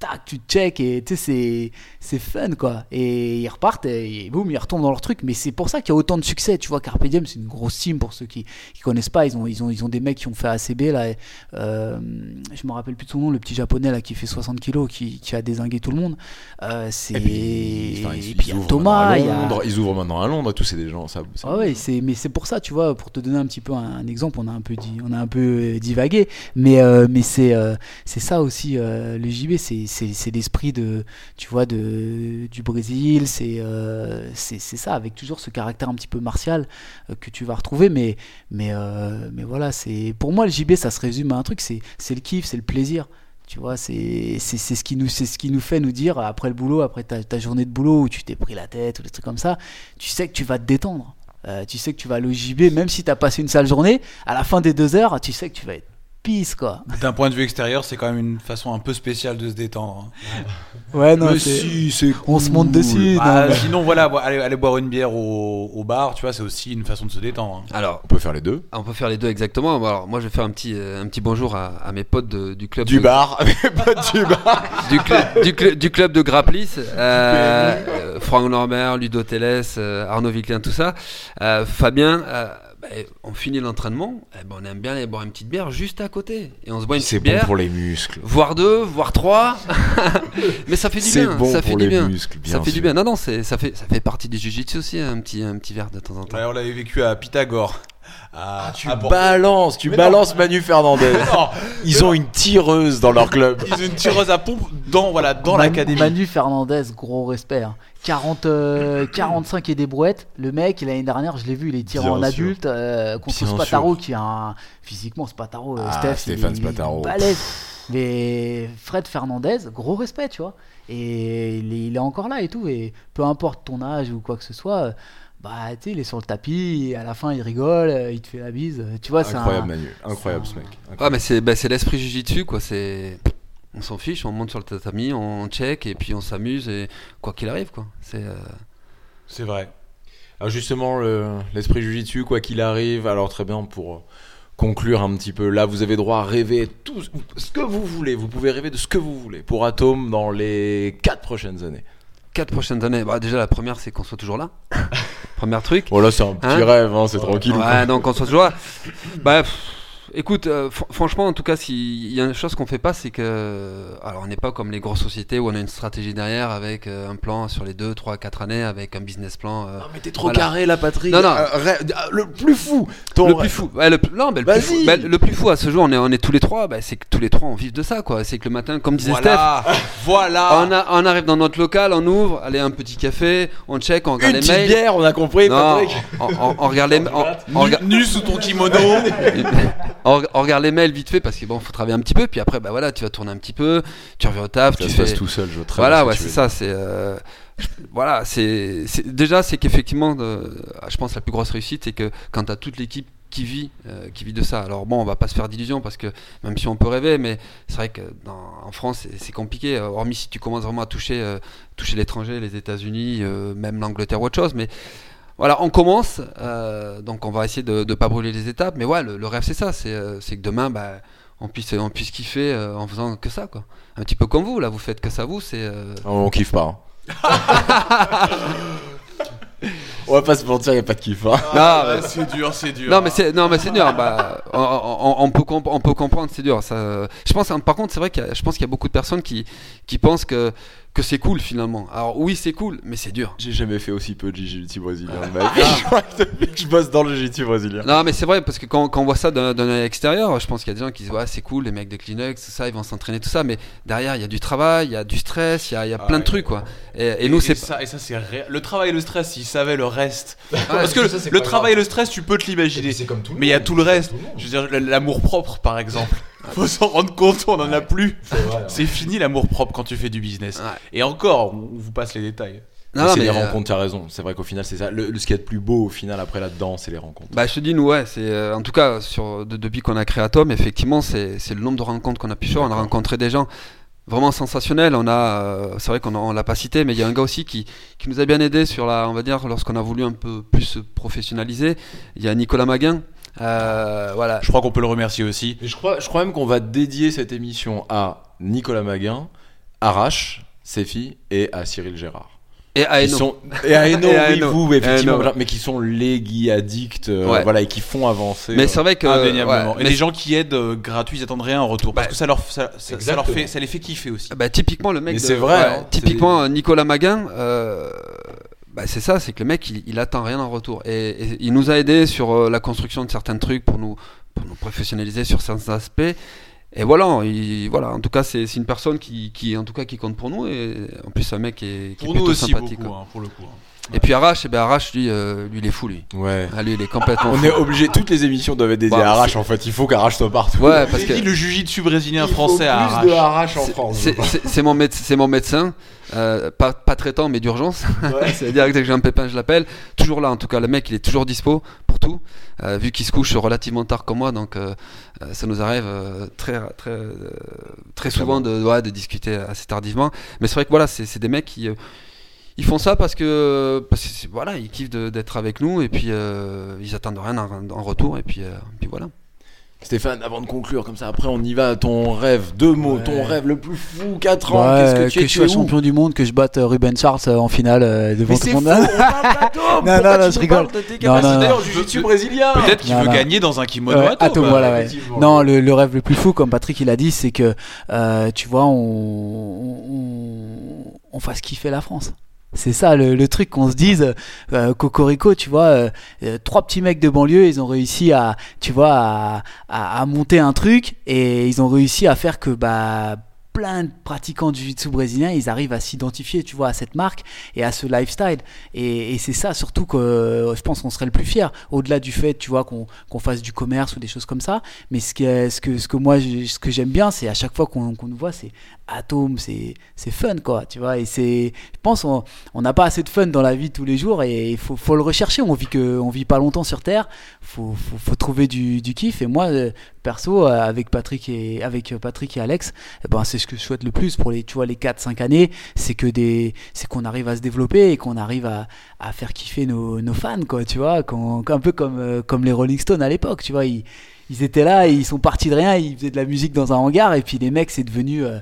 Tac, tu check et tu sais, c'est, fun quoi. Et ils repartent et, boum, ils retombent dans leur truc. Mais c'est pour ça qu'il y a autant de succès. Tu vois, Carpe Diem, c'est une grosse team pour ceux qui, qui connaissent pas. Ils ont, ils, ont, ils ont des mecs qui ont fait ACB là. et, euh, je me rappelle plus de son nom, le petit japonais là qui fait 60 kilos, qui, qui a désingué tout le monde. Euh, c'est. Et puis, enfin, et ils, puis, il ils y a ouvrent Thomas, maintenant à il y a- Londres, ils ouvrent maintenant à Londres, tous des gens. Ça, ça- ah ouais, mais c'est pour ça, tu vois, pour te donner un petit peu un, un exemple, on a un peu dit, on a un peu euh, divagué, mais euh, mais c'est c'est ça aussi le JB, c'est c'est l'esprit de tu vois de du Brésil, c'est euh, c'est c'est ça avec toujours ce caractère un petit peu martial euh, que tu vas retrouver, mais mais euh, mais voilà, c'est pour moi le JB, ça se résume à un truc, c'est le kiff, c'est le plaisir. Tu vois, c'est ce qui nous ce qui nous fait nous dire après le boulot, après ta, journée de boulot où tu t'es pris la tête ou des trucs comme ça, tu sais que tu vas te détendre. Tu sais que tu vas aller au JB, même si tu as passé une sale journée, à la fin des deux heures, tu sais que tu vas être pisse, quoi. D'un point de vue extérieur, c'est quand même une façon un peu spéciale de se détendre. hein. Ouais, non, Mais si, c'est on se monte dessus. Ah, non, mais- sinon, voilà, aller, aller boire une bière au, au bar, tu vois, c'est aussi une façon de se détendre. hein. Alors, On peut faire les deux. on peut faire les deux exactement. Alors, moi, je vais faire un petit, euh, un petit bonjour à, à mes potes de- du club. Du de- bar, mais pas du bar. du, cl- du, cl- du club de Grapplis, euh, Franck Norbert, Ludo Teles, euh, Arnaud Viclin, tout ça. Euh, Fabien, euh, bah, on finit l'entraînement, eh ben, on aime bien aller boire une petite bière juste à côté. Et on se boit une C'est petite bon bière, pour les muscles. voire deux, voire trois. Mais ça fait du C'est bien, bon ça fait pour du les bien. muscles, bien ça fait du bien. Non, non, c'est- ça fait, ça fait partie du jiu-jitsu aussi, un petit, un petit verre de temps en temps. Ouais, on l'avait vécu à Pythagore. À, Tu à balances, tu Mais balances Manu Fernandez. Non, Ils ont une tireuse dans leur club. ils ont une tireuse à pompe dans, voilà, dans Manu- l'académie. Manu Fernandez, gros respect. hein. 40, euh, 45 et des brouettes. Le mec, l'année dernière, je l'ai vu, il est tiré Bien en sûr. adulte euh, contre Bien Spataro, qui a un. Physiquement, Spataro, euh, Ah, Steph, Stéphane il, il est Spataro. balèze. Mais Fred Fernandez, gros respect, tu vois. Et il est, il est encore là et tout. Et peu importe ton âge ou quoi que ce soit, euh, bah, tu sais, il est sur le tapis. Et à la fin, il rigole, euh, il te fait la bise. Tu vois, c'est un- Incroyable Manu, incroyable c'est ce mec. Ah, mais c'est bah, c'est l'esprit jiu-jitsu, quoi. C'est. On s'en fiche, on monte sur le tatami, on check et puis on s'amuse et quoi qu'il arrive, quoi. C'est. euh, C'est vrai. Alors justement, le- l'esprit jujitsu, quoi qu'il arrive, alors très bien pour euh, conclure un petit peu, là vous avez droit à rêver tout ce que vous voulez, vous pouvez rêver de ce que vous voulez pour Atom dans les 4 prochaines années. quatre prochaines années. Bah, déjà, la première, c'est qu'on soit toujours là. Premier truc. Bon là c'est un petit Hein rêve, hein, c'est tranquille. Ouais, donc on soit toujours là. Bah, pff, écoute, euh, fr- franchement, en tout cas, s'il y a une chose qu'on fait pas, c'est que. Alors, on n'est pas comme les grosses sociétés où on a une stratégie derrière avec euh, un plan sur les 2, 3, 4 années, avec un business plan. euh, Non mais t'es trop Voilà. carré là Patrick. Non, non. Euh, le plus fou. Ton le plus fou, ouais, le, plus- non, mais le, plus fou bah, le plus fou à ce jour, on est, on est tous les trois, bah, c'est que tous les trois on vive de ça, quoi. C'est que le matin, comme disait Steph, Voilà, voilà. on, a- on arrive dans notre local, on ouvre, allez, un petit café, on check, on regarde Une les mails. bière, on a compris Non, Patrick. on, on- on regarde les, on, on Nu, nu sous ton kimono. on- on regarde les mails vite fait parce que bon, faut travailler un petit peu, puis après, bah voilà, tu vas tourner un petit peu, tu reviens au taf, Ça tu se fais. passe tout seul, je très Voilà, ouais, c'est ça, c'est. euh, voilà, c'est. Déjà, c'est qu'effectivement, je pense la plus grosse réussite, c'est que quand tu as toute l'équipe qui vit, euh, qui vit de ça. Alors bon, on va pas se faire d'illusions parce que même si on peut rêver, mais c'est vrai que dans- en France, c'est- compliqué. euh, Hormis si tu commences vraiment à toucher, euh, toucher l'étranger, les États-Unis, euh, même l'Angleterre ou autre chose, mais. Voilà, on commence, euh, donc on va essayer de ne pas brûler les étapes, mais ouais, le, le rêve c'est ça, c'est euh, c'est que demain, bah, on puisse, on puisse kiffer euh, en faisant que ça, quoi. Un petit peu comme vous, là, vous faites que ça, vous, c'est. euh, On kiffe pas. hein. on va pas se mentir, y a pas de kiff. hein. Ah, c'est dur, c'est dur. Non mais c'est non mais c'est dur. Bah, on, on- on peut comp- on peut comprendre, c'est dur. Ça, je pense. hein, Par contre, c'est vrai qu'il y a- je pense qu'il y a beaucoup de personnes qui qui pensent que que c'est cool finalement. Alors oui, c'est cool, mais c'est dur. J'ai jamais fait aussi peu de jiu-jitsu brésilien. Je crois que depuis que je bosse dans le jiu-jitsu brésilien. Non mais c'est vrai parce que quand, quand on voit ça d'un œil extérieur, je pense qu'il y a des gens qui disent ouais c'est cool les mecs de Kleenex, tout ça, ils vont s'entraîner tout ça, mais derrière il y a du travail, il y a du stress, il y a, il y a Ah plein de ouais. trucs quoi. Et, et nous c'est ça, et ça c'est ré- le travail et le stress. S'ils savaient le reste, parce parce que le, travail et le stress, tu peux te l'imaginer. c'est comme tout le Mais il y a tout le reste. tout le. Je veux dire, l'amour propre, par exemple. Faut s'en rendre compte, on en a plus. C'est fini l'amour propre quand tu fais du business. Ouais. Et encore, on vous passe les détails. Non, Mais non, c'est les euh, rencontres, t'as raison. C'est vrai qu'au final, c'est ça. Le, le- ce qui est le plus beau au final après là-dedans, c'est les rencontres. Bah, je te dis, nous, ouais, c'est euh, en tout cas sur, de- depuis qu'on a créé Atom, effectivement, c'est c'est le nombre de rencontres qu'on a pu faire. On a rencontré des gens vraiment sensationnels. On a, euh, c'est vrai qu'on a- on l'a pas cité, mais il y a un gars aussi qui, qui nous a bien aidé sur la, on va dire, lorsqu'on a voulu un peu plus se professionnaliser. Il y a Nicolas Maguin, euh, voilà. Je crois qu'on peut le remercier aussi. Et je crois, je crois même qu'on va dédier cette émission à Nicolas Maguin, Arrache, Sefi et à Cyril Gérard. Et à Eno. sont, et à Eno, Et à oui, vous, effectivement, mais qui sont les guy addicts, euh, Ouais. voilà, et qui font avancer. Mais euh, c'est vrai que, Indéniablement. ouais, et mais les gens qui aident euh, gratuits, ils attendent rien en retour. Parce Bah, que ça leur, ça, ça- ça leur fait, ça les fait kiffer aussi. Bah, typiquement le mec. Mais de- c'est vrai, ouais, hein, typiquement Nicolas Maguin. euh, bah, c'est ça, c'est que le mec il, il attend rien en retour et, et il nous a aidé sur euh, la construction de certains trucs pour nous pour nous professionnaliser sur certains aspects. Et voilà, il, voilà. En tout cas, c'est une personne qui, qui, en tout cas, qui compte pour nous et en plus un mec qui est, qui est Pour nous plutôt aussi, sympathique. beaucoup, hein, pour le coup. hein. Et puis Arrache, eh ben Arrache, lui, euh, lui, il est fou, lui. Ouais. Ah, lui, il est complètement On fou. est obligé, toutes les émissions doivent être dédiées Bah, à Arrache en fait. Il faut qu'Arrache soit partout. Ouais, parce que le jujitsu brésilien Il faut français à plus Arrache. de Arrache en France. c'est- mon, méde- c'est mon médecin, euh, pas, pas traitant, mais d'urgence. Ouais. C'est-à-dire que dès que j'ai un pépin, je l'appelle. Toujours là, en tout cas, le mec, il est toujours dispo pour tout. Euh, vu qu'il se couche relativement tard comme moi, donc euh, ça nous arrive euh, très, très, euh, très souvent de, ouais, de discuter assez tardivement. Mais c'est vrai que voilà, c'est c'est des mecs qui. Ils font ça parce que, parce que c'est- voilà, ils kiffent d'être avec nous et puis euh, ils attendent rien en, en retour et puis, euh, puis voilà. Stéphane, avant de conclure, comme ça, après on y va. Ton rêve, deux mots, Ouais. ton rêve le plus fou, 4 ans. Ouais, Qu'est-ce que tu es je sois champion du monde, que je batte euh, Ruben Charles euh, en finale euh, devant tout le monde. on parle d'Atom Non, non, je rigole. Non, non, non. jiu-jitsu brésilien? Peut-être qu'il veut gagner dans un kimono à voilà, ouais. Non, le, le rêve le plus fou, comme Patrick il a dit, c'est que euh, tu vois, on, on, on fasse kiffer la France. C'est ça le, le truc qu'on se dise, euh, Cocorico, tu vois, euh, euh, trois petits mecs de banlieue, ils ont réussi à, tu vois, à, à, à monter un truc et ils ont réussi à faire que bah plein de pratiquants du jiu-jitsu brésilien, ils arrivent à s'identifier, tu vois, à cette marque et à ce lifestyle. Et, c'est ça surtout que euh, je pense qu'on serait le plus fier, au-delà du fait, tu vois, qu'on qu'on fasse du commerce ou des choses comme ça. Mais ce, qui est- ce que, ce que moi, ce que j'aime bien, c'est à chaque fois qu'on qu'on nous voit, c'est Atom, c'est fun, quoi, tu vois. Et c'est, je pense, on n'a pas assez de fun dans la vie tous les jours et il faut, faut le rechercher. On vit que, on vit pas longtemps sur Terre. Faut, faut, faut trouver du, du kiff. Et moi, euh, perso, euh, avec Patrick et avec Patrick et Alex, eh ben c'est ce que je souhaite le plus pour les, tu vois, les 4-5 années, c'est que des, c'est qu'on arrive à se développer et qu'on arrive à, à faire kiffer nos, fans, quoi, tu vois, qu'on- un peu comme, euh, comme les Rolling Stones à l'époque, tu vois, ils, ils étaient là, ils sont partis de rien, ils faisaient de la musique dans un hangar et puis les mecs, c'est devenu euh,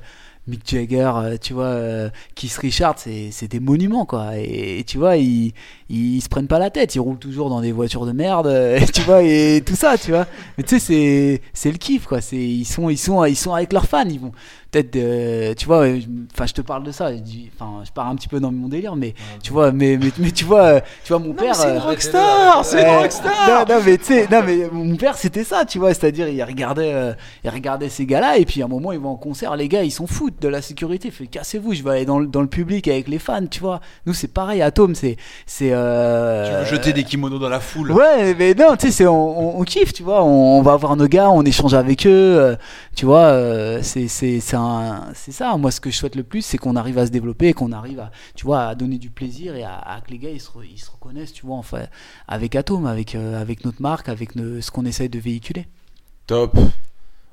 Mick Jagger, euh, tu vois, Keith Richards, c'est des monuments, quoi. Et, et tu vois, ils, ils, se prennent pas la tête, ils roulent toujours dans des voitures de merde, euh, tu vois, et tout ça, tu vois. Mais tu sais, c'est c'est le kiff, quoi. C'est ils sont ils sont ils sont avec leurs fans, ils vont peut-être, euh, tu vois, euh, je- enfin, je te parle de ça, enfin, je pars un petit peu dans mon délire, mais tu vois, mais mais, mais tu vois, tu vois, mon père. c'est une euh, rockstar, c'est une rockstar. Non, non, mais tu sais, non, mais mon père, c'était ça, tu vois. C'est-à-dire, il regardait, euh, il regardait ces gars-là, et puis à un moment, ils vont en concert, les gars, ils s'en foutent de la sécurité. Il fait, cassez-vous, je vais aller dans le, dans le public avec les fans, tu vois. Nous, c'est pareil, Atom, c'est. c'est Tu veux jeter des kimonos dans la foule. Ouais, mais non, tu sais, c'est- on, on, on kiffe, tu vois. On, on va voir nos gars, on échange avec eux, euh, tu vois. euh, c'est c'est c'est un- c'est ça. Moi, ce que je souhaite le plus, c'est qu'on arrive à se développer, et qu'on arrive à, tu vois, à donner du plaisir et à, à que les gars ils se, re- ils se reconnaissent, tu vois, enfin, avec Atom, avec euh, avec notre marque, avec ce qu'on essaye de véhiculer. Top.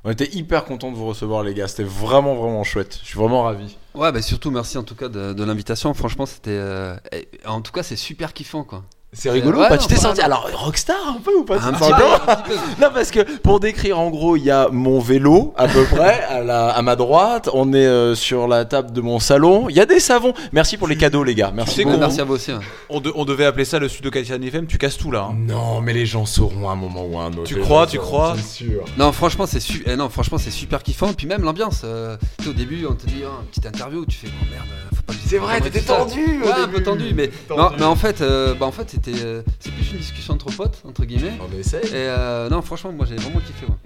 On était hyper content de vous recevoir, les gars. C'était vraiment, vraiment chouette. Je suis vraiment ravi. Ouais, bah surtout merci en tout cas de, l'invitation. Franchement, c'était. euh, en tout cas, c'est super kiffant quoi. C'est rigolo Ouais, ou pas Tu t'es senti alors rockstar un peu ou pas Un petit peu. Non parce que pour décrire en gros il y a mon vélo à peu près à, la, à ma droite, on est euh, sur la table de mon salon, il y a des savons. Merci pour les cadeaux les gars, merci. qu'on- merci à vous aussi. hein. On, de- on devait appeler ça le Sud de Californie FM, tu casses tout là. hein. Non mais les gens sauront à un moment ou à un autre. Tu crois, tu crois C'est sûr. Non, franchement, c'est su- eh non, franchement, c'est super kiffant. Et puis même l'ambiance. euh, tu sais, au début, on te dit oh, une petite interview. Tu fais oh merde, C'est vrai, t'étais tendu au Ouais, un peu tendu, mais, Tendu. non, mais en fait, euh, bah, en fait, c'était euh, c'est plus une discussion entre potes, entre guillemets. On essaie. Et euh, non, franchement, moi, j'ai vraiment kiffé. moi.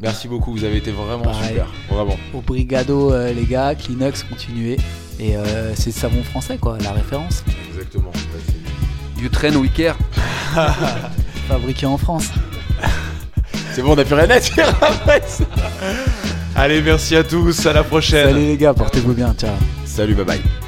Merci beaucoup, vous avez été vraiment Pareil. super, vraiment. Au Brigado, euh, les gars, Kleenex, continuez. Et euh, c'est savon français, quoi, la référence. Exactement. You train we care. Fabriqué en France. C'est bon, on a plus rien à dire après ça. Allez, merci à tous, à la prochaine. Salut les gars, portez-vous bien, ciao. Salut, bye bye.